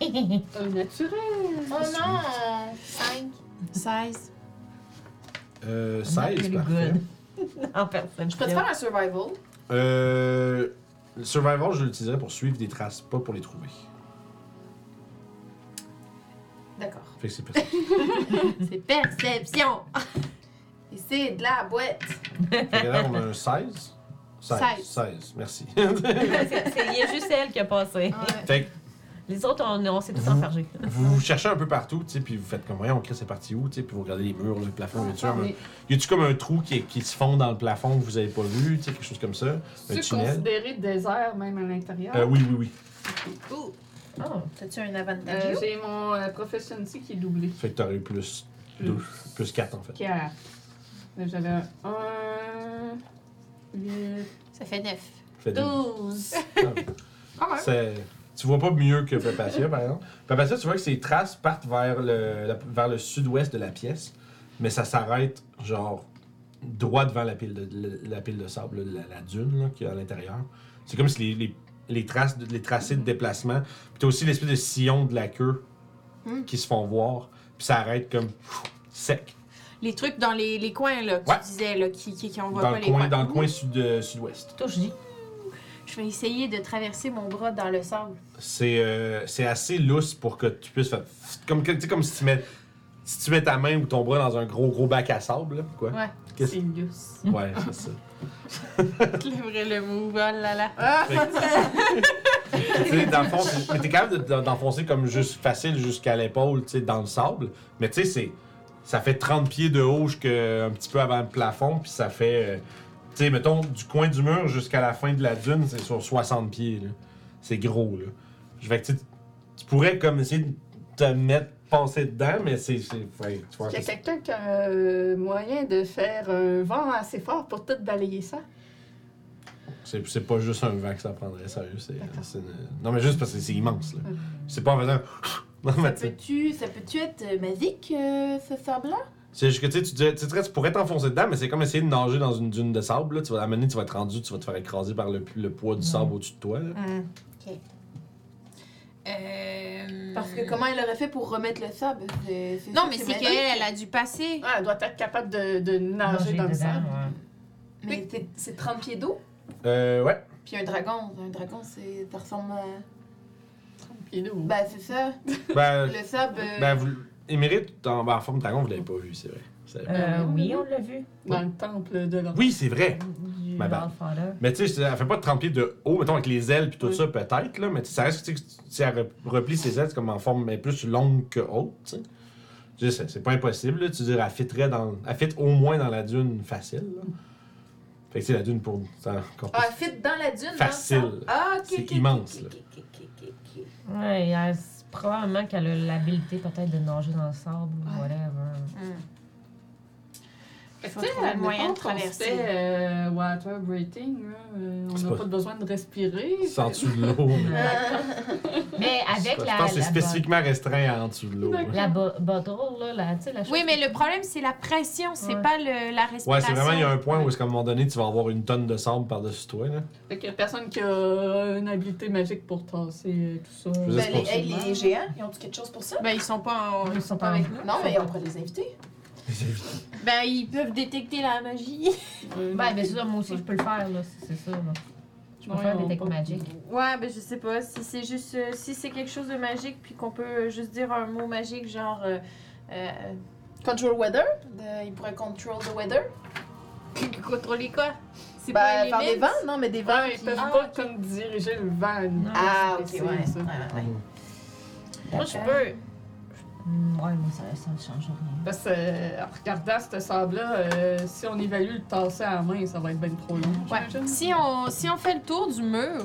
Un naturel. Oh non 5. 16. Euh, Not 16, really parfait. good. en perception. Je peux te faire un survival. Euh, le survival, je l'utiliserai pour suivre des traces, pas pour les trouver. D'accord. Fait que c'est ça. C'est perception. Et c'est de la boîte. fait que là, on a un 16. 16. 16. 16, merci. C'est- c'est- Il y a juste elle qui a passé. Ouais. fait que Les autres, on, on s'est tous Vous- enfargés. vous cherchez un peu partout, tu sais, puis vous faites comme, voyons, on crée c'est parti où, tu sais, puis vous regardez les murs, le plafond, y a-tu un- Mais y a-tu comme un trou qui, qui se fond dans le plafond que vous avez pas vu, tu sais, quelque chose comme ça? Un c'est tunnel? considéré désert même à l'intérieur. Euh, oui, oui, oui. Ouh. Oh. T'as-tu un avantage? Euh, J'ai mon euh, proficiency qui est doublé. Fait que t'aurais eu plus 2, plus 4 en fait. 4. J'avais un 1, 8. Ça fait 9. Fait deux. 12. Ah, c'est- Tu vois pas mieux que Papacia, par exemple. Papacia, tu vois que ses traces partent vers le, la- vers le sud-ouest de la pièce, mais ça s'arrête, genre, droit devant la pile de, la, la pile de sable, là, la, la dune là, qu'il y a à l'intérieur. C'est comme si les, les, les traces, de- les tracés de déplacement, puis t'as aussi l'espèce de sillon de la queue Hmm. qui se font voir, puis ça arrête comme pff, sec. Les trucs dans les, les coins, là, que Ouais. tu disais, là, qui, qui, qui on voit Dans pas le, les coin, coins. dans le coin sud, euh, sud-ouest. Toi, je vais essayer de traverser mon bras dans le sable. C'est euh, c'est assez lousse pour que tu puisses faire. Comme, tu sais, comme si tu mets. Si tu mets ta main ou ton bras dans un gros gros bac à sable, là, quoi. Ouais. Qu'est-ce- C'est lousse. Ouais, c'est ça. Le vrai le move, oh là là. Fait que- tu sais, dans le fond, t'es capable de- d'enfoncer comme juste facile jusqu'à l'épaule, tu sais, dans le sable. Mais tu sais, c'est. Ça fait 30 pieds de haut jusqu'à un petit peu avant le plafond, puis ça fait. euh, tu sais, mettons, du coin du mur jusqu'à la fin de la dune, c'est sur 60 pieds, là. C'est gros, là. Fait que tu pourrais comme essayer de te mettre, passer dedans, mais c'est. c'est- ouais, tu vois, Il y a c'est- quelqu'un qui a euh, moyen de faire un vent assez fort pour tout balayer ça. C'est c'est pas juste un vent que ça prendrait, sérieux. c'est- D'accord. c'est une- Non, mais juste parce que c'est immense, là. Mhm. C'est pas en faisant. Non, mais Ça tu sais. peut-tu, ça peut-tu être euh, magique, euh, ce sable-là? C'est juste que tu sais, tu dirais- tu dirais, tu pourrais t'enfoncer dedans, mais c'est comme essayer de nager dans une dune de sable. Là. Tu vas amener, tu vas être rendu, tu vas te faire écraser par le, le poids du sable au-dessus de toi. là. Ok. Euh... Parce que comment elle aurait fait pour remettre le sable? C'est- c'est Non, ça, mais c'est qu'elle, elle a dû passer. Ah, elle doit être capable de, de nager Nager dans le sable. ouais. Mais c'est- c'est 30 pieds d'eau? Euh, ouais. Puis un dragon, un dragon, c'est ça ressemble à... 30 pieds d'eau. Ben, c'est ça. Ben, Le sable... euh, ben vous, Émérite, en, ben, en forme de dragon, vous l'avez pas vu, c'est vrai. C'est- Euh, oui, on l'a vu. Dans le temple de l'or. Oui, c'est vrai. Du Ma bad. Mais tu sais, elle fait pas de 30 pieds de haut, mettons avec les ailes puis tout Oui. ça, peut-être, là. Mais tu sais, ça reste que tu sais, si elle re- replie ses ailes, c'est comme en forme mais plus longue que haute, tu sais. Je sais, c'est pas impossible, là. Tu dis, elle fitterait dans. Elle fit au moins dans la dune facile, là. Fait que tu sais, la dune pour. c'est plus- Ah, fit dans la dune, Facile. Ah, ok, C'est ok, ok, immense, ok, là. ok, ok, ok, ok. Ouais, elle- c'est probablement qu'elle a l'habilité peut-être de nager dans le sable ou whatever. Faut tu sais, le moyen de traverser. fait, euh, water breathing, là, euh, on n'a pas- pas... besoin de respirer. C'est en dessous de l'eau. mais- Mais avec Je la. pense que c'est spécifiquement restreint à en dessous de l'eau. La bo- bottle, là, la, tu sais, la chose Oui, mais le problème, c'est la pression, c'est Ouais. pas le, la respiration. Ouais, c'est vraiment, il y a un point où, est-ce qu'à un moment donné, tu vas avoir une tonne de sable par-dessus toi, là. Fait qu'il y a personne qui a une habilité magique pour tasser euh, tout ça. Ben, les, hey, géants, ils ont-tu quelque chose pour ça? Ben, ils sont pas en... Ils sont pas avec nous. Non, mais on pourrait les inviter. Ben, ils peuvent détecter la magie. Euh, Ben, mais ça, moi aussi, je peux le faire, là, si c'est ça, là. Je peux faire on Detect Magic. Ouais, ben, je sais pas. Si c'est juste... euh, si c'est quelque chose de magique, puis qu'on peut euh, juste dire un mot magique, genre... euh, euh, Control weather? De- ils pourraient control the weather? contrôler quoi? C'est Ben, les des vents? Non, mais des vents. Ouais, ils qui- peuvent Ah, pas comme diriger le vent. Ah, ok, C'est ouais. ça. ouais, ouais, ouais. Moi, je peux... Hmm, ouais, mais ça, ça ne change rien. Parce que, euh, en regardant ce sable-là, euh, si on évalue le tasser à la main, ça va être bien trop long. Ouais. j'imagine. Si on, si on fait le tour du mur,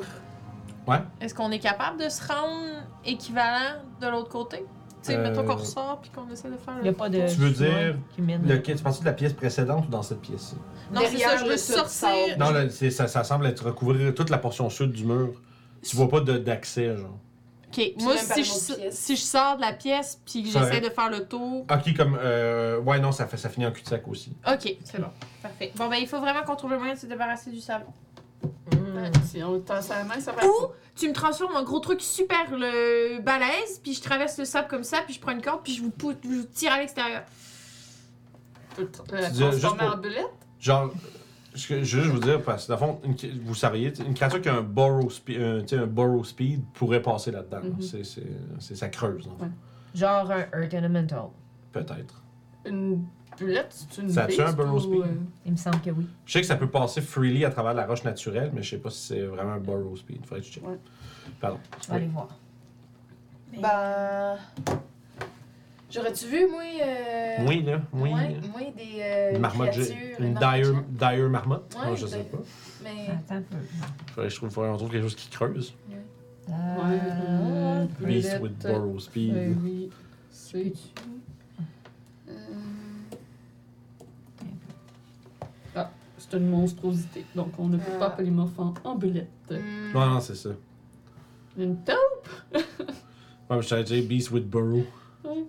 Ouais. est-ce qu'on est capable de se rendre équivalent de l'autre côté? Tu sais, Euh, mettons qu'on ressort puis qu'on essaie de faire Il n'y a le... pas de. Tu veux chemin dire Qui mène. Le, tu penses de la pièce précédente ou dans cette pièce-ci? Non, c'est Derrière ça, je le veux tas de sortir... sable. Non, là, c'est- ça, ça semble être recouvrir toute la portion sud du mur. Tu vois pas de- d'accès, genre. Ok, moi, si je, si sors de la pièce puis que Ça j'essaie de faire le tour... Ok, comme. Euh, ouais, non, ça, fait, ça finit en cul-de-sac aussi. Ok, c'est bon. Parfait. Bon, ben, il faut vraiment qu'on trouve le moyen de se débarrasser du sable. Ouais, Si on tasse la main, ça va. Ou tu me transformes en gros truc super le balèze, puis je traverse le sable comme ça, puis je prends une corde, puis je vous, pou- je vous tire à l'extérieur. Tu peux te- la Tu dis, juste transformer pour- en bulette? Genre. Je veux juste vous dire, parce que, dans le fond, une- vous saviez, une créature qui a un burrow, speed, un, sais, un burrow speed pourrait passer là-dedans. C'est- c'est c'est ça creuse, en fait. Ouais. Genre un Earth Elemental. Peut-être. Une bulette, c'est une Ça a-tu un ou, speed? euh, Il me semble que oui. Je sais que ça peut passer freely à travers la roche naturelle, mais je sais pas si c'est vraiment un burrow speed. Faudrait que je check. Ouais. Pardon. Je vais Oui. aller voir. Ben. J'aurais-tu vu, moi. Euh... Oui, là. Oui. Ouais, moi, des. Euh, Une marmotte, une marmotte dire, dire marmotte. Ouais, Non, je sais ben- pas. Mais. Attends un peu. Faudrait je trouve, faudrait qu'on trouve quelque chose qui creuse. Ouais, Euh, Beast with burrow speed. euh, oui, c'est. Euh, Ah, c'est une monstrosité. Donc, on ne peut Ah. pas polymorphe en, en bulette. Hmm. Non, non, c'est ça. Une taupe? Ouais, mais je t'avais dit Beast with burrow. Ouais.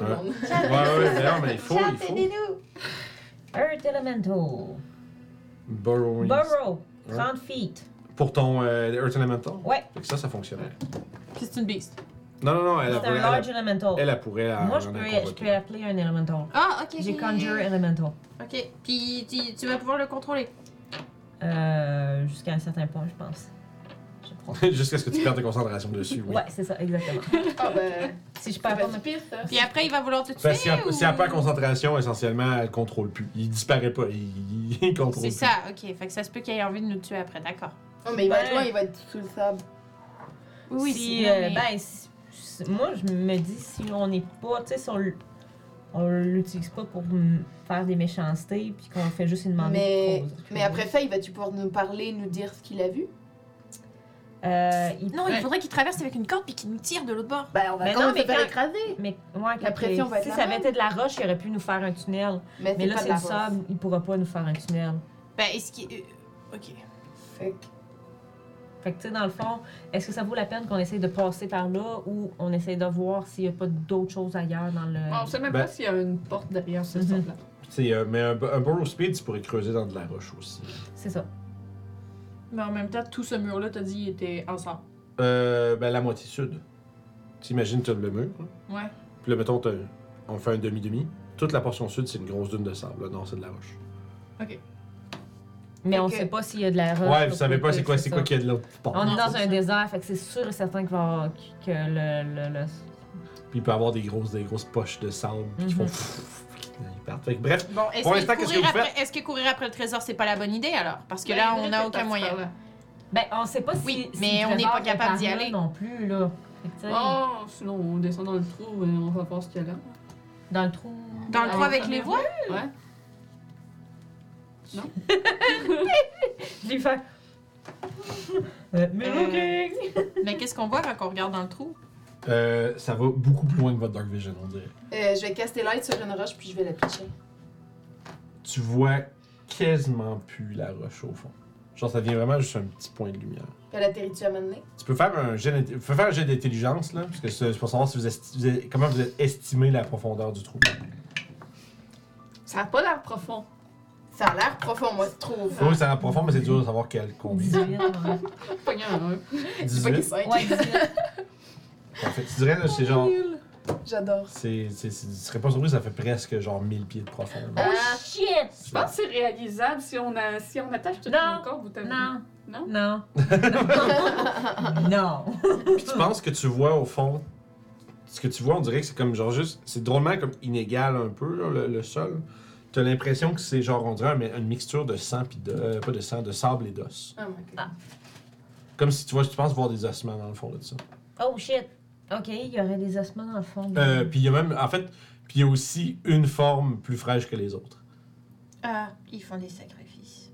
Tout le monde. Ouais, ouais, mais non, mais il faut, il faut. Earth Elemental. Burrow. Burrow. Ouais. 30 feet. Pour ton euh, Earth Elemental? Ouais. Fait que ça, ça fonctionnerait. Puis c'est une beast. Non, non, non, elle, C'est elle, un elle, large elle, Elemental. elle, elle pourrait Moi, je en peux, je appeler un Elemental. Ah, ok. J'ai. Conjure Elemental. Ok. Puis tu, tu vas pouvoir le contrôler. Euh, Jusqu'à un certain point, je pense. Jusqu'à ce que tu perdes ta concentration dessus, oui. Ouais, c'est ça, exactement. Ah, ben. Si je perds pas ma... pire, ça. Puis après, il va vouloir te tuer. Parce que si elle, ou... si elle perd concentration, essentiellement, elle contrôle plus. Il disparaît pas. Il, il contrôle C'est plus. ça, ok. Fait que ça se peut qu'il ait envie de nous tuer après, d'accord. Oh, mais il va être Ben- loin, il va être sous le sable. Oui, oui, si, c'est- euh, mais- ben, si- moi, je me dis, si on n'est pas, tu sais, si on, on l'utilise pas pour faire des méchancetés, puis qu'on fait juste une demander Mais, mais après ça, il va-tu pouvoir nous parler, nous dire ce qu'il a vu? Euh, il Non, il faudrait qu'il traverse avec une corde puis qu'il nous tire de l'autre bord. Ben, on va Mais quand non, même mais faire quand- écraser. Mais ouais, La pression va être Si ça même. été de la roche, il aurait pu nous faire un tunnel. Mais, Mais là, c'est le roche. sable, il pourra pas nous faire un tunnel. Ben, est-ce qu'il. euh, Ok. Fait que- Fait que, tu sais, dans le fond, est-ce que ça vaut la peine qu'on essaye de passer par là ou on essaye de voir s'il n'y a pas d'autres choses ailleurs dans le. On sait même Ben- pas s'il y a une porte derrière ce sable-là. Tu sais, euh, mais un, un burrow speed, tu pourrais creuser dans de la roche aussi. C'est ça. Mais en même temps, tout ce mur-là, t'as dit, il était ensemble. Euh, ben, la moitié sud. T'imagines, tu as le mur. hein. Ouais. Puis là, mettons, t'as- on fait un demi-demi. Toute la portion sud, c'est une grosse dune de sable. Le nord, c'est de la roche. Mais on Ok. sait pas s'il y a de la roche. ouais, vous savez pas c'est quoi, c'est quoi qu'il y a de l'autre bord. On est dans un désert, fait que c'est sûr et certain qu'il va y avoir- que le, le, le- Puis il peut y avoir des grosses, des grosses poches de sable puis qui font. Mhm. Partent. Fait que bref, Bon, est-ce Pour que, l'instant, qu'est-ce que courir vous après- est-ce que courir après le trésor, c'est pas la bonne idée alors? Parce que Ben, là, on n'a aucun moyen. là. Ben, on sait pas si. Oui, si mais le on n'est pas est capable d'y aller. non plus, là. Oh, sinon on descend dans le trou et on va voir ce qu'il y a là. Dans le trou. Dans le trou avec les voies Ouais. Je l'ai fait. Mais qu'est-ce qu'on voit quand on regarde dans le trou? Euh, ça va beaucoup plus loin que votre Dark Vision, on dirait. Euh, je vais caster light sur une roche puis je vais la pitcher. Tu vois quasiment plus la roche au fond. Genre, ça devient vraiment juste un petit point de lumière. Puis elle atterrit-tu à un moment donné? Tu peux faire un jet, tu peux faire un jet d'intelligence, là, parce que c'est c'est pour savoir si vous esti- vous êtes- comment vous êtes estimé la profondeur du trou. Ça a pas l'air profond. Ça a l'air profond, moi, je trouve. Oui, c'est en profond, mais c'est dur de savoir quel combien. 18. ouais. Un. C'est pas qu'il 18. cinq. Ouais, 18. Parfait. Tu dirais, là, c'est genre. J'adore. C'est, c'est, c'est- tu serais pas surpris, ça fait presque genre 1000 pieds de profondeur. Ah. Oh shit! Je pense que c'est réalisable si on, a, si on attache tout Non. le corps. Vous t'avez- Non. Non? Non. non. Puis tu penses que tu vois au fond. Ce que tu vois, on dirait que c'est comme genre juste. C'est drôlement comme inégal un peu, là, le, le sol. T'as l'impression que c'est genre, on dirait un- une mixture de sang, puis de. euh, pas de sang, de sable et d'os. Oh my god. Comme si tu vois, tu penses voir des ossements dans le fond de ça. Oh shit. Ok, il y aurait des ossements dans le fond. Euh, puis il y a même. En fait, puis il y a aussi une forme plus fraîche que les autres. Ah, ils font des sacrifices.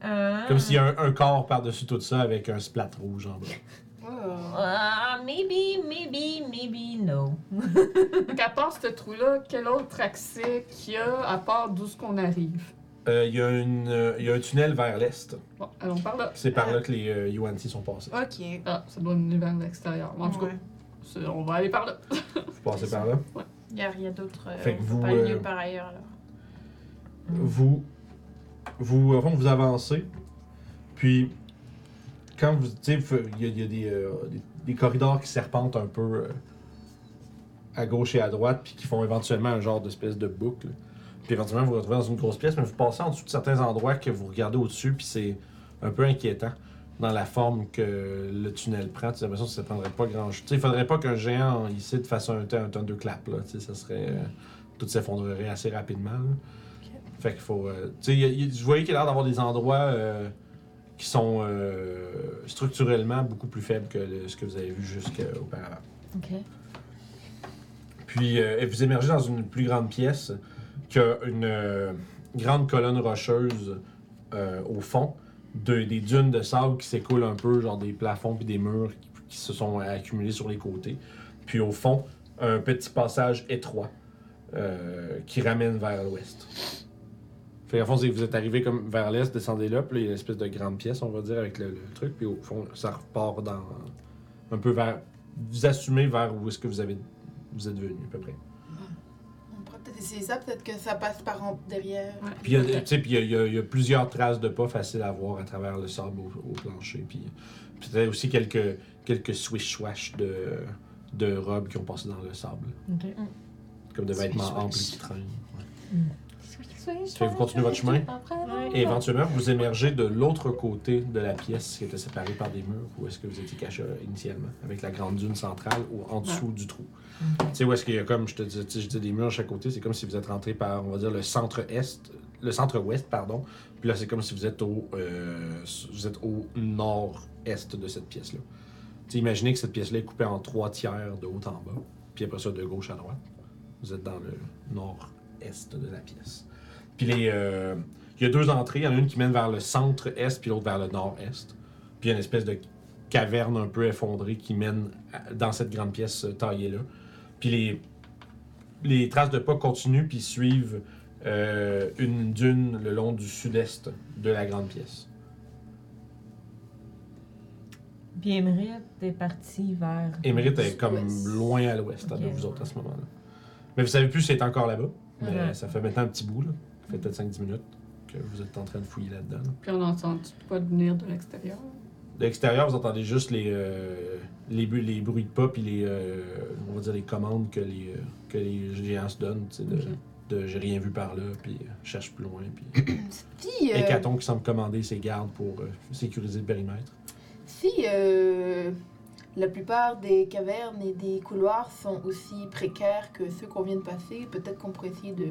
Ah. Comme s'il y a un, un corps par-dessus tout ça avec un splat rouge en bas. Oh. Ah, maybe, maybe, maybe, no. Donc, à part ce trou-là, quel autre accès qu'il y a à part d'où ce qu'on arrive? Euh, Il y, a une, euh, il y a un tunnel vers l'est. Bon, allons par là. C'est par là que les euh, UNT sont passés. Ok. Ah, ça doit mener vers l'extérieur. En tout cas, Ouais. On va aller par là. Vous passez par là. Il n'y a rien d'autre. euh, Fait que vous, pas aller euh, part ailleurs alors. vous, vous, au fond, vous avancez, puis quand vous, tu sais, il y a, il y a des, euh, des, des corridors qui serpentent un peu euh, à gauche et à droite, puis qui font éventuellement un genre d'espèce de boucle. Puis éventuellement, vous vous retrouvez dans une grosse pièce, mais vous passez en dessous de certains endroits que vous regardez au-dessus, puis c'est un peu inquiétant dans la forme que le tunnel prend. Tu as l'impression que ça ne prendrait pas grand-chose. Il faudrait pas qu'un géant ici fasse un, un thunderclap, là. Tu sais, ça serait... euh, tout s'effondrerait assez rapidement, là. Fait qu'il faut. euh, tu sais, je voyais qu'il a l'air d'avoir des endroits euh, qui sont structurellement beaucoup plus faibles que le- ce que vous avez vu jusqu'auparavant. Ok. Puis vous émergez dans une plus grande pièce qui a une grande colonne rocheuse au fond, de- des dunes de sable qui s'écoulent un peu, genre des plafonds puis des murs qui, se sont accumulés sur les côtés. Puis au fond, un petit passage étroit euh, qui ramène vers l'ouest. Fait qu'en fond, vous êtes arrivé comme vers l'est, descendez là, puis il y a une espèce de grande pièce, on va dire, avec le, le truc, puis au fond, ça repart dans un peu vers. Vous assumez vers où est-ce que vous avez vous êtes venu à peu près. Essayer ça, peut-être que ça passe par en derrière. Ouais. Puis il y a, tu sais, puis il y a- il y, y a plusieurs traces de pas faciles à voir à travers le sable au, au plancher. Puis puis peut-être aussi quelques, quelques swish-swash de, de robes qui ont passé dans le sable. Ok. Comme de vêtements amples qui traînent. Mm. Vous continuez votre chemin? Et éventuellement, vous émergez de l'autre côté de la pièce qui était séparée par des murs, où est-ce que vous étiez caché euh, initialement, avec la grande dune centrale ou en dessous du trou. Tu sais, où est-ce qu'il y a comme, je te dis, je dis des murs à chaque côté, c'est comme si vous êtes rentré par, on va dire, le centre-est, le centre-ouest, pardon. Puis là, c'est comme si vous êtes au, euh, vous êtes au nord-est de cette pièce-là. Tu sais, imaginez que cette pièce-là est coupée en trois tiers de haut en bas, puis après ça, de gauche à droite. Vous êtes dans le nord-est de la pièce. Puis les, euh, il y a deux entrées. Il y en a une qui mène vers le centre-est, puis l'autre vers le nord-est. Puis il y a une espèce de caverne un peu effondrée qui mène à- dans cette grande pièce euh, taillée-là. Puis les, les traces de pas continuent, puis suivent euh, une dune le long du sud-est de la grande pièce. Puis Émeric est parti vers. Émérite est comme loin à l'ouest Ok. de vous autres à ce moment-là. Mais vous savez plus si elle est encore là-bas. Mais Ouais. ça fait maintenant un petit bout, là. Ça fait peut-être 5-10 minutes que vous êtes en train de fouiller là-dedans. là. Puis on entend pas de venir de l'extérieur. De l'extérieur, vous entendez juste les, euh, les, bu- les bruits de pas puis les, euh, on va dire les commandes que les, euh, que les géants se donnent. tu sais, De, Ok. de j'ai rien vu par là, puis euh, je cherche plus loin. Puis Si, euh, Hécaton qui semble commander ses gardes pour euh, sécuriser le périmètre. si euh, la plupart des cavernes et des couloirs sont aussi précaires que ceux qu'on vient de passer, peut-être qu'on pourrait essayer de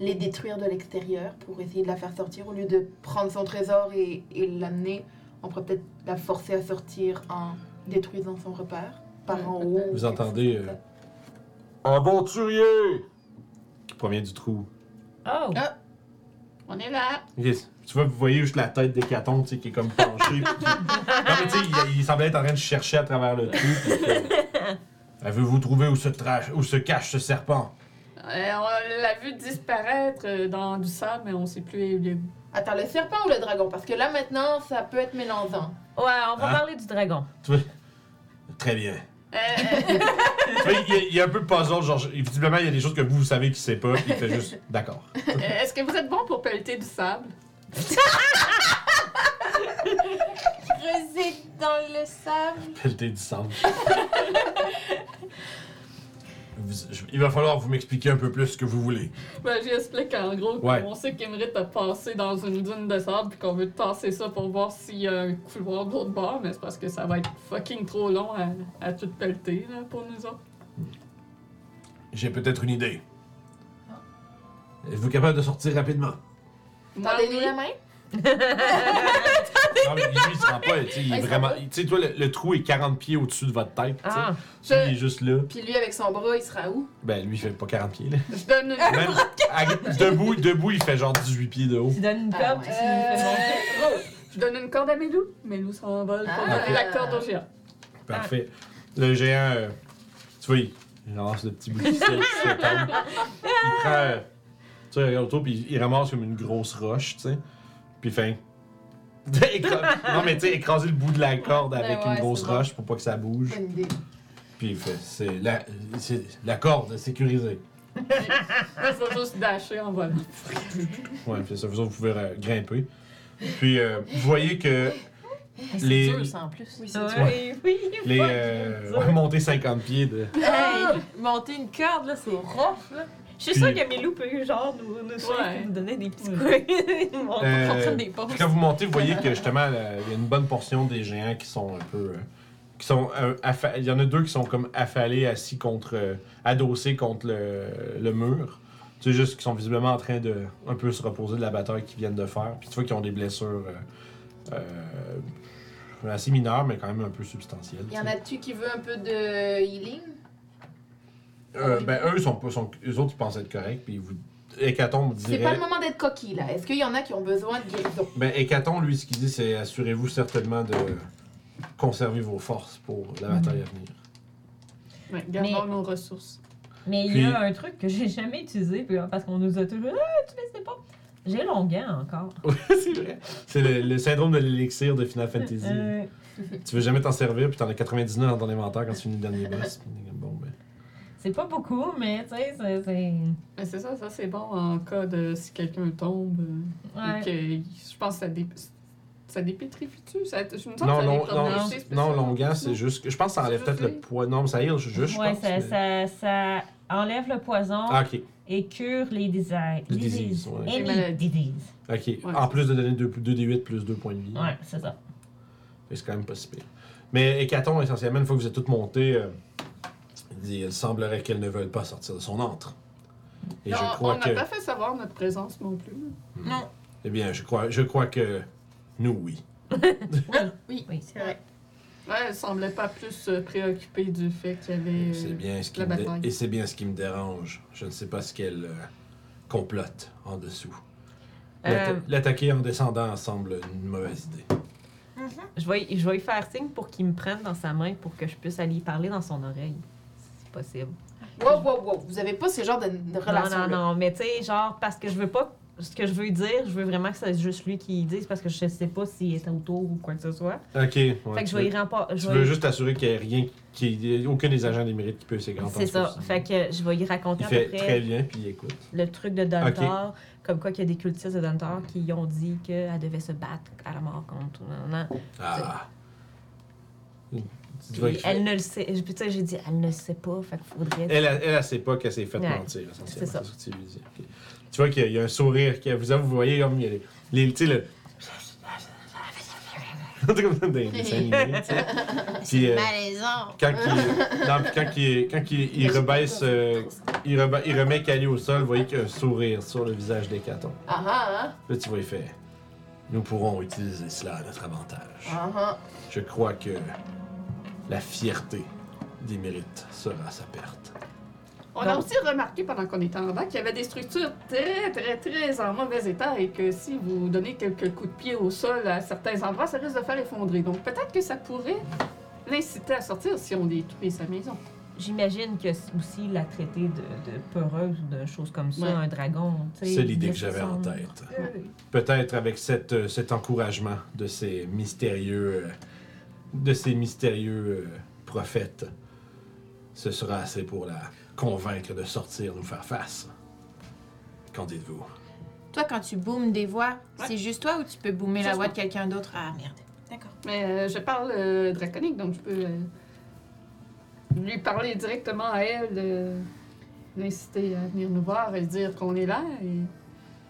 les détruire de l'extérieur pour essayer de la faire sortir au lieu de prendre son trésor et, et l'amener. On pourrait peut-être la forcer à sortir en détruisant son repère par en haut. Vous entendez, euh, ça. Aventurier! Qui provient du trou. Oh! Ah. On est là. Yes. Tu vois, vous voyez juste la tête sais, qui est comme penchée. puis qui- non, mais tu sais, il, il semblait être en train de chercher à travers le trou. puis que- Avez-vous trouvé où se, tra- où se cache ce serpent? Euh, on l'a vu disparaître euh, dans du sable, mais on sait plus il est où. Attends, le serpent ou le dragon? Parce que là, maintenant, ça peut être mélangeant. Ouais, on va Hein? parler du dragon. Très bien. Euh, Tu vois, il, il est un peu puzzle, genre, visiblement, il y a des choses que vous, vous savez qu'il sait pas, puis il fait juste, d'accord. euh, Est-ce que vous êtes bon pour pelleter du sable? Creuser dans le sable. Pelleté du sang. Vous- je- il va falloir que vous m'expliquiez un peu plus ce que vous voulez. Ben, j'explique en gros Ouais. qu'on sait qu'Emrit a passé dans une dune de sable puis qu'on veut tasser ça pour voir s'il y a un couloir de l'autre bord, mais c'est parce que ça va être fucking trop long à, à tout pelleter là, pour nous autres. J'ai peut-être une idée. Êtes-vous capable de sortir rapidement? Moi, Tendez-nous oui. la main. Non, mais lui, il se rend pas, tu sais, il est Ouais, ça vraiment. va. Tu sais, toi, le, le trou est 40 pieds au-dessus de votre tête, tu sais. Ah! Lui, il est juste là. Puis lui, avec son bras, il sera où? Ben, lui, il fait pas 40 pieds, là. Je donne une... Même, à- debout, debout, il fait genre 18 pieds de haut. Tu donnes une Ah, corde, ouais. tu fais monter. Euh, Je donne une corde à Mélou. Mélou s'envole pour Ah. donner la corde au géant. Parfait. Le géant, euh, tu vois, il, il ramasse le petit bout qui se tombe. Il prend, euh, tu sais, il regarde autour, puis il ramasse comme une grosse roche, tu sais. Puis. Écra- non, mais tu sais, écraser le bout de la corde avec Ben ouais, une grosse c'est bon. roche pour pas que ça bouge. Bonne idée. Puis. C'est la, c'est la corde sécurisée. Il faut juste dasher en volant. Ouais, puis ça, vous autres, vous pouvez euh, grimper. Puis euh, vous voyez que C'est Les- dur, ça, en plus. Oui, c'est Oui, oui, les. Euh, c'est dur. ouais, monter 50 pieds de. Hey, monter une corde, là, c'est rough, là. Je suis sûre que Mélou peut, genre, nous, nous suivre Ouais. et nous donner des petits Ouais. coups. Nous montrer Euh, des pauses. Quand vous montez, vous voyez que justement, il y a une bonne portion des géants qui sont un peu. euh, qui sont, euh, affa- il y en a deux qui sont comme affalés, assis contre. euh, adossés contre le, le mur. Tu sais, juste qu'ils sont visiblement en train de un peu se reposer de la bataille qu'ils viennent de faire. Puis tu vois qu'ils ont des blessures euh, euh, assez mineures, mais quand même un peu substantielles. Il y en a-tu qui veut un peu de healing? Euh, ben, eux, sont pas, sont, eux autres, ils pensent être corrects. Puis vous. Hécatombe C'est pas le moment d'être coquille, là. Est-ce qu'il y en a qui ont besoin de guérison? Ben, Hécaton, lui, ce qu'il dit, c'est assurez-vous certainement de conserver vos forces pour la bataille à venir. Ouais, gardons Mais- nos ressources. Mais il Puis- y a un truc que j'ai jamais utilisé puis, parce qu'on nous a toujours Ah, tu sais pas. J'ai Longuin encore. Oui, c'est vrai. C'est le, le syndrome de l'élixir de Final Fantasy. Euh, Tu veux jamais t'en servir, puis t'en as 99 dans ton inventaire quand tu finis le dernier boss. Puis t'es comme, bon. C'est pas beaucoup, mais tu sais, c'est. c'est- Mais c'est ça, ça c'est bon en cas de si quelqu'un tombe. euh, Ouais. et que, je pense que ça, dé, ça dépétrifie-tu? Ça, je me sens que Non, ça non, dépétrifie non, non, longuant, c'est juste. que- Je pense que ça enlève peut-être le poids. Non, mais ça heal juste, pense. ça, mais- ça, ça enlève le poison Ah, ok. et cure les diseases. Les diseases, ouais. Les Any maladies. disease. Ok. en plus de donner 2, d 8 plus 2 points de vie. Ouais, c'est ça. C'est quand même pas si pire. Mais Hécaton, essentiellement, une fois que vous êtes toutes montées, euh, dit il semblerait qu'elle ne veuille pas sortir de son antre. Et Non, je on crois n'a que. pas fait savoir notre présence non plus. Non. Eh bien, je crois, je crois que nous, oui. Oui, Oui. c'est vrai. Ouais, elle semblait pas plus euh, préoccupée du fait qu'il y avait. euh, C'est bien ce qui la bataille. Et c'est bien ce qui me dérange. Je ne sais pas ce qu'elle euh, complote en dessous. L'atta- Euh, L'attaquer en descendant semble une mauvaise idée. je, vais, je vais lui faire signe pour qu'il me prenne dans sa main pour que je puisse aller y parler dans son oreille. Possible. Wow, wow, wow. Vous avez pas ce genre de, de relation Non, non, non, mais tu sais, genre, parce que je veux pas. Ce que je veux dire, je veux vraiment que c'est juste lui qui dise parce que je sais pas s'il est autour ou quoi que ce soit. Ok. ouais, fait que tu je vais y veux, je juste t'assurer qu'il n'y ait rien, qu'il y ait aucun des agents des mérites qui peut essayer de C'est ça. Fait que je vais y raconter Il à fait peu très bien, puis il écoute. le truc de Duntar, comme quoi qu'il y a des cultistes de Duntar qui ont dit qu'elle devait se battre à la mort contre. Non, non. Ah. Puis elle ne le sait. je- J'ai dit, elle ne le sait pas, fait qu'il faudrait. Elle, elle, elle, elle sait pas qu'elle s'est fait Ouais, mentir, essentiellement. c'est ça. ce que tu lui dis. Ok. Tu vois qu'il y a un sourire. Qui, vous, vous voyez comme il y a les. les- tu sais, le. C'est comme des dessins animés, tu sais. Puis, euh, Malaisant. quand il, non, puis quand il, quand il, il rebaisse, euh, il, reba- il remet Kali au sol, vous voyez qu'il y a un sourire sur le visage d'Hécaton. Ah ah, hein? Là, tu vois, il fait Nous pourrons utiliser cela à notre avantage. Ah ah. Je crois que la fierté des mérites sera sa perte. On a aussi remarqué pendant qu'on était en bas qu'il y avait des structures très, très, très en mauvais état et que si vous donnez quelques coups de pied au sol à certains endroits, ça risque de faire effondrer. Donc peut-être que ça pourrait l'inciter à sortir si on détruit sa maison. J'imagine que aussi la traiter de, de peureuse ou de choses comme ça, Ouais. un dragon. tu sais, C'est l'idée que j'avais en tête. Peut-être avec cette, euh, cet encouragement de ces mystérieux, euh, de ces mystérieux euh, prophètes, ce sera assez pour la convaincre de sortir nous faire face. Qu'en dites-vous? Toi, quand tu boomes des voix, Ouais. c'est juste toi ou tu peux boomer la Juste voix de quelqu'un d'autre? Ah, merde. D'accord. Mais euh, je parle euh, draconique, donc je peux euh, lui parler directement à elle, euh, l'inciter à venir nous voir et dire qu'on est là. et-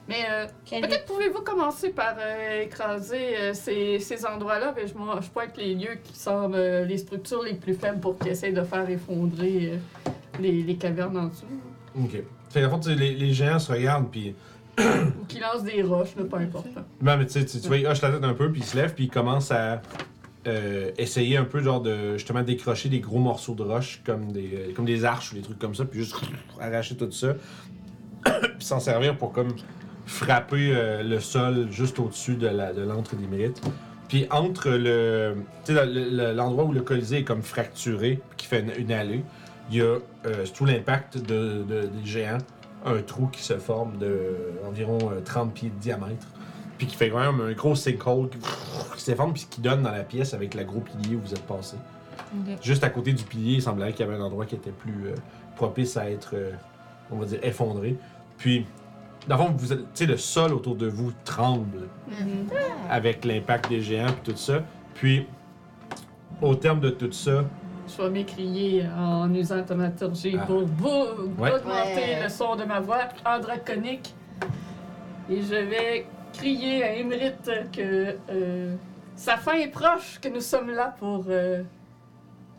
Mais euh, peut-être pouvez-vous commencer par euh, écraser euh, ces, ces endroits-là? mais je, je pointe les lieux qui semblent euh, les structures les plus faibles pour qu'ils essayent de faire effondrer euh, les, les cavernes en dessous. Ok. Fait qu'en fait, les, les géants se regardent, puis. Ou qu'ils lancent des roches, là, peu importe. Non, mais tu sais, tu vois, il hoche la tête un peu, puis il se lève, puis il commence à euh, essayer un peu, genre, de justement décrocher des gros morceaux de roche, comme des, euh, comme des arches ou des trucs comme ça, puis juste arracher tout ça, puis s'en servir pour, comme, frapper euh, le sol juste au-dessus de la- de des mérites. Puis entre le. L'endroit où le Colisée est comme fracturé, qui fait une, une allée, il y a, euh, sous l'impact de, de- des géants, un trou qui se forme de environ euh, 30 pieds de diamètre. Puis qui fait quand même un gros sinkhole qui, qui s'efforme, puis qui donne dans la pièce avec le gros pilier où vous êtes passé. Juste à côté du pilier, il semblerait qu'il y avait un endroit qui était plus euh, propice à être, on va dire, effondré. Puis, dans le fond, vous êtes- tu sais, le sol autour de vous tremble avec l'impact des géants puis tout ça. Puis, au terme de tout ça, Je vais m'écrier en usant thaumaturgie Ah. pour bou- Ouais. augmenter Ouais. le son de ma voix en draconique. Et je vais crier à Émérite que euh, sa fin est proche, que nous sommes là pour euh,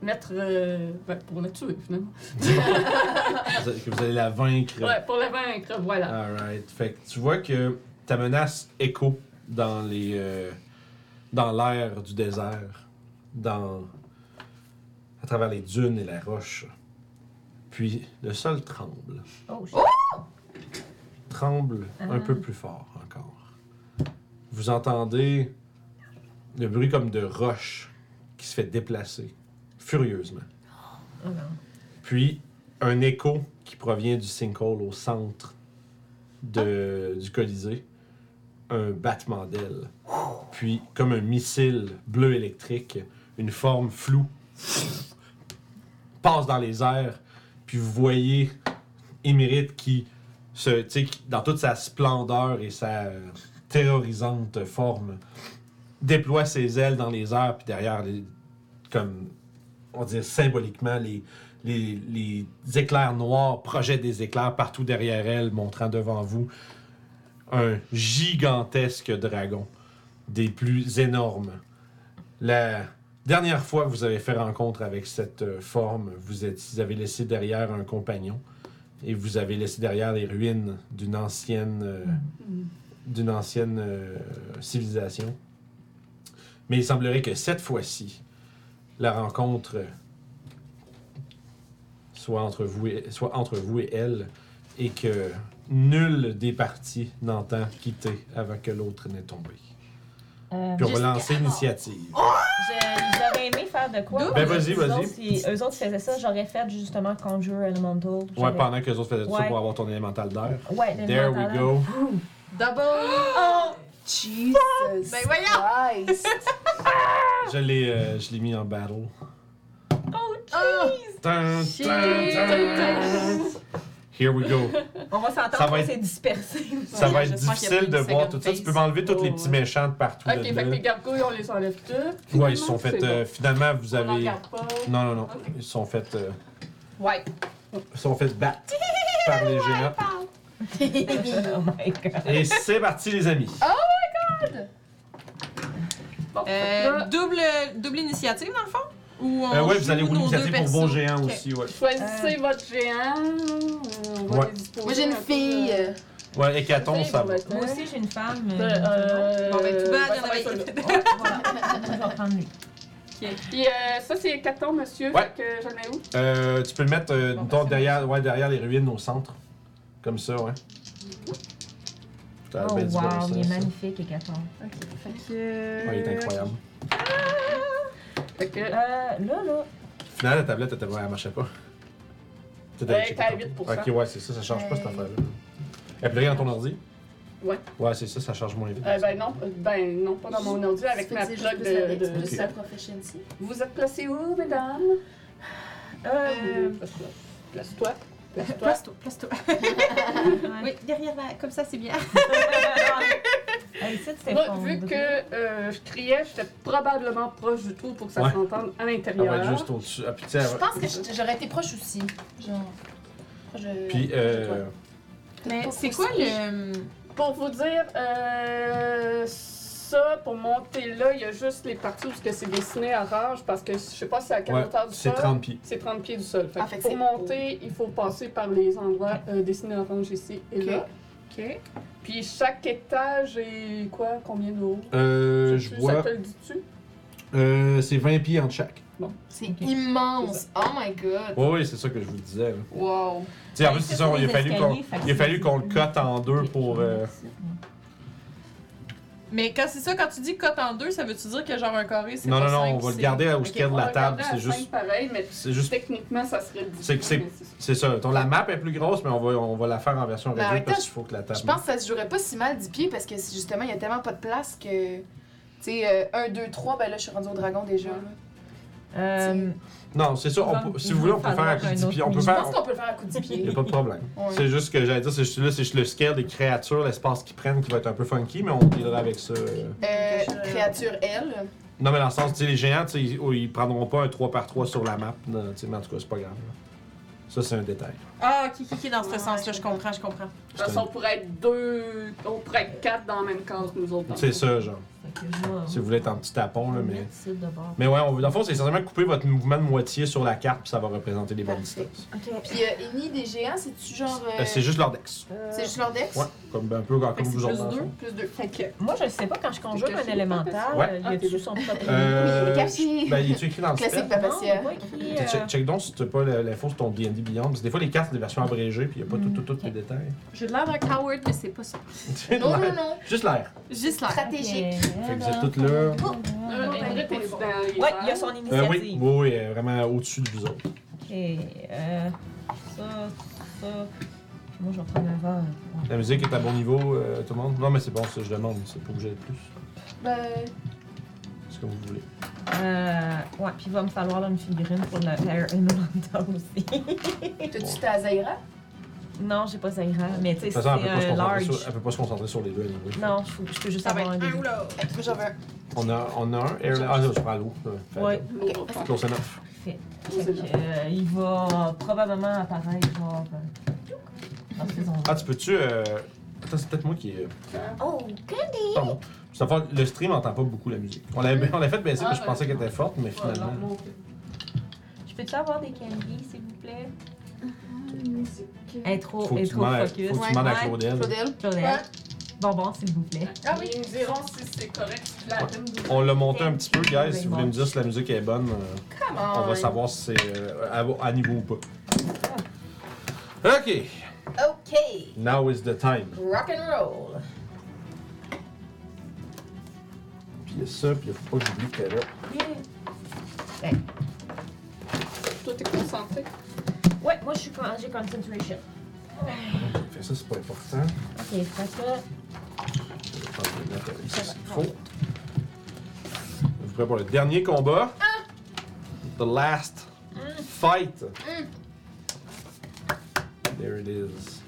mettre. euh, ben, pour la tuer, finalement. que vous allez la vaincre. Ouais, pour la vaincre, voilà. Alright. Fait que tu vois que ta menace écho dans les euh, dans l'air du désert, dans à travers les dunes et la roche. Puis le sol tremble. Oh, shit. Tremble un Ah. peu plus fort encore. Vous entendez le bruit comme de roche qui se fait déplacer furieusement. Oh non. Puis un écho qui provient du sinkhole au centre de, du Colisée. Un battement d'ailes. Puis, comme un missile bleu électrique, une forme floue passe dans les airs. Puis vous voyez Émérite qui, se, dans toute sa splendeur et sa terrorisante forme, déploie ses ailes dans les airs. Puis derrière, les- comme on dirait symboliquement, les, les, les éclairs noirs projettent des éclairs partout derrière elle, montrant devant vous un gigantesque dragon, des plus énormes. La dernière fois que vous avez fait rencontre avec cette euh, forme, vous, êtes, vous avez laissé derrière un compagnon et vous avez laissé derrière les ruines d'une ancienne, euh, d'une ancienne euh, civilisation. Mais il semblerait que cette fois-ci, la rencontre soit entre vous et, soit entre vous et elle et que nul des partis n'entend quitter avant que l'autre n'ait tombé. Euh, Puis on va lancer l'initiative. J'aurais aimé faire de quoi? Ben, vas-y, vas-y. Si eux autres faisaient ça, j'aurais fait justement Conjure Elemental. Ouais, pendant que les autres faisaient tout ça Ouais. pour avoir ton élémental d'air. Ouais, There we go. Double! Oh! Jesus Ben voyons! Christ! Je l'ai euh, je l'ai mis en battle. Oh, Ah! Shit. dun. Here we go. On va s'entendre va être- s'est dispersé. Ça va être j'espère qu'il y a difficile de une voir second tout ça. Tu peux m'enlever tous les Oh, petits ouais. méchants de partout. Ok, fait que les gargouilles, on les enlève toutes. Ouais, finalement, ils se sont fait. c'est euh, finalement, vous bon. On n'en avez. garde pas. Non, non, non. Ils se sont fait. euh, Ouais. ils se sont fait battre par les géants. oh my god. Et c'est parti, les amis. Bon, Euh, là, double, double initiative, dans le fond? Ou on Euh, ouais, joue vous allez rouler nos l'initiative deux pour vos persos? géants Ok. aussi, ouais. choisissez votre géant. euh, On va Ouais. les disposer Moi, j'ai une un peu, fille. euh, Ouais, Hécaton, fille, ça va. Moi aussi, j'ai une femme. Euh, euh, Bon, ben, tout bad, il y en ouais, ça va avait- être celui-là. Ouais, voilà. Je vais prendre lui. Puis euh, ça, c'est Hécaton, monsieur. Ouais. Fait que je le mets où? Euh, tu peux le mettre euh, Bon, mettons, c'est derrière, ouais, derrière les ruines au centre. Comme ça, ouais. T'as Oh wow, il est ça. magnifique, Hécaton. Ok, fait que... Ouais, il est incroyable. Fait que... Euh, là, là. Finalement, la tablette, elle, elle marchait pas. T'étais Ouais, à ton- 8%. Ok, ouais, c'est ça, ça charge pas cette affaire-là. Elle rien dans ton ordi? Ouais. Ouais, c'est ça, ça charge moins vite. Euh, ben non, euh, ben non, pas dans mon ordi, avec Tu ma plug de... de- la proficiency. Vous êtes placés où, mesdames? Euh, Place-toi. Place-toi. Place-toi. Place-toi. Oui, derrière la... Comme ça, c'est bien. Hey, ça, c'était Moi, vu que euh, je criais, j'étais probablement proche du trou pour que ça Ouais. s'entende à va l'intérieur. être juste au-dessus. Ah, puis, Je pense que je- j'aurais été proche aussi. Genre. de- Puis, euh. Mais c'est quoi le... Pour vous dire, euh, ça, pour monter là, il y a juste les parties où c'est dessiné à rage parce que je sais pas si à quelle ouais, hauteur du c'est sol. 30 pieds. C'est 30 pieds du sol. Fait Ah, fait pour c'est monter, il faut passer par les endroits euh, dessinés orange ici et Ok. là. OK. Puis chaque étage est quoi? Combien de haut? Euh, je Ça vois. te le dis-tu? Euh, c'est 20 pieds entre chaque. C'est immense. Oh my god. Oui, oui, c'est ça que je vous disais. là. Wow. En plus, c'est ça, ça, c'est il a qu'on il c'est- fallu qu'on le cote en deux pour. euh, Mais quand c'est ça, quand tu dis cote en deux, ça veut-tu dire que genre un carré, c'est Non, pas non, non, cinq, on va le garder au Ok, scan de la table. à C'est juste. pareil, mais C'est juste. techniquement, ça serait 10. C'est que c'est- C'est ça. Ton- La map est plus grosse, mais on va, on va la faire en version Mais en réduite parce qu'il faut que la table. Je pense que ça se jouerait pas si mal 10 pieds parce que justement, il y a tellement pas de place que. Tu sais, 1, 2, 3, ben là, je suis rendue au dragon déjà. là. Euh, Non, c'est on peut- si vous voulez, on peut faire un coup de un 10 autre pieds. On peut Je faire. pense qu'on peut le faire à coup de pied. Il n'y a pas de problème. Ouais. C'est juste que j'allais dire, c'est juste, là, c'est juste le scale des créatures, l'espace qu'ils prennent qui va être un peu funky, mais on dealera avec ça. euh. Euh, créature L. Non, mais dans le sens, tu sais, les géants, tu sais, ils, ils prendront pas un 3x3 sur la map. non, tu sais, mais en tout cas, c'est pas grave. là. Ça, c'est un détail. Ah, ok, ok, ok, dans ce Ouais, sens-là, je je comprends, je comprends. De toute façon, on pourrait être deux, on pourrait être quatre dans la même case, nous autres. dans C'est ça, genre. Si vous voulez être en petit tapon, là, mais. de bord. Mais ouais, on, dans le fond, c'est essentiellement couper votre mouvement de moitié sur la carte, puis ça va représenter les bonnes Parfait. distances. Ok. Puis euh, Eni des géants, c'est-tu genre. euh, Euh, c'est juste leur dex. c'est juste leur dex? Ouais, comme un peu comme Fait que vous autres. plus le deux? fond. Plus 2. Fait que. Moi, je sais pas, quand je conjure un élémental, Ouais. euh, y Ah, a-tu t'es son propre Euh, Oui, il est caché. Ben, il est écrit dans le Classique spell? Papa Non, il a pas écrit, Check, euh, check- check donc si t'as pas l'info sur ton D&D Beyond, parce que des fois les cartes c'est des versions abrégées puis il y a pas tout, tout, tout les détails. J'ai l'air d'un coward, mais c'est pas ça. Non, non, non. Juste l'air. Juste l'air. Stratégique. Fait que vous êtes toutes là. Euh, Ouais, il y a son Euh, initiative. oui, oui, oui, euh, vraiment au-dessus de vous autres. Ok, euh, ça, ça. Moi, je vais prendre un verre. La musique est à bon niveau, euh, tout le monde? Non, mais c'est bon, ça, je demande, c'est pas obligé d'être plus. Ben, C'est comme vous voulez. Euh, ouais, puis il va me falloir là, une figurine pour le Air Elemental aussi. t'as-tu ta Zaira? Non, j'ai pas Zaira, mais tu sais, c'est toute façon, elle peut, pas se un concentrer large. sur, elle peut pas se concentrer sur les deux. Non, je, je peux juste Ça va avoir être un un ou deux. l'autre. Moi, j'en veux un. On a, on a un air... Ah, non, je prends l'eau. Ouais. Ok. Close enough. Fait, fait que, euh, il va probablement apparaître genre euh, dans. Ah, tu peux-tu... Euh... Attends, c'est peut-être moi qui... euh, Oh, Candy! Pardon. Ça fait, le stream entend pas beaucoup la musique. On l'a on fait baisser Ah, parce que je pensais ouais. qu'elle était forte, mais finalement... Je peux-tu avoir des candies, s'il vous plaît? Elle est trop, Faut elle est tu trop demandes à, focus. faut que tu Ouais. demandes à Ouais. Claudel. Claudel? Claudel. Bonbon, s'il vous plaît. Ah oui. Ils me diront si c'est correct, si la de- On l'a monté un petit peu, guys. Si vous voulez me dire si la musique est bonne, euh, on va savoir si c'est euh, à, à niveau ou pas. Ok, OK. now is the time. Rock and roll. Puis il y a ça, puis il faut pas que j'oublie qu'elle est là. Toi, t'es concentré. Ouais, moi, je suis con- j'ai concentration. Fait ça, c'est pas important. Ok, fait que. Je vais prendre les notes avec ce qu'il faut. Vous prêts pour le dernier combat? The last fight. There it is.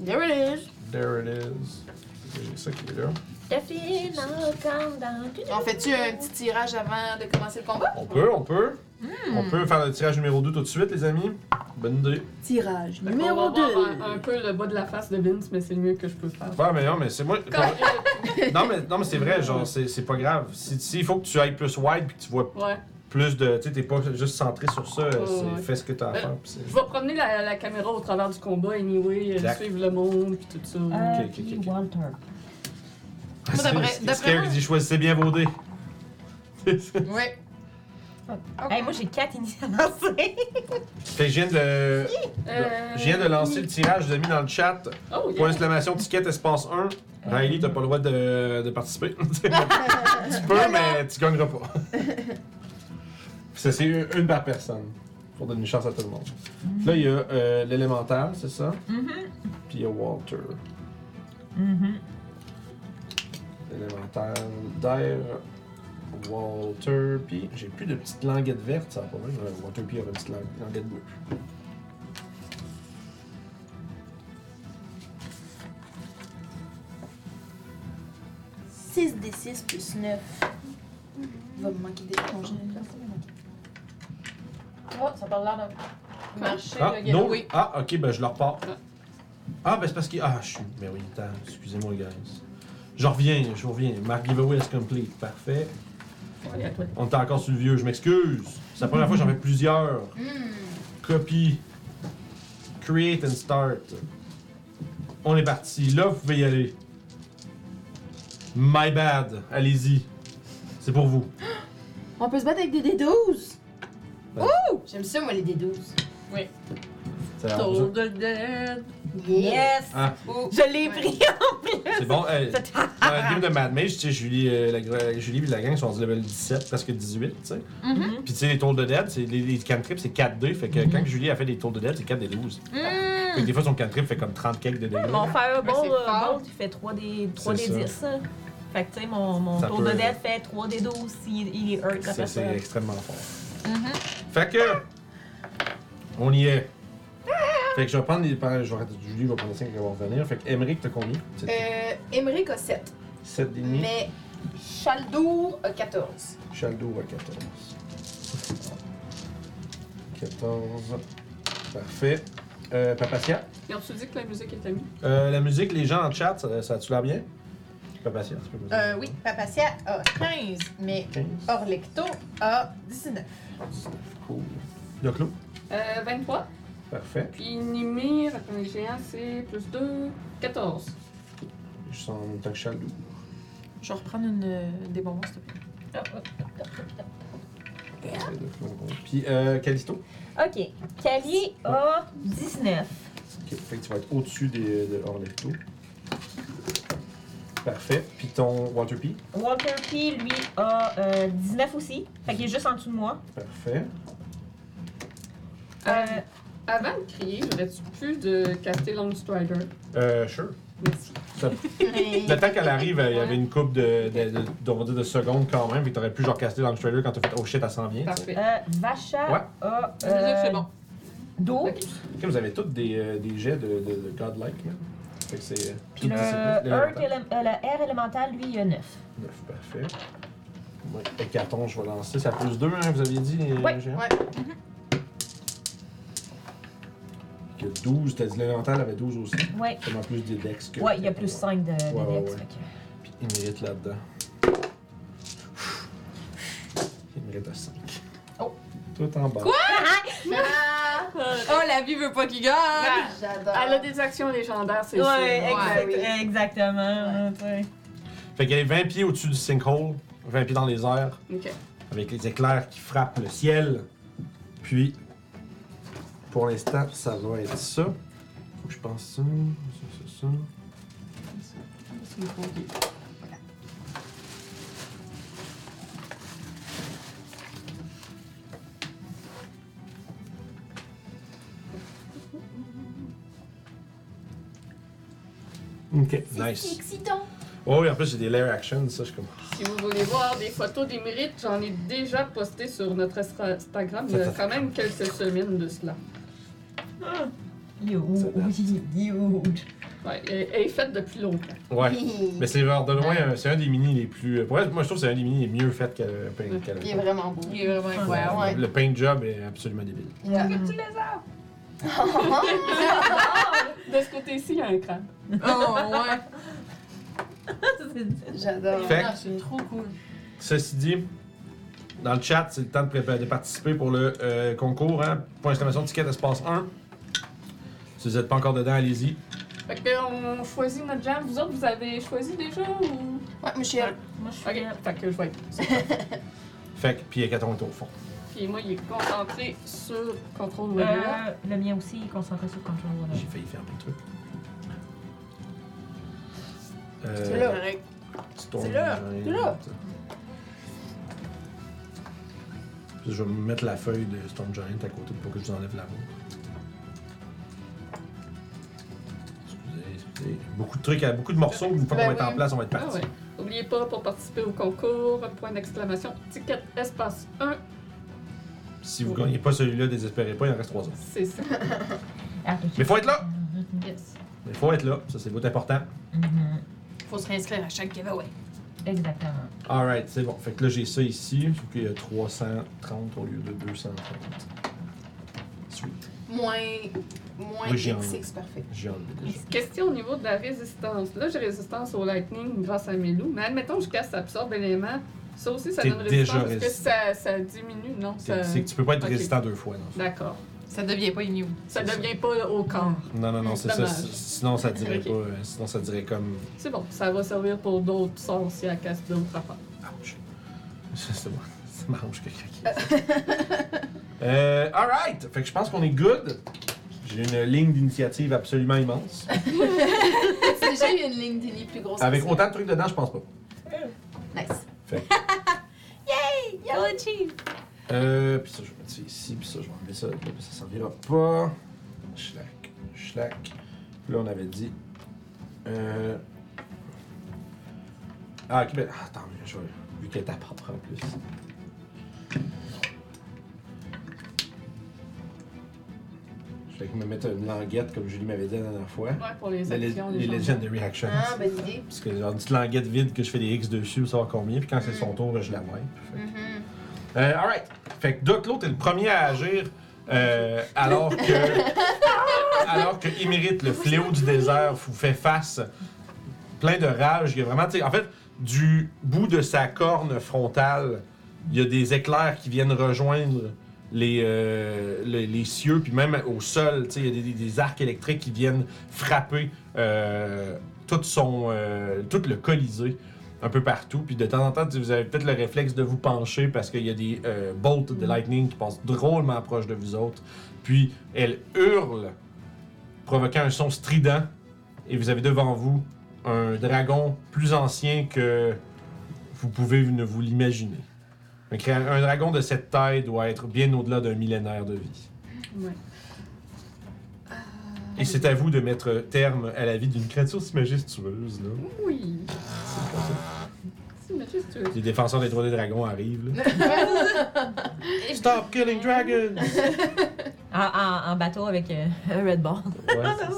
There it is. There it is. J'ai ça qui est là. The final countdown. On fait-tu un petit tirage avant de commencer le combat? On peut, on peut. Hmm. On peut faire le tirage numéro 2 tout de suite, les amis. Bonne idée. Tirage Fait qu'on va voir un, un peu le bas de la face de Vince, mais c'est le mieux que je peux faire. Ouais, mais non, mais c'est moi. non, mais, non, mais c'est vrai, genre, c'est c'est pas grave. Si, si il faut que tu ailles plus wide puis que tu vois Ouais. plus de. Tu sais, t'es pas juste centré sur ça, c'est ouais. fais ce que t'as à Ben, faire. puis c'est- Je vais promener la, la caméra au travers du combat, anyway, euh, Exact. suivre le monde, puis tout ça. Euh, Ok, ok, ok. Walter. C'est- d'après- c'est d'après Scary moi- qui dit choisissez bien vos dés. Ouais. Hey, moi j'ai 4 initiales lancées. Fait que je viens de. Euh, Je viens de lancer le tirage, je l'ai mis dans le chat. Oh, Point yeah. d'exclamation, ticket, espace 1. Riley, t'as pas le droit de, de participer. tu peux, mais tu gagneras pas. Ça, c'est une une par personne. Pour donner une chance à tout le monde. Là, il y a euh, l'élémental, c'est ça? Mhm. Puis il y a Walter. Mhm. L'élémental d'air. Walter, puis j'ai plus de petites languettes vertes, ça va pas mal. Euh, Walter, puis il y aura une petite langue- languette bleue. 6 des 6 plus 9. Il va me manquer des congés. Oh, ça parle l'air d'un marché, Ah, le non? Ah, ok, ben je le repars. Ah. Ah, ben c'est parce qu'il. Ah, je suis. Mais oui, attends, excusez-moi, guys. Je reviens, je reviens. Mark giveaway is complete. Parfait. On est encore sur le vieux, je m'excuse. C'est la première fois que j'en fais plusieurs. Copy. Create and start. On est parti. Là, vous pouvez y aller. My bad. Allez-y. C'est pour vous. On peut se battre avec des D12. Ben. Ouh! J'aime ça, moi, les D12. Ça ça. the dead. Yes! Ah, Je l'ai pris en plus! c'est bon. C'est- Dans la game de Mad Mage, tu sais, Julie, euh, la, gra- Julie et la gang sont rendus level 17, presque 18, tu sais. Mhm. Puis tu sais, les tours de dead, les, les cantrips, c'est 4D. Fait que quand Julie a fait des tours de dead, c'est 4 des 12. Fait que des fois, son cantrip fait comme 30 quelques de dégâts. Mon fireball, euh, fait 3D, 3D C'est ça. 10. hein. Fait que tu sais, mon, mon Ça tour peut- de death fait 3D 12 s'il il est hurt C'est, extrêmement fort. Mhm. Fait que. On y est. Fait que je vais prendre les. Je vais arrêter. Julie va prendre les 5 qui vont revenir. Fait que Emmerich, t'as combien? C'est Euh, Emmerich a 7. 7 et demi. Mais Chaldour a 14. Chaldo à 14. 14. Parfait. Euh, Papacia. Et on se dit que la musique était mise. Euh, la musique, les gens en chat, ça, ça a-tu l'air bien? Papacia, tu peux me dire. Euh, oui, Papacia a 15, mais 15. Orlecto a 19. 19. Cool. Yoclo. Euh, 23. Parfait. Puis Nimir, un géant, c'est plus 2, 14. Je sens temps que Chaldo. Je vais reprendre une, euh, des bonbons, s'il te plaît. Puis euh, Callisto? Ok. Cali a 19. Ok, fait que tu vas être au-dessus des, de Orlecto. Parfait. Puis ton Waterpea. Walter P, lui, a euh, 19 aussi. Fait qu'il est juste en dessous de moi. Parfait. Euh, Avant de crier, j'aurais-tu pu de caster Long Strider? Euh, sure. Merci. Ça- le temps qu'elle arrive, il y avait une coupe de, de, de, de- on va dire de secondes quand même. Puis t'aurais pu genre caster dans le trailer quand t'as fait Oh shit, elle s'en vient. tu sais. Parfait. euh, Vacha Ouais. a. Ça veut dire que c'est bon. 12. Ok. Ok, vous avez tous des, euh, des jets de, de, de godlike, man. Fait que c'est. euh, Puis le, discipline, Earth l'élémental. euh, le R élémental, lui, il a 9. 9, parfait. Ouais, hécaton, je vais lancer. Ça plus 2, hein, vous aviez dit, les Ouais, géants? ouais. Que 12, t'as dit l'élémental avait 12 aussi. Ouais. Tellement plus des dex que. Ouais, il y a plus 5 de, de Ouais, dex. ouais. que- Puis il mérite là-dedans. Il mérite un 5. Oh. Tout en bas. Ah, Oh, la vie veut pas qu'il gagne! J'adore. Elle a des actions légendaires, c'est Ouais, sûr. exact- oui. exactement. Fait qu'elle est 20 pieds au-dessus du sinkhole, 20 pieds dans les airs, Ok. avec les éclairs qui frappent le ciel. Puis, pour l'instant, ça va être ça. Faut que je pense ça, ça, ça, ça. Ok, C'est nice. excitant. Oh oui, en plus, j'ai des lair actions, ça, je suis comme. Si vous voulez voir des photos des mérites, j'en ai déjà posté sur notre Insta- Instagram il y a quand même quelques semaines de cela. Huge. Huge. Ouais, elle, elle est faite depuis longtemps. Ouais. Mais c'est genre de loin, euh, c'est un des mini les plus. Pour elle, moi, je trouve que c'est un des mini les mieux faits qu'elle qu'elle- qu'elle- Il est vraiment beau. Il est vraiment. Ouais. Le paint job est absolument débile. Yeah. Tu les as! De ce côté-ci, il y a un crâne. Oh, ouais. J'adore. Fait- Ah, c'est trop cool. Ceci dit, dans le chat, c'est le temps de, prépa- de participer pour le euh, concours. Hein? Point d'exclamation, ticket espace 1. Si vous n'êtes pas encore dedans, allez-y. Fait que on choisit notre jam. Vous autres, vous avez choisi déjà ou? Ouais, Michel. Moi, je suis Ok, fait que je vais être. Fait que, puis est au fond. Puis moi, il est concentré sur contrôle web. Euh, le mien aussi, il est concentré sur Control J'ai Whatever. failli faire plein de trucs. C'est Euh, là. Correct. Storm C'est là, Giant. c'est là. Puis je vais me mettre la feuille de Storm Giant à côté pour que je vous enlève la vôtre. Beaucoup de trucs, à- beaucoup de morceaux. Une fois Ben qu'on va être en place, on va être Ah parti. ouais. N'oubliez pas, pour participer au concours, point d'exclamation, ticket espace 1. Si vous gagnez pas celui-là, désespérez pas, il en reste trois autres. C'est ça. Mais faut être là! Yes. Mais faut être là, ça c'est beaucoup important. Mhm. Faut se réinscrire à chaque giveaway. Exactement. Alright, c'est bon. Fait que là j'ai ça ici, sauf qu'il y a 330 au lieu de 230. Sweet. Moins. Moins Oui, X6, parfait. Question au niveau de la résistance. Là, j'ai résistance au lightning grâce à Melou, mais admettons que je casse absorbe l'élément. Ça aussi, ça T'es donne résistance. Est-ce que ça, ça diminue? Non, ça... C'est que tu peux pas être résistant deux fois. Non, D'accord. Ça devient pas immune. Ça C'est devient pas au corps. non, non, non, c'est ça. Dommage. Sinon ça dirait pas. euh, Sinon ça dirait comme. C'est bon, ça va servir pour d'autres sorts si elle casse d'autres affaires. Ouch. C'est bon. Ça m'arrange quelqu'un qui. euh, alright! Fait que je pense qu'on est good. J'ai une ligne d'initiative absolument immense. C'est déjà eu une ligne d'Ili plus grosse. Avec que ça. autant de trucs dedans, je pense pas. Nice. Y'all achieve! Euh, puis ça, je vais mettre ça ici, puis ça, je vais enlever ça, là, puis ça servira pas. Schlack, schlack. Puis là, on avait dit. Euh. Ah, ok, ben. ah, Attends, je vais. Vu qu'elle est à part en plus. Je vais me mettre une languette, comme Julie m'avait dit la dernière fois. Ouais, pour les actions, les les. Legendary Actions. Ah, bonne idée. Parce que j'ai une petite languette vide que je fais des X dessus pour savoir combien, puis quand c'est Mm. son tour, je la wipe. Fait que- Mhm. euh, alright. Fait que Doc l'autre est le premier à agir euh, alors que alors que Émérite, le fléau du désert, vous fait face plein de rage. Il y a vraiment, tu sais, en fait, du bout de sa corne frontale, il y a des éclairs qui viennent rejoindre les, euh, les, les cieux, puis même au sol, il y a des, des arcs électriques qui viennent frapper euh, tout son, euh, tout le colisée un peu partout. Puis de temps en temps, vous avez peut-être le réflexe de vous pencher parce qu'il y a des bolts de lightning qui passent drôlement proche de vous autres. Puis elle hurle, provoquant un son strident. Et vous avez devant vous un dragon plus ancien que vous pouvez ne vous l'imaginer. Un, dragon de cette taille doit être bien au-delà d'un millénaire de vie. Ouais. Et c'est à vous de mettre terme à la vie d'une créature si majestueuse. Là. Oui. C'est majestueux. Les défenseurs des droits des dragons arrivent. Là. Stop killing dragons! En, en- en bateau avec euh, un Red Ball. Ouais, ça.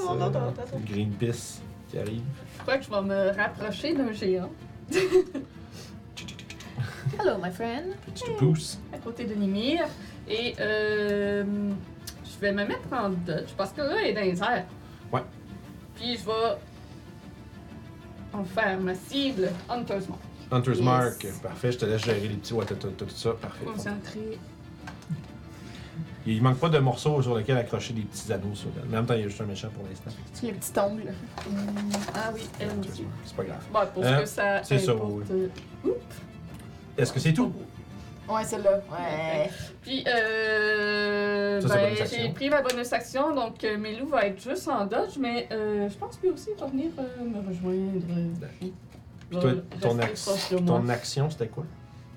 Greenpeace qui arrive. Je crois que je vais me rapprocher d'un géant Hello, my friend. Petit pouce. à côté de Nimir. Et euh, je vais me mettre en dodge parce que là, elle est dans les airs. Ouais. Puis je vais en faire ma cible Hunter's Mark. Hunter's Yes. Mark. Parfait, je te laisse gérer les petits. Ouais, tout ça. Parfait. Concentré. Il manque pas de morceaux sur lesquels accrocher des petits anneaux. Sur en même temps, il y a juste un méchant pour l'instant. Le petit ongle. Ah oui, elle aussi. C'est pas grave. Bon, pour Hein? que ça C'est ça, oui. euh, Est-ce que c'est tout? Ouais, celle-là. Ouais. Puis, euh, Ça, c'est ben, bonus action. j'ai pris ma bonus action, donc euh, Melou va être juste en dodge, mais euh, je pense que lui aussi va venir euh, me rejoindre. Puis Va toi, ton, action, c'était quoi?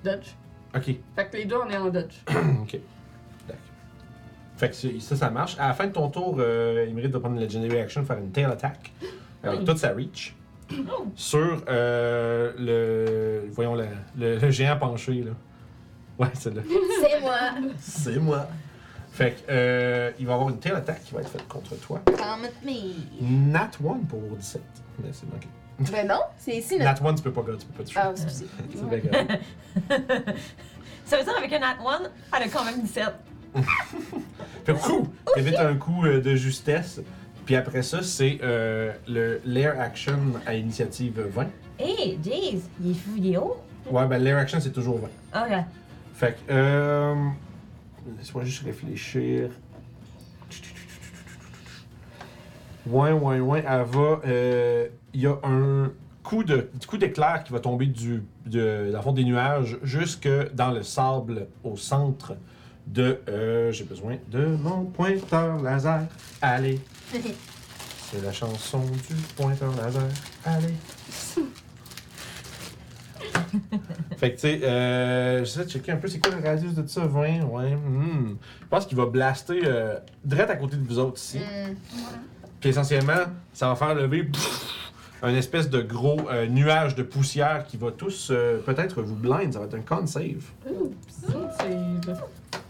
Dodge. Ok. Fait que les deux, on est en dodge. ok. D'accord. Fait que c'est- ça, ça marche. À la fin de ton tour, euh, il mérite de prendre une Legendary Action, faire une Tail Attack. Avec Oui. toute sa reach. Sur euh, le. Voyons, le, le, le géant penché, là. Ouais, c'est là. C'est moi. C'est moi. Fait que, euh, il va y avoir une tail attack qui va être faite contre toi. Come at me. Nat 1 pour 17. Mais c'est manqué. Ben non, c'est ici, là. Nat 1, tu peux pas, tu peux pas toucher. Ah, excusez. C'est bien grave. Ça veut dire avec un Nat 1, elle a quand même 17. Fait que, ouh, t'évites un coup euh, de justesse. Puis après ça, c'est euh, le Lair Action à initiative 20. Hey, jeez, il est fou, il est haut. Ouais, ben Lair Action, c'est toujours 20. Ok. Fait que, euh. Laisse-moi juste réfléchir. Ouais, ouais, ouais. Elle va. euh, Il y a un coup de coup d'éclair qui va tomber du, de, le fond des nuages jusque dans le sable au centre de. euh, J'ai besoin de mon pointeur laser. Allez. C'est la chanson du pointeur laser. Allez. fait que, tu sais, euh, j'essaie de checker un peu c'est quoi le radius de ça, 20, ouais. hmm. Je pense qu'il va blaster euh, direct à côté de vous autres ici. Hmm. Puis essentiellement, ça va faire lever pff, un espèce de gros euh, nuage de poussière qui va tous euh, peut-être vous blind. Ça va être un con save.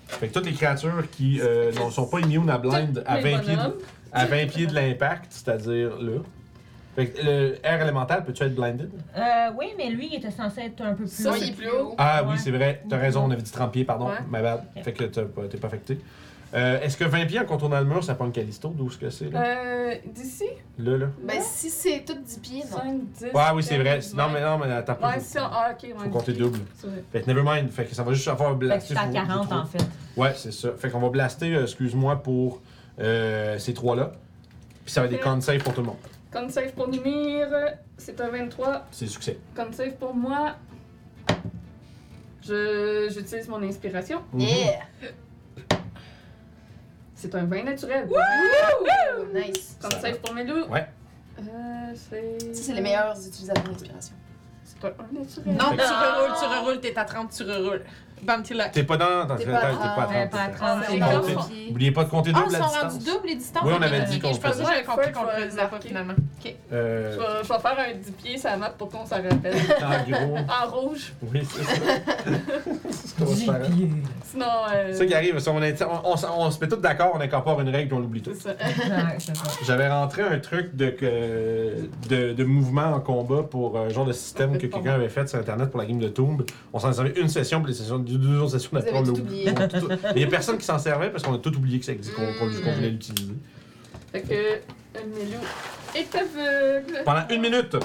Fait que toutes les créatures qui euh, ne sont pas immunes à blind à 20 pieds de, à 20 pieds de l'impact, c'est-à-dire là. Fait que le air élémental, peux-tu être blinded? Euh, oui, mais lui, il était censé être un peu plus Ça, haut. il est plus haut. Ah Ouais. oui, c'est vrai. T'as raison, on avait dit 30 pieds, pardon. Ouais. My bad. Fait que t'as pas- t'es pas affecté. Euh, Est-ce que 20 pieds en contournant le mur, ça pogne Callisto? D'où est-ce que c'est, là? Euh, d'ici, Là, là. Ben, si c'est tout 10 pieds, non. 5, 10. Ouais, oui, c'est vrai. Non, mais non, mais attends pas. Ouais, si on. Ah, ok, ouais. Faut compter double. C'est vrai. Fait que nevermind. Fait que ça va juste avoir Fait que blasté. c'est à vous- 40 vous en fait. Ouais, c'est ça. Fait qu'on va blaster, euh, excuse-moi, pour euh, ces trois-là. Puis ça va être des con save pour tout le monde. Con save pour Numir, c'est un 23. C'est succès. Con save pour moi. Je, j'utilise mon inspiration. Mhm. Yeah! C'est un 20 naturel. Oh, nice. Con save pour Melou. Ouais. Euh, c'est. Ça, c'est les meilleurs utilisateurs d'inspiration. C'est un 1 naturel. Non, tu reroules, tu reroules, t'es à 30, tu reroules. Bam, t'es. T'es pas dans. dans T'es t'es pas pas, à t'es pas à 30. 30. Pas à t'es- 30, c'est Oubliez pas- de compter Ah, double ils la sont distance. rendus double les distances? Oui, on avait dit qu'on Je pensais que faisait. j'avais compris qu'on le faisait pas finalement. Ok. Euh, Je vais, faire un 10 pieds sur la map pour qu'on s'en rappelle. en gros. en rouge. Oui, c'est ça. c'est se faire. Sinon. Euh, C'est ça qui arrive, on, se met tous d'accord, on incorpore une règle on l'oublie tout. c'est ça. J'avais rentré un truc de, de, de mouvement en combat pour un genre de système que quelqu'un avait fait sur internet pour la game de Tomb. On s'en servait une session, puis les sessions, deux, deux sessions Vous d'après, avez on l'a tout oublié. Il y a personne qui s'en servait parce qu'on a tout oublié que ça existe, qu'on qu'on- qu'on voulait l'utiliser. Fait que. euh, Melou est aveugle. Pendant une minute!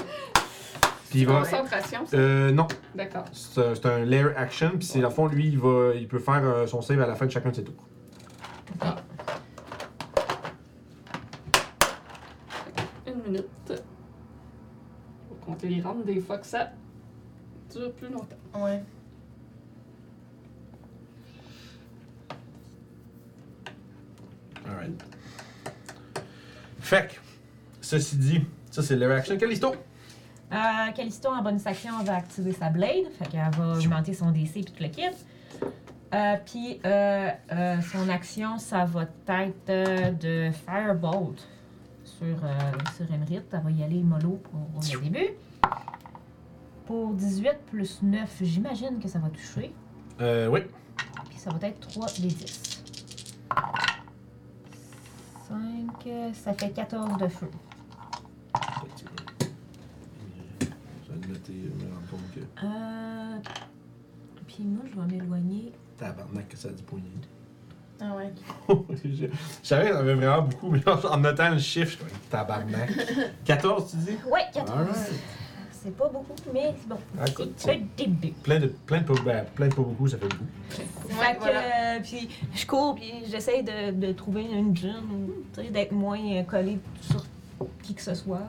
Puis il va. Concentration, ça. Euh, non, D'accord. c'est un, c'est un layer action, puis c'est à fond, lui, il, va, il peut faire euh, son save à la fin de chacun de ses tours. Une minute. Faut compter les rounds des fois que ça dure plus longtemps. Ouais. Alright. Fait que, ceci dit, ça c'est layer action. Callisto! Euh, Callisto, en bonus action, va activer sa blade. Fait qu'elle va augmenter son DC puis tout le kit. Euh, puis euh, euh, son action, ça va être de Firebolt sur, sur. Elle va y aller mollo pour le début. Pour 18 plus 9, j'imagine que ça va toucher. Euh, oui. Puis ça va être 3 des 10. 5, ça fait 14 de feu. Je vais le noter, me rendre compte que. Euh, puis moi, je vais m'éloigner. Tabarnak que ça a du poignet. Ah ouais. je savais qu'il y en avait vraiment beaucoup, mais en notant le chiffre, je suis tabarnak. 14, tu dis? Ouais, 14. C'est pas beaucoup, mais c'est bon. Ah, écoute, C'est le début. Plein de, plein de pas, ben, plein de pas beaucoup, ça fait beaucoup. fait que, voilà. euh, puis je cours, puis j'essaie de, de trouver une gym, d'être moins euh, collé sur qui que ce soit. là.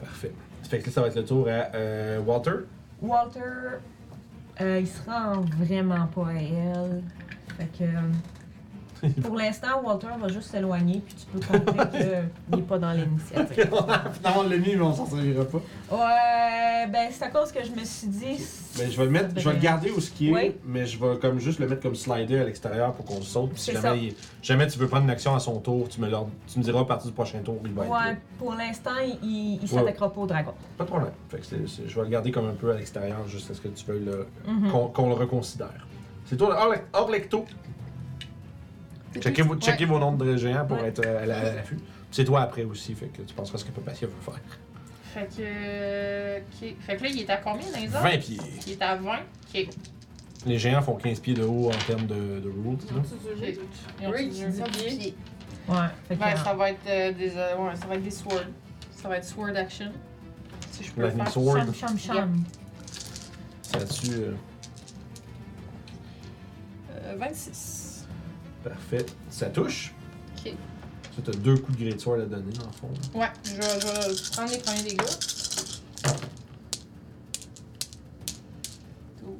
Parfait. Ça fait que là, ça va être le tour à euh, Walter. Walter, euh, il se rend vraiment pas à elle. Fait que. pour l'instant, Walter va juste s'éloigner, puis tu peux compter qu'il n'est pas dans l'initiative. Finalement, l'a mis, mais on s'en servira pas. Ouais, ben c'est à cause que je me suis dit. Mais je vais le mettre, je vais le garder où ce qui est, Oui. mais je vais comme juste le mettre comme slider à l'extérieur pour qu'on le saute. Puis si jamais, il- jamais tu veux prendre une action à son tour, tu me, l'or- tu me diras à partir du prochain tour, il va être là. Ouais, pour l'instant, il, il s'attaquera pas au dragon. Pas de problème. Fait que je vais le garder comme un peu à l'extérieur, juste à ce que tu le, Mhm. qu'on, le reconsidère. C'est toi, Orle- Orlecto. Checkez, vos- checkez vos noms de géants pour Ouais. être euh, à la- à l'affût. C'est toi après aussi, fait que tu penseras ce que Papacia veut faire. Fait que. euh, ok. Fait que là, il est à combien dans les airs? 20 pieds. Il est à 20. Ok. Les géants font 15 pieds de haut en termes de, de rules. Ils là. Ok. Ils ont tous dit- Puis, Ouais. Fait que, Ouais, ça va être euh, des. euh, ouais, ça va être des swords. Ça va être sword action. Si je peux Lightning faire. sword. Cham, cham, cham. Ça là-dessus, euh, Euh, 26. Parfait. Ça touche. Ok. Ça, t'as deux coups de great sword à donner, dans le fond. Ouais, je vais, je vais prendre les premiers dégâts. 12,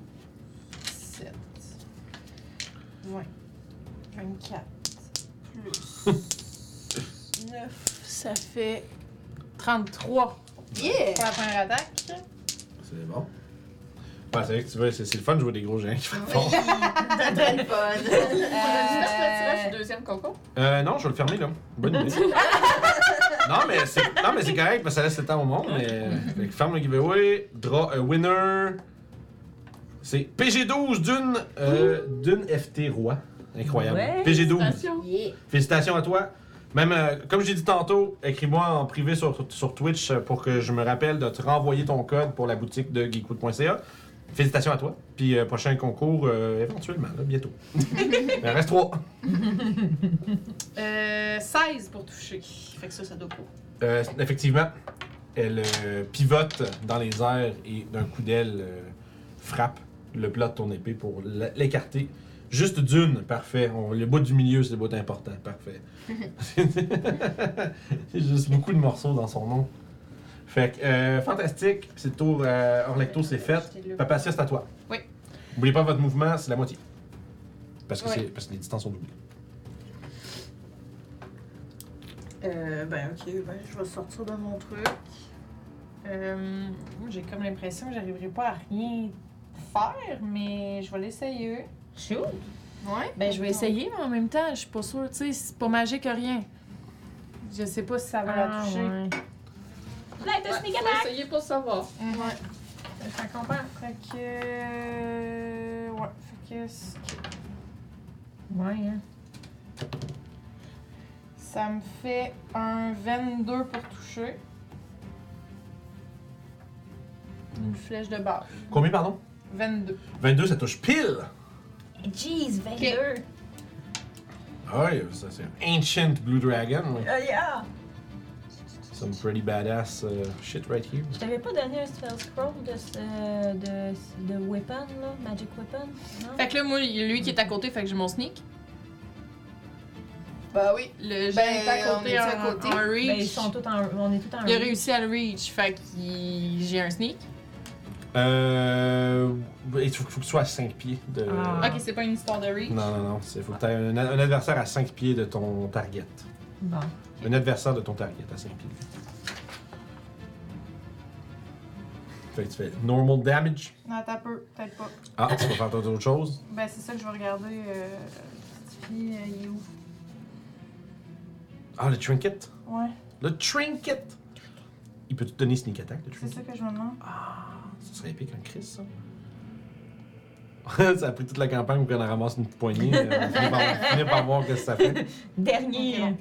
7, 20, 24, plus 9, ça fait 33 Yeah! pour la première attaque. C'est bon. Ouais, c'est vrai que tu vois, c'est c'est le fun de jouer des gros géants qui font fort. C'est très le fun. Retirer du deuxième concours. Euh, non, je vais le fermer là. Bonne idée. non, mais c'est non, mais c'est correct parce que ça laisse le temps au monde. Mais fait que ferme le giveaway. Draw a winner. C'est PG12 d'une euh, d'une FT Roi. Incroyable. Ouais. PG12. Félicitations. Yeah! Félicitations à toi. Même, euh, comme j'ai dit tantôt, écris-moi en privé sur, sur Twitch pour que je me rappelle de te renvoyer ton code pour la boutique de geekwood.ca. Félicitations à toi. Puis euh, prochain concours, euh, éventuellement, là, bientôt. Il en reste trois. Euh, 16 pour toucher. Fait que ça, ça doit pas. Euh, effectivement, elle euh, pivote dans les airs et d'un coup d'aile euh, frappe le plat de ton épée pour l'écarter. Juste d'une, parfait. On- le bout du milieu, c'est le bout important, parfait. C'est juste beaucoup de morceaux dans son nom. Fait que, euh, fantastique. C'est le tour euh, Orlecto, c'est fait. Papacia, c'est à toi. Oui. N'oubliez pas votre mouvement, c'est la moitié. Parce que, Oui. c'est- parce que les distances sont doublées. Euh, ben ok, ben je vais sortir de mon truc. Euh, moi, j'ai comme l'impression que j'arriverai pas à rien faire, mais je vais l'essayer. Shoot. Ouais? Ben je vais essayer, mais en même temps, je suis pas sûre, tu sais, c'est pas magique rien. Je sais pas si ça va la Ah, toucher. The Ouais, sneak attack. essayer pour savoir. Ouais. Je comprends. Fait que. euh, Ouais, fait que. Ouais, hein. Ça me fait un 22 pour toucher. Une flèche de base. Combien, pardon? 22. 22, ça touche pile Jeez, 22. Ah oui, ça c'est un Ancient Blue Dragon. Oh yeah. Some pretty badass uh, shit right here. Je t'avais pas donné un spell scroll de, ce- de, de weapon, là? Magic weapon? Non? Fait que là, moi, lui qui est à côté, fait que j'ai mon sneak. Bah oui. Le j'ai Ben, à on côté est en, à côté? en reach. Ben, ils sont tous en, on est tous en Il a reach. réussi à le reach, fait que j'ai un sneak. Euh. Il faut, faut que tu sois à 5 pieds de. Ah. Ok, c'est pas une histoire de reach. Non, non, non. Il faut que tu aies un, un adversaire à 5 pieds de ton target. Bon. Un adversaire de ton target à 5 pieds. Fait que tu fais normal damage. Non, t'as peu, peut-être pas. Ah, tu vas faire d'autres choses. Ben, c'est ça que je vais regarder. Euh, cette fille, euh, il est où? Ah, le trinket? Ouais, Le trinket. Il peut te donner sneak attack, le c'est trinket. ça que je me demande. Ah, ça serait épique un Chris, ça. ça a pris toute la campagne pour qu'on en ramasse une poignée. euh, on finit par, finir par voir ce que ça fait. Dernier.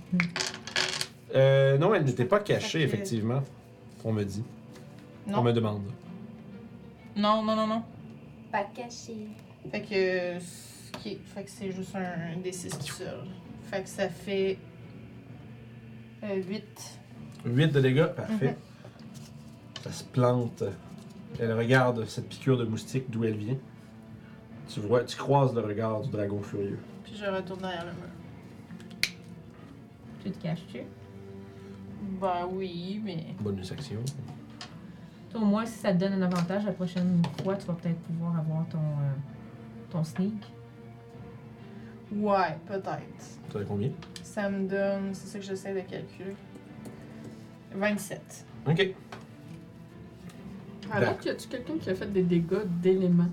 Euh, non, elle n'était pas cachée, effectivement. On me dit. On me demande. Non, non, non, non. Pas caché. Fait que. Ok, fait que c'est juste un D6 tout seul. Fait que ça fait. Euh, 8. 8 de dégâts, parfait. Ça se plante. Elle regarde cette piqûre de moustique d'où elle vient. Tu vois, tu croises le regard du dragon furieux. Puis je retourne derrière le mur. Tu te caches-tu? Bah oui, mais. Bonus action. Toi, au moins, si ça te donne un avantage, la prochaine fois, tu vas peut-être pouvoir avoir ton, euh, ton sneak. Ouais, peut-être. Tu as combien? Ça me donne. C'est ça que j'essaie de calculer. 27. Ok. Alors, y a-tu quelqu'un qui a fait des dégâts d'éléments?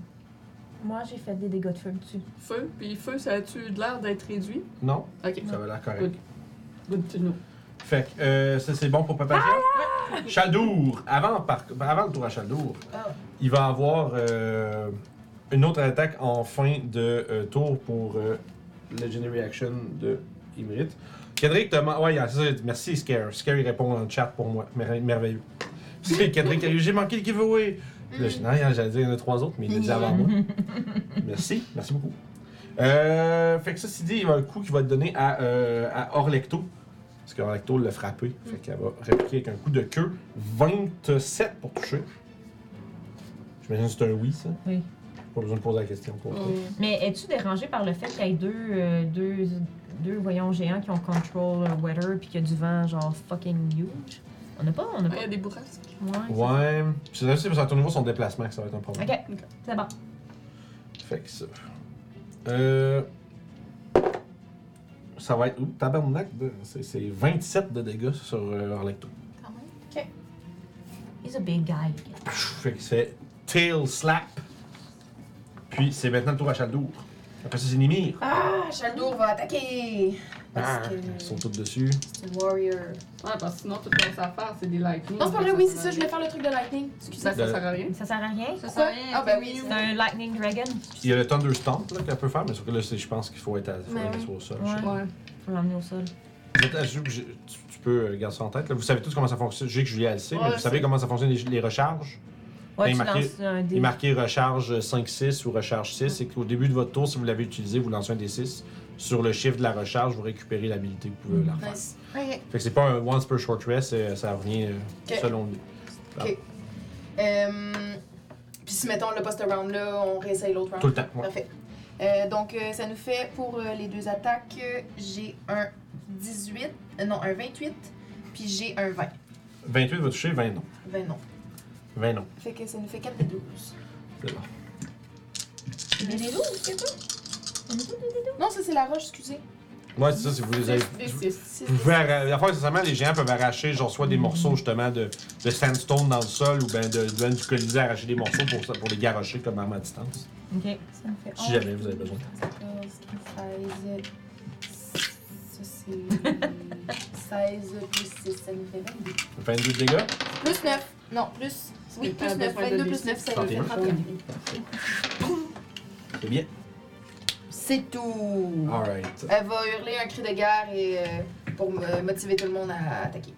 Moi, j'ai fait des dégâts de feu dessus. Feu, puis feu, ça a-tu de l'air d'être réduit? Non, Ok, ça va l'air correct. Good. good to know. Fait que euh, ça c'est bon pour Papa Chaldour, avant, par- avant le tour à Chaldour, Ah. il va avoir euh, une autre attaque en fin de euh, tour pour euh, Legendary Action de Imrit. Kendrick, t'as. man- Ouais, c'est ça, merci Scare. Scare, il répond dans le chat pour moi. Mer- merveilleux. C'est Kendrick, j'ai manqué le giveaway. Là, je- non, j'allais dire il y en a trois autres, mais il l'a dit avant moi. Merci, merci beaucoup. Euh, fait que ça, c'est dit, il y a un coup qui va être donné à, euh, à Orlecto. Parce qu'Orlecto l'a frappé. Fait qu'elle va répliquer avec un coup de queue. 27 pour toucher. J'imagine que c'est un oui, ça. Oui. Pas besoin de poser la question. pour toi. Mais es-tu dérangé par le fait qu'il y ait deux, euh, deux, deux voyons géants qui ont control euh, weather puis qu'il y a du vent genre fucking huge? On n'a pas, on n'a Il y pas. a des bourrasques. Ouais. Ouais. C'est là, c'est parce qu'à ton niveau, son déplacement que ça va être un problème. Ok, c'est bon. Fait que ça. Euh. Ça va être. Ouh, tabarnak, de- c'est c'est 27 de dégâts sur euh, Orlecto. Quand même. He's a big guy. Fait que c'est Tail Slap. Puis c'est maintenant le tour à Chaldour. Après ça, c'est Nimir. Ah, Shaldour va attaquer. Ah, Parce que ils sont tous dessus. c'est une warrior. Ouais, parce que sinon, tout ce qu'on sait à faire, c'est des lightning. Non, c'est pas vrai, oui, c'est ça, je voulais faire le truc de lightning. Excusez. Ça, ça sert à rien. Ça sert à rien? Ça sert à rien. Ah, ben oui, C'est un lightning dragon. Il y a le Thunderstomp là, qu'elle peut faire, mais sauf que là, c'est- je pense qu'il faut être, à, faut sur le sol. Ouais. Ouais. Faut l'emmener au sol. Tu, tu peux euh, garder ça en tête. là. Vous savez tous comment ça fonctionne. Je sais que Julia le sait, mais vous savez comment ça fonctionne les, les recharges? Ouais, il tu est marqué- Il est marqué recharge 5-6 ou recharge 6. C'est qu'au début de votre tour, si vous l'avez utilisé, vous lancez un D6. Sur le chiffre de la recharge, vous récupérez l'habilité que vous pouvez la refaire. Nice. Ok. Fait que c'est pas un once per short rest, c'est- ça revient euh, Ok. selon lui. Ok. Euh, Puis si mettons le post round là, on réessaye l'autre round. Tout le temps. ouais. Parfait. Euh, donc euh, ça nous fait pour euh, les deux attaques, euh, j'ai un 18, euh, non un 28, puis j'ai un 20. 28 va toucher, 20 non. 20 non. 20 non. Fait que ça nous fait 4 des 12. C'est bon. Des loups, c'est quoi? Non, ça c'est la roche, excusez. Ouais, c'est ça, si vous les avez. Vous pouvez arra- la fois, essentiellement, les géants peuvent arracher genre soit des morceaux justement de, de sandstone dans le sol ou bien de, de, du colisée arracher des morceaux pour, ça- pour les garrocher comme arme à distance. Ok. Ça me fait Si jamais vous avez besoin. 14, 15, 16. Ça c'est 16 plus 6, ça nous fait 22. 22 de dégâts. Plus 9. Non, plus. Oui, plus que 9. t'as 22 besoin de plus 9, ça nous fait 31. 31. C'est bien. C'est tout. Alright. Elle va hurler un cri de guerre et euh, pour me motiver tout le monde à attaquer.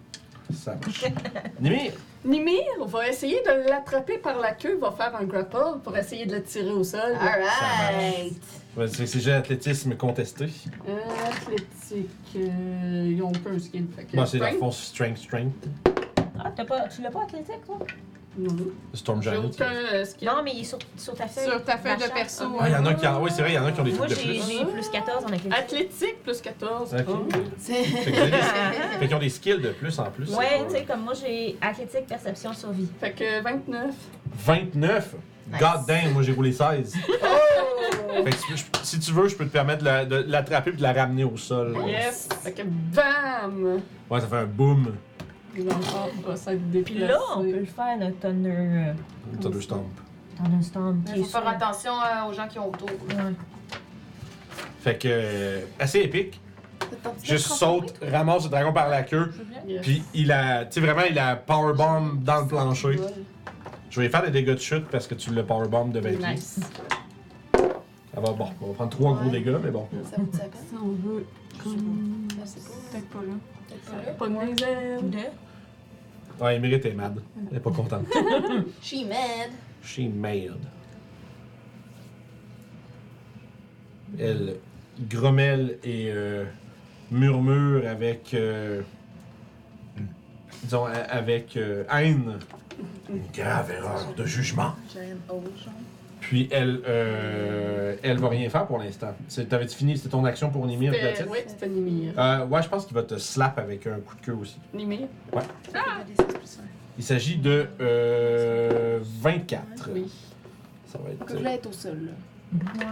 Ça marche. Nimir, Nimir va essayer de l'attraper par la queue, va faire un grapple pour essayer de le tirer au sol. Alright. Ouais, c'est c'est j'ai athlétisme contesté. Euh, athlétique. euh, ils ont peu un skill. Fait que Moi, c'est la strength, force strength strength. Ah, t'as pas, tu l'as pas athlétique, toi? Non. Storm J'ai Giant. aucun euh, skill. Non, mais il est sur, sur ta feuille. Sur ta feuille de perso. Ah, il y en a qui en... Oui, c'est vrai, il y en a qui ont des Moi, trucs de j'ai plus. j'ai plus 14 en athlétique. Athlétique plus 14. Ok. Oh. C'est. Fait que vous avez des- fait qu'ils ont des skills de plus en plus. Ouais, tu sais, comme moi, j'ai athlétique, perception, survie. Fait que 29. 29. Nice. God damn, moi j'ai roulé 16. Oh! Fait que si, je- si tu veux, je peux te permettre de la- de l'attraper et de la ramener au sol. Yes. Fait que BAM! Ouais, ça fait un boom. L'enfant va s'être déplacé. Puis là, on peut le faire, notre Thunder. Euh, Thunderstomp. Thunderstorm. qui Il est faut faire sur- attention euh, aux gens qui ont autour. Ouais. Fait que, euh, assez épique. Juste saute, ramasse le dragon par la queue, Yes. puis il a, tu sais, vraiment, il a powerbomb dans le plancher. Je vais faire des dégâts de chute parce que tu le powerbomb de 20 pieds. Nice. Ça va, bon, on va prendre trois gros Ouais. dégâts, mais bon. Ça vaut ça peine? Si on veut. Comme... Peut-être pas là. Pas de. Ouais, Emery est mad. Elle est pas contente. She mad. She mad. Elle grommelle et euh, murmure avec. euh, disons, a- avec euh, haine. Une grave erreur de jugement. Genre. Puis elle, euh, elle va rien faire pour l'instant. C'est- T'avais-tu fini? C'était ton action pour Nimir, C'était- that's it? Oui, c'était Nimir. Euh, ouais, je pense qu'il va te slap avec un coup de queue aussi. Nimir? Il s'agit de euh, 24. Oui. Ça va être. que je l'aide au sol, là.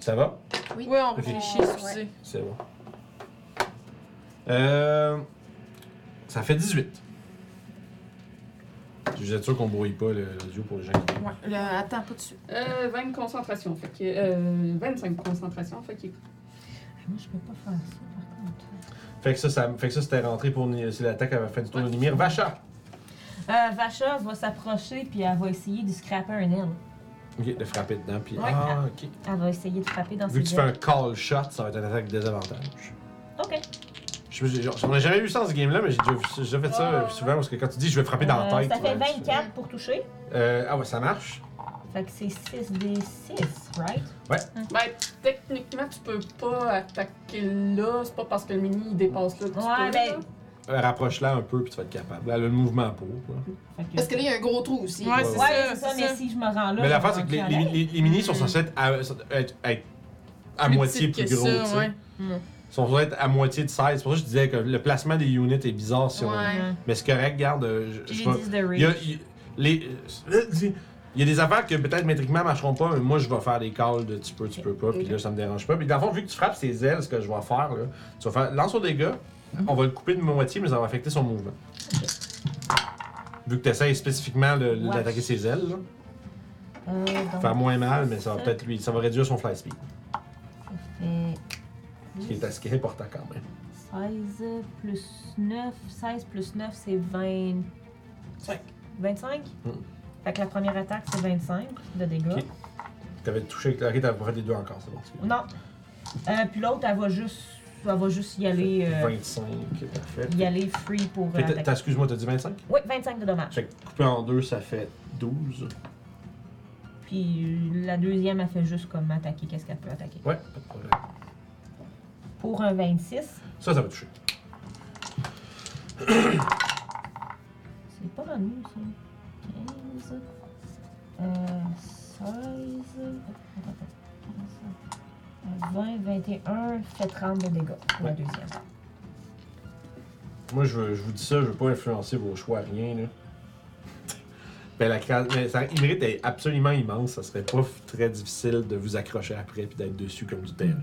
Ça va? Oui. Ouais, on réfléchit, Ouais. excusez. C'est bon. Euh, ça fait 18. Je suis sûr qu'on brouille pas le- l'audio pour les gens qui. Ouais. Attends, pas dessus. Euh, 20 de concentration. Fait que. Euh, 25 de concentration. Fait que. Moi, je peux pas faire ça, par contre. Fait que ça, ça fait que ça c'était rentré pour Ni- c'est l'attaque à la fin du tour de Nimir. Vacha! Euh, Vacha va s'approcher, puis elle va essayer de scraper un aile. Ok, de frapper dedans. Puis, Ouais. ah, ok. Elle va essayer de frapper dans Vu que tu fais un call shot, ça va être un attaque désavantage. Ok. Je je- J'en ai jamais vu ça dans ce game-là, mais j'ai déjà, fait ça Ouais, souvent parce que quand tu dis je vais frapper dans la Euh, tête. Ça fait ouais, tu fais- 24 pour toucher. Euh, ah ouais, ça marche. Fait que c'est 6 des 6, right? Ben, techniquement, tu peux pas attaquer là. C'est pas parce que le mini il dépasse là que tu Ouais, peux. ben- là. Euh, Rapproche-la un peu puis tu vas être capable. Elle a le mouvement pour. quoi. Fait que- Parce que là, il y a un gros trou aussi. Ouais, Ouais, c'est Ouais, ça, mais si je me rends là. mais l'affaire, c'est que les, les, là. les- les minis sont censés être à, être, être à Plus moitié plus que gros. ça, tu sais. ouais. Ils sont censés être à moitié de size. C'est pour ça que je disais que le placement des units est bizarre si on. Ouais. Ouais. Mais c'est correct, garde. euh, je- Puis je j'ai vais- 10 de Il y a, rage. il y a- les, euh, il y a des affaires que peut-être métriquement marcheront pas, mais moi je vais faire des calls de tu peux, tu peux pas, puis là ça me dérange pas. Puis dans le fond, vu que tu frappes ses ailes, ce que je vais faire, là, tu vas faire lance au dégât, on va le couper de moitié, mais ça va affecter son mouvement. Vu que tu essaies spécifiquement d'attaquer ses ailes, là, Euh, donc, faire moins mal, mais ça va peut-être lui, ça va réduire son fly speed, ça fait ce qui est, ce qui est important quand même. 16 plus 9. 16 plus 9, c'est 20... Cinq. 25? Mm. Fait que la première attaque, c'est 25 de dégâts. Ok. T'avais touché, ok, t'avais pas fait les deux encore, c'est bon. c'est. Non. Euh, puis l'autre, elle va juste... Elle va juste y aller... euh, 25, parfait. y aller free pour euh, Fait que t'as- attaquer. t'as- Excuse-moi, t'as dit 25? Oui, 25 de dommages. Fait que coupé en deux, ça fait 12. Puis euh, la deuxième, elle fait juste comme attaquer. Qu'est-ce qu'elle peut attaquer? Ouais, pas de problème. Pour un 26, Ça, ça va toucher. c'est pas mieux, ça. 15... Euh, 16... attends, attends, 15, euh, 20, 21, fait 30 de dégâts pour la deuxième. Moi, je, veux- je vous dis ça, je veux pas influencer vos choix, rien, là. Ben, la créa- mais ça, Imrit est absolument immense. Ça serait pas f- très difficile de vous accrocher après puis d'être dessus comme du terrain.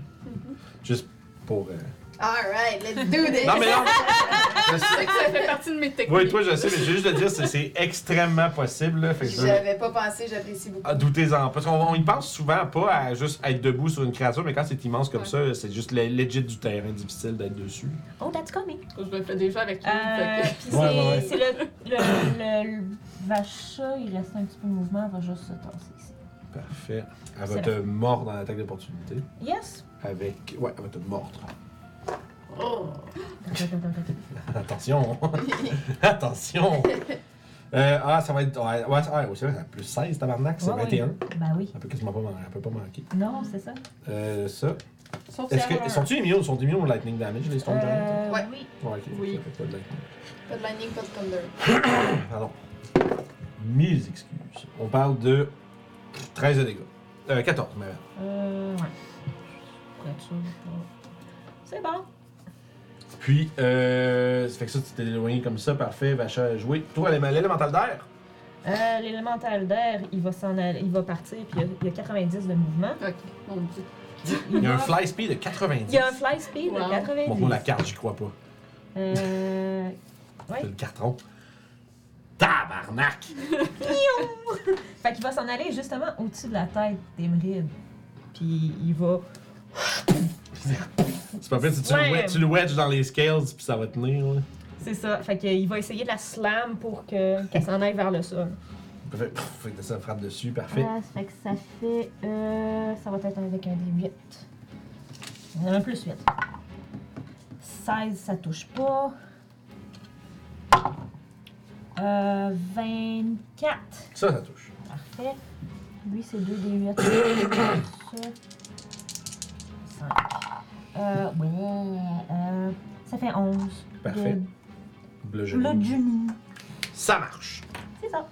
Juste pour. euh, Alright, let's do this! Non, mais non! je sais- que ça fait partie de mes techniques. Oui, toi, je sais, mais j'ai juste de dire que c'est extrêmement possible, là. Fait que je veux- J'avais pas pensé, j'apprécie beaucoup. Ah, Doutez-en. Parce qu'on on y pense souvent pas à juste être debout sur une créature, mais quand c'est immense comme Ouais. ça, c'est juste le- legit du terrain difficile d'être dessus. Oh, that's coming! Je le fais déjà avec lui. Euh, puis Ouais, c'est ouais, le, le, le, le vacha, il reste un petit peu de mouvement, elle va juste se tasser ici. Parfait. Elle va te mordre dans l'attaque d'opportunité. Yes! Avec. Ouais, elle va te mordre. Oh. Attention! Attention! Euh, ah, ça va être. Ouais, ouais, ouais, c'est vrai, ça a plus 16, tabarnak, c'est Ouais, ouais. 21. Ben oui. Elle peut quasiment pas, man- elle peut pas manquer. Non, c'est ça. Euh, ça. Sauf Est-ce que. Sont-ils immunes? Sont immunes au lightning damage, les Stone Giants? Euh, Ouais. oui. Ouais, ok. Oui. Ça fait pas de lightning. Pas de lightning, pas de thunder. Pardon. Mille excuses. On parle de 13 de dégâts. Euh, 14, mais. Euh, ouais. C'est bon. Puis, euh. Ça fait que ça, tu t'es éloigné comme ça, parfait. Vacha a joué. Toi, l'élémental d'air? Euh, L'élémental d'air, il va s'en aller, il va partir, puis il y, a, il y a 90 de mouvement. Ok, mon dieu. Il y a un fly speed de 90. Il y a un fly speed Wow. de 90. Bon, pour la carte, j'y crois pas. Euh, Ouais. C'est le carton. Tabarnak! fait qu'il va s'en aller justement au-dessus de la tête d'Emerald. Puis il va. C'est pas fait si tu, Ouais. le tu le wedges dans les scales, puis ça va tenir. C'est ça. Fait qu'il va essayer de la slam pour que- qu'elle s'en aille vers le sol. Pff, Fait que ça frappe dessus, parfait. Ah, ça fait que ça fait. Euh, ça va être avec un D8. Un plus 8. 16, ça touche pas. Euh, 24. Ça, ça touche. Parfait. Lui, c'est 2 D8. ça. 5. Euh, ouais. Euh, ça fait 11. Parfait. Bleu genou. bludgeoning. Ça marche. C'est ça.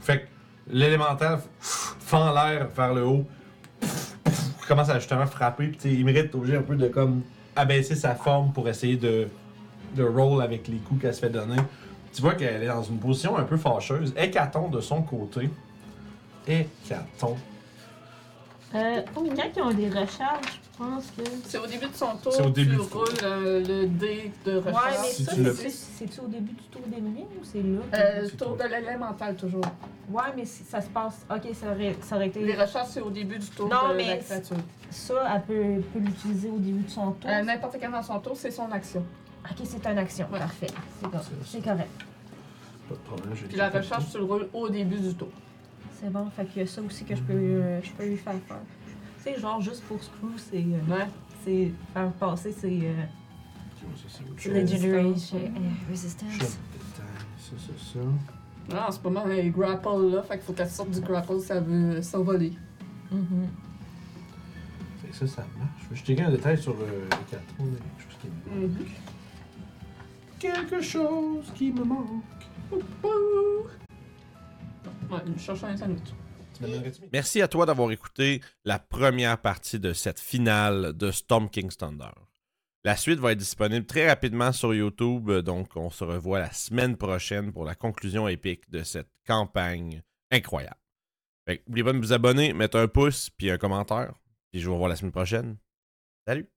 Fait que l'élémental fend l'air vers le haut, commence à justement frapper, puis il mérite obligé un peu de comme abaisser sa forme pour essayer de, de roll avec les coups qu'elle se fait donner. Tu vois qu'elle est dans une position un peu fâcheuse. Hécaton de son côté. Hécaton. Euh, quand ils ont des recharges, pense que. C'est au début de son tour, C'est au début tu du tour. roules euh, le dé de Ouais, recharge. mais Si ça, tu le- c'est- c'est-tu au début du tour d'Emeline ou c'est là? Euh, C'est tour de l'élémental toujours. Ouais, mais si ça se passe. Ok, ça aurait, ça aurait été. Les recharges, c'est au début du tour Non, de mais la créature. Ça, elle peut, peut l'utiliser au début de son tour. Euh, N'importe quand dans son tour, c'est son action. ok, c'est une action. Ouais. Parfait. C'est bon. C'est- C'est correct. Pas de problème, j'ai Puis la recharge, tu le roules au début du tour. C'est bon, fait qu'il y a ça aussi que je peux, euh, je peux lui faire faire. Tu sais, genre, juste pour Screw, c'est. euh, Ouais. c'est faire passer ses. euh, ça, c'est autre chose. Legendary. Resistance. Ça, ça, ça. Non, c'est pas mal un grapple là, fait qu'il faut qu'elle sorte du grapple si elle veut s'envoler. mhm. Fait que ça, ça marche. Je checker un détail sur. Il y a quelque chose qui me manque. Mhm. Quelque chose qui me manque. Ouais, je cherche un sandwich. Merci à toi d'avoir écouté la première partie de cette finale de Storm King's Thunder. La suite va être disponible très rapidement sur YouTube, donc on se revoit la semaine prochaine pour la conclusion épique de cette campagne incroyable. N'oubliez pas de vous abonner, mettre un pouce puis un commentaire, puis je vous revois la semaine prochaine. Salut!